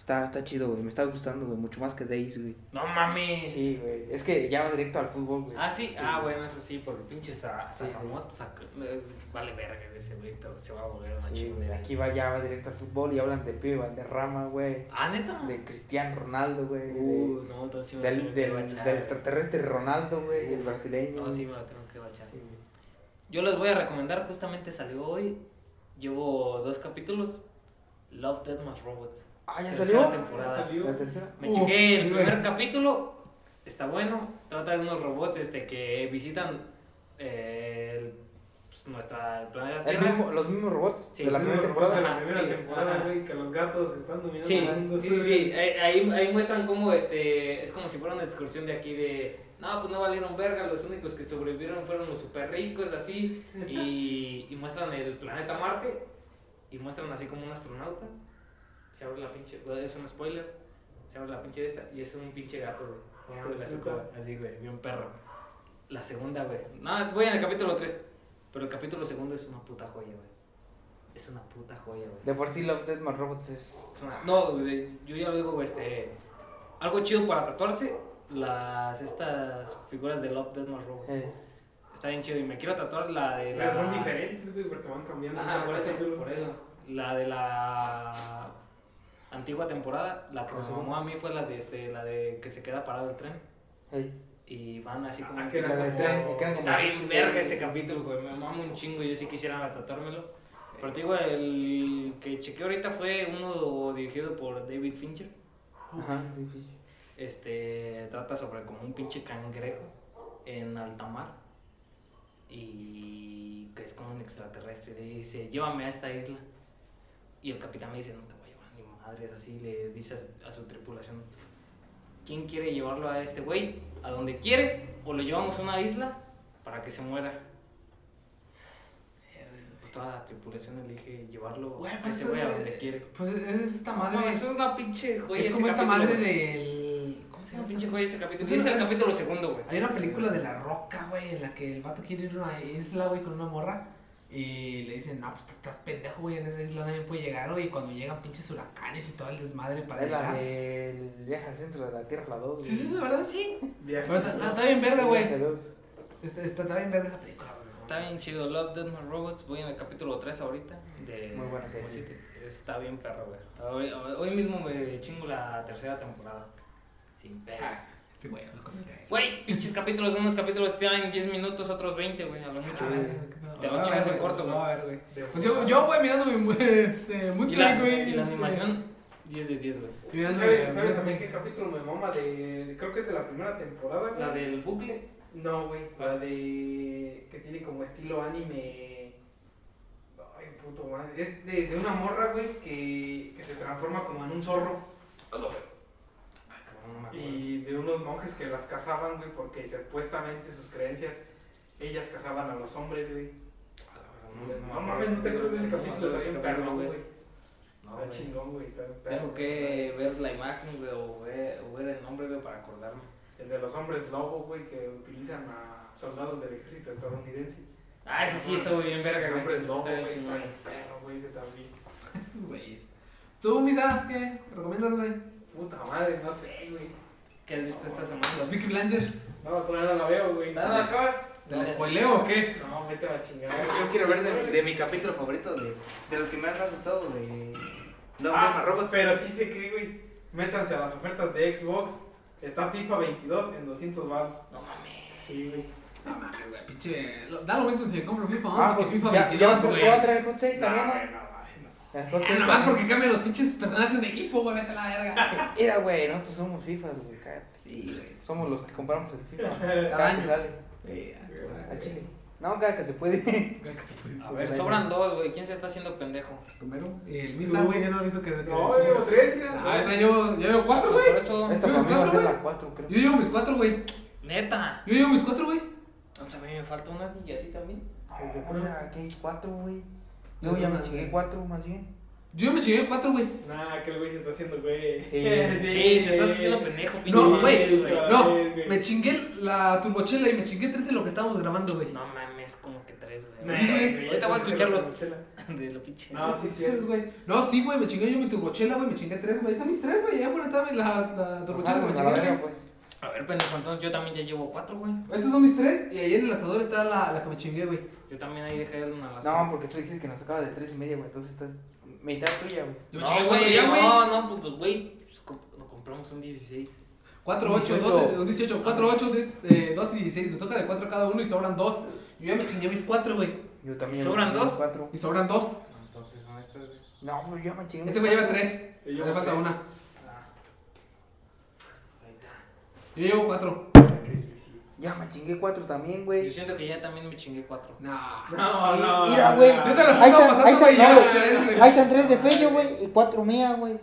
Está, está chido, güey. Me está gustando, güey. Mucho más que Days, güey. No mames. Sí, güey. Es que ya va directo al fútbol, güey. Ah, sí, ah, güey. bueno, eso sí, por el pinche Sa- Sí, Sakamoto, eh, vale verga de ese güey, pero se va a volver una Sí, güey. Aquí va, ya va directo al fútbol y hablan de Pibe Valderrama, güey. Ah, neta. De Cristiano Ronaldo, güey. de- Uh, no, entonces sí me del, tengo que del, bachar. del extraterrestre Ronaldo, güey. El brasileño. No, sí me la tengo que bachar. Sí. Yo les voy a recomendar, justamente salió hoy. Llevo dos capítulos. Love, Death Más Robots. Ah, ya tercera salió. temporada. Ya salió. La tercera. Me Uf, chequé el sí, primer güey. capítulo, está bueno, trata de unos robots este, que visitan eh, el- pues, nuestra el planeta El Tierra. mismo, los mismos robots Sí, de la primera de temporada. La primera Sí, temporada, ajá. güey, que los gatos están dominando Sí, el mundo. sí, sí, Ahí, ahí muestran cómo este, es como si fuera una excursión de aquí de, no, pues no valieron verga, los únicos que sobrevivieron fueron los super ricos, así, y, y muestran el planeta Marte, y muestran así como un astronauta, se abre la pinche, es un spoiler, se abre la pinche de esta, y es un pinche gato, güey, suca, así, güey, bien perro. La segunda, güey, no, voy en el capítulo 3, pero el capítulo segundo es una puta joya, güey. Es una puta joya, güey. De por sí Love Death My Robots es. Es una- No, güey, yo ya lo digo, güey, este. Algo chido para tatuarse. Las estas figuras de Love Death Más Robots. eh, Está bien chido. Y me quiero tatuar la de la. Pero son diferentes, güey, porque van cambiando. Ajá, por eso, por eso. La de la antigua temporada, la que me Ah, mamó a mí fue la de este, la de que se queda parado el tren. eh. Y van así como. Ah, que La del tren, y quedan como Está bien verga ese capítulo, güey. Me mama un chingo. Yo sí quisiera tatuármelo. Pero te digo, el que chequeé ahorita fue uno dirigido por David Fincher. Ajá, difícil. Este trata sobre como un pinche cangrejo en alta mar y que es como un extraterrestre. Le dice, llévame a esta isla. Y el capitán le dice, no te voy a llevar ni madre. Es así, le dice a su, tripulación, ¿quién quiere llevarlo a este güey? ¿A donde quiere? ¿O lo llevamos a una isla para que se muera? Pues toda la tripulación elige llevarlo Güey, a pues este es- güey a donde quiere. Pues es esta No, madre. es una pinche joya. es ese como esta capítulo, madre del. ¿Cómo se llama? una pinche joya ese capítulo. Pues es el capítulo segundo, güey. Hay una película de La Roca, güey, en la que el vato quiere ir a una isla, güey, con una morra. Y le dicen, no, pues estás pendejo, güey, en esa isla nadie puede llegar, güey. Y cuando llegan pinches huracanes y todo el desmadre para Es la llegar. del viaje al centro de la Tierra, la 2. Sí, sí, sí, ¿verdad? Sí. Pero está- bien verga, güey. Está, bien verga esa película, güey. Está bien chido. Love, Death, My Robots. Voy en el capítulo 3 ahorita. De Muy buena serie. Está bien perro, güey. Hoy, hoy- hoy mismo me chingo la tercera temporada. Sin pedos. Sí, güey, hablo con ella. Güey, pinches capítulos. Unos capítulos tienen 10 minutos, otros 20, güey. A lo mucho. Ah, güey. qué pedo. Te lo chingas en güey, corto, no, güey. a ver, güey. Pues yo, yo, güey, mirando mi, [laughs] este, muy güey. y la este, animación, 10 de 10, güey. ¿Sabes, mi- ¿Sabes también qué capítulo me mama? De, creo que es de la primera temporada, güey. La del bucle. No, güey. La de. que tiene como estilo anime. Ay, puto madre. Es de, de una morra, güey, que, que se transforma como en un zorro. Y de unos monjes que las cazaban, güey, porque supuestamente sus creencias, ellas cazaban a los hombres, güey. No, mames, no te acuerdas de ese capítulo, está bien perro, güey. No, Está chingón, güey. Está perro. Tengo que ver la imagen, güey, o ver, o ver el nombre, güey, para acordarme. El de los hombres lobo, güey, que utilizan a soldados del ejército estadounidense. Ah, ese sí estuvo bien verga, güey. hombre lobo, Está güey, bien está chingón. bien perro, güey, ese también. [laughs] Esos güeyes. ¿Tú, Misa, qué? ¿Recomiendas, güey? Puta madre, no sé, güey. ¿Qué has visto esta semana? Los Vicky Blinders. No, todavía no la veo, güey. ¿Nada la acabas? ¿Te la spoileo o qué? No, vete a la chingada. Yo quiero ver de, de mi capítulo favorito, de, de los que me han más gustado, de Love Ah, Robots. Pero sí sé que, güey. Métanse a las ofertas de Xbox. Está FIFA 22 en 200 baros. No mames. Sí, güey. No mames, güey, pinche. Da lo mismo si me compro FIFA 11 Ah, que pues FIFA ya, ya, 22, va a tra- güey. ya va a traer Hot 6 también, No, ¿no? No, no, no. El Hot 6 nomás porque cambian los pinches personajes de equipo, güey, vete a la verga. Mira, güey, nosotros somos FIFAs, güey, cállate. Sí, güey. Somos los que compramos el FIFA. Cada Cada año. sale. Güey, A Chile. No, cada que se puede. Creo que se puede. A ver, sobran dos, güey. ¿Quién se está haciendo pendejo? Primero, el Misa, güey, ya no he visto que. que- No, yo llevo tres, mira. Ah, ahorita yo, yo llevo cuatro, Por güey. eso, Esta ¿Tienes para mí va a cuatro, ser güey? la 4, creo. Yo llevo mis cuatro, güey. neta. Yo llevo mis cuatro, güey. Entonces a mí me falta una y a ti también. Mira, aquí hay 4, güey. Yo ya me chingué 4 más bien. Yo ya me chingué cuatro, güey. Nah, que el güey se está haciendo, güey. Sí. [laughs] Sí, te estás haciendo pendejo, pinche No, güey, no, me chingué la turbochela y me chingué tres en lo que estábamos grabando, güey. No mames, como que tres, güey. Sí, güey. Ahorita voy a escuchar los Chela. [laughs] de lo pinche. No, sí, sí. Güey. No, sí, güey, me chingué yo mi turbochela, güey, me chingué tres, güey. Están mis tres, güey. Ya fueron también la, la turbochela que me Pues chingué. Güey. pues. A ver, pendejo, entonces yo también ya llevo cuatro, güey. Estos son mis tres y ahí en el asador está la, la que me chingué, güey. Yo también ahí dejé una a No, porque tú dijiste que nos tocaba de 3 y media, güey. Entonces estás mitad tuya, güey. Yo me No, chingué cuatro güey, ya, güey. no, no, pues, güey, pues, comp- nos compramos un 16. 4, 8, 18. 12, un 18, 4, 8, eh, 2 y 16. Te toca de 4 cada uno y sobran 2. Yo ya me chingué mis 4, güey. Yo también. ¿Sobran dos? 4. Y sobran 2. entonces son estas, güey. No, pero ya me chingué. Ese güey lleva tres. Y yo Le falta tres. una. Ah, Ahí está. Yo llevo cuatro. sacrificio. Ya me chingué cuatro también, Yo güey. siento que ya también me chingué cuatro. No. No, Sí, no. mira, güey. Yo te las Ahí estaba está, ahí pasando, está, güey. no, Llevas güey. tres, güey. Ahí están tres de Fello, güey, y cuatro mía, güey.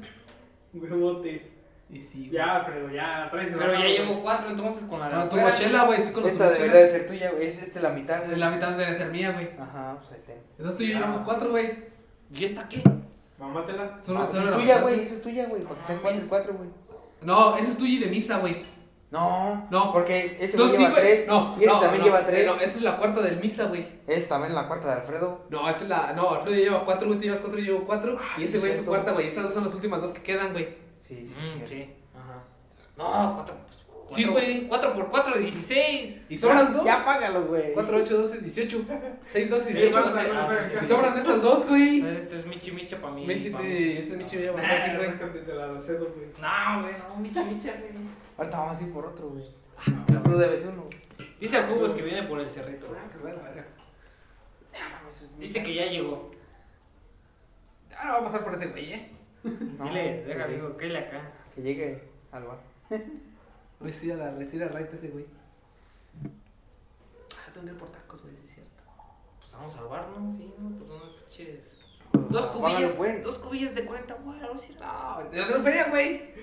Huevotes. Y sí. Ya, Alfredo, ya, traes Pero ya llevo cuatro entonces con la de Con tu mochila, güey. Sí, con tu Esta debería de ser tuya, güey. Es este la mitad, güey. La mitad debe ser mía, güey. Ajá, pues ahí está. Entonces tú y yo llevamos cuatro, güey. ¿Y esta qué? Mamátela. Solo, Ah, solo esa la es tuya, güey. Esa es tuya, güey. Para que sean cuatro y cuatro, güey. No, ese es tuyo y de misa, güey. No, No. Porque ese No, güey sí, lleva güey. tres. No, y ese no, también no, lleva tres. No, esa es la cuarta del misa, güey. Ese también la cuarta de Alfredo. No, esa es la. No, Alfredo lleva cuatro, güey. Tú llevas cuatro, yo llevo cuatro. Ah, y sí, ese güey es su cuarta, güey. Estas dos son las últimas dos que quedan, güey. Sí, sí, Mm, sí. sí. Ajá. No, cuatro. pues, Sí, cuatro- güey. Cuatro por cuatro, dieciséis. Y sobran dos. Ya págalo, güey. 4, 8, 12, 18. 6, 12, Sí, 18. vamos a- vamos a- sí, Y sobran esas dos, güey. Este es Michi Micha para mí. Michi, este Michi güey. sácate de la cedo, güey. No, güey, no, Michi Micha, güey. Ahorita vamos a ir por otro, güey. Ah, Tú debes uno. Dice a Jugos que viene por el cerrito. Ah, que verga. Dice que ya llegó. Ah, no va a pasar por ese güey, eh. [laughs] No, Dile, que deja, llegue- digo, que le acá. Que llegue al bar. Voy a ir a darle, ir a right a ese güey. Ah, tengo que ir por tacos, güey, sí es cierto. Pues vamos al bar, ¿no? Sí, no, pues unos pinches. Pues, Dos cubillas, dos cubillas de 40 güey, sí. No, yo tengo feria, güey.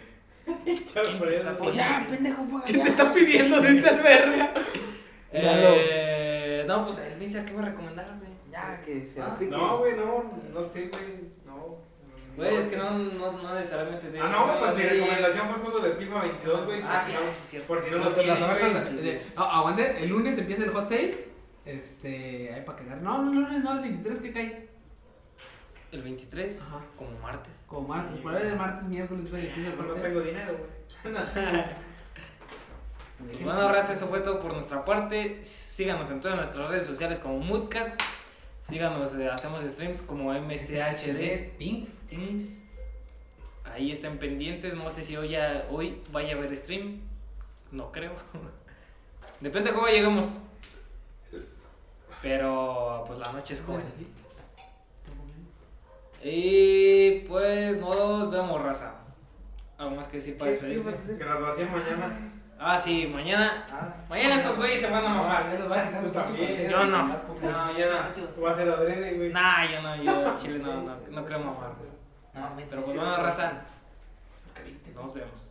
Pues ya, pendejo, paga ¿Qué te está pidiendo de esa verga? Eh, no, pues el Misa, ¿qué va a recomendar, güey? Ya, que se Ah, lo pique. No, güey, no, no sé, güey. No. Güey, es que no, no, no necesariamente. Ah, no, pues mi recomendación fue el juego de FIFA 22, güey. Ah, por sí, si no- sí, cierto. Por si no lo Las, ofertas aguante, el lunes empieza el hot sale. Este, ahí para cagar. No, no, el lunes no, el 23 que cae. El 23, Ajá. como martes. Como martes, Sí, por ahí de martes, miércoles, güey, el No tengo dinero, güey. [laughs] Pues bueno, raza, eso fue todo por nuestra parte. Síganos en todas nuestras redes sociales como Moodcast. Síganos, eh, hacemos streams como MCHD. Things. Teams. Ahí estén pendientes. No sé si hoy, ya, hoy vaya a haber stream. No creo. [laughs] Depende de cómo lleguemos. Pero pues la noche es joven. Y pues nos vemos, raza. ¿Algo más que decir para ¿Qué- qué vas a despedirse? Graduación mañana. Ah, sí, mañana. Ah, Mañana estos güeyes se van a mamar. Ya nos va a quitar Yo no. No, ya no. Voy a hacer adrede, güey. Nah, yo no, yo [laughs] chile no, no, no creo mamar. no, Pero pues bueno, raza. Nos vemos.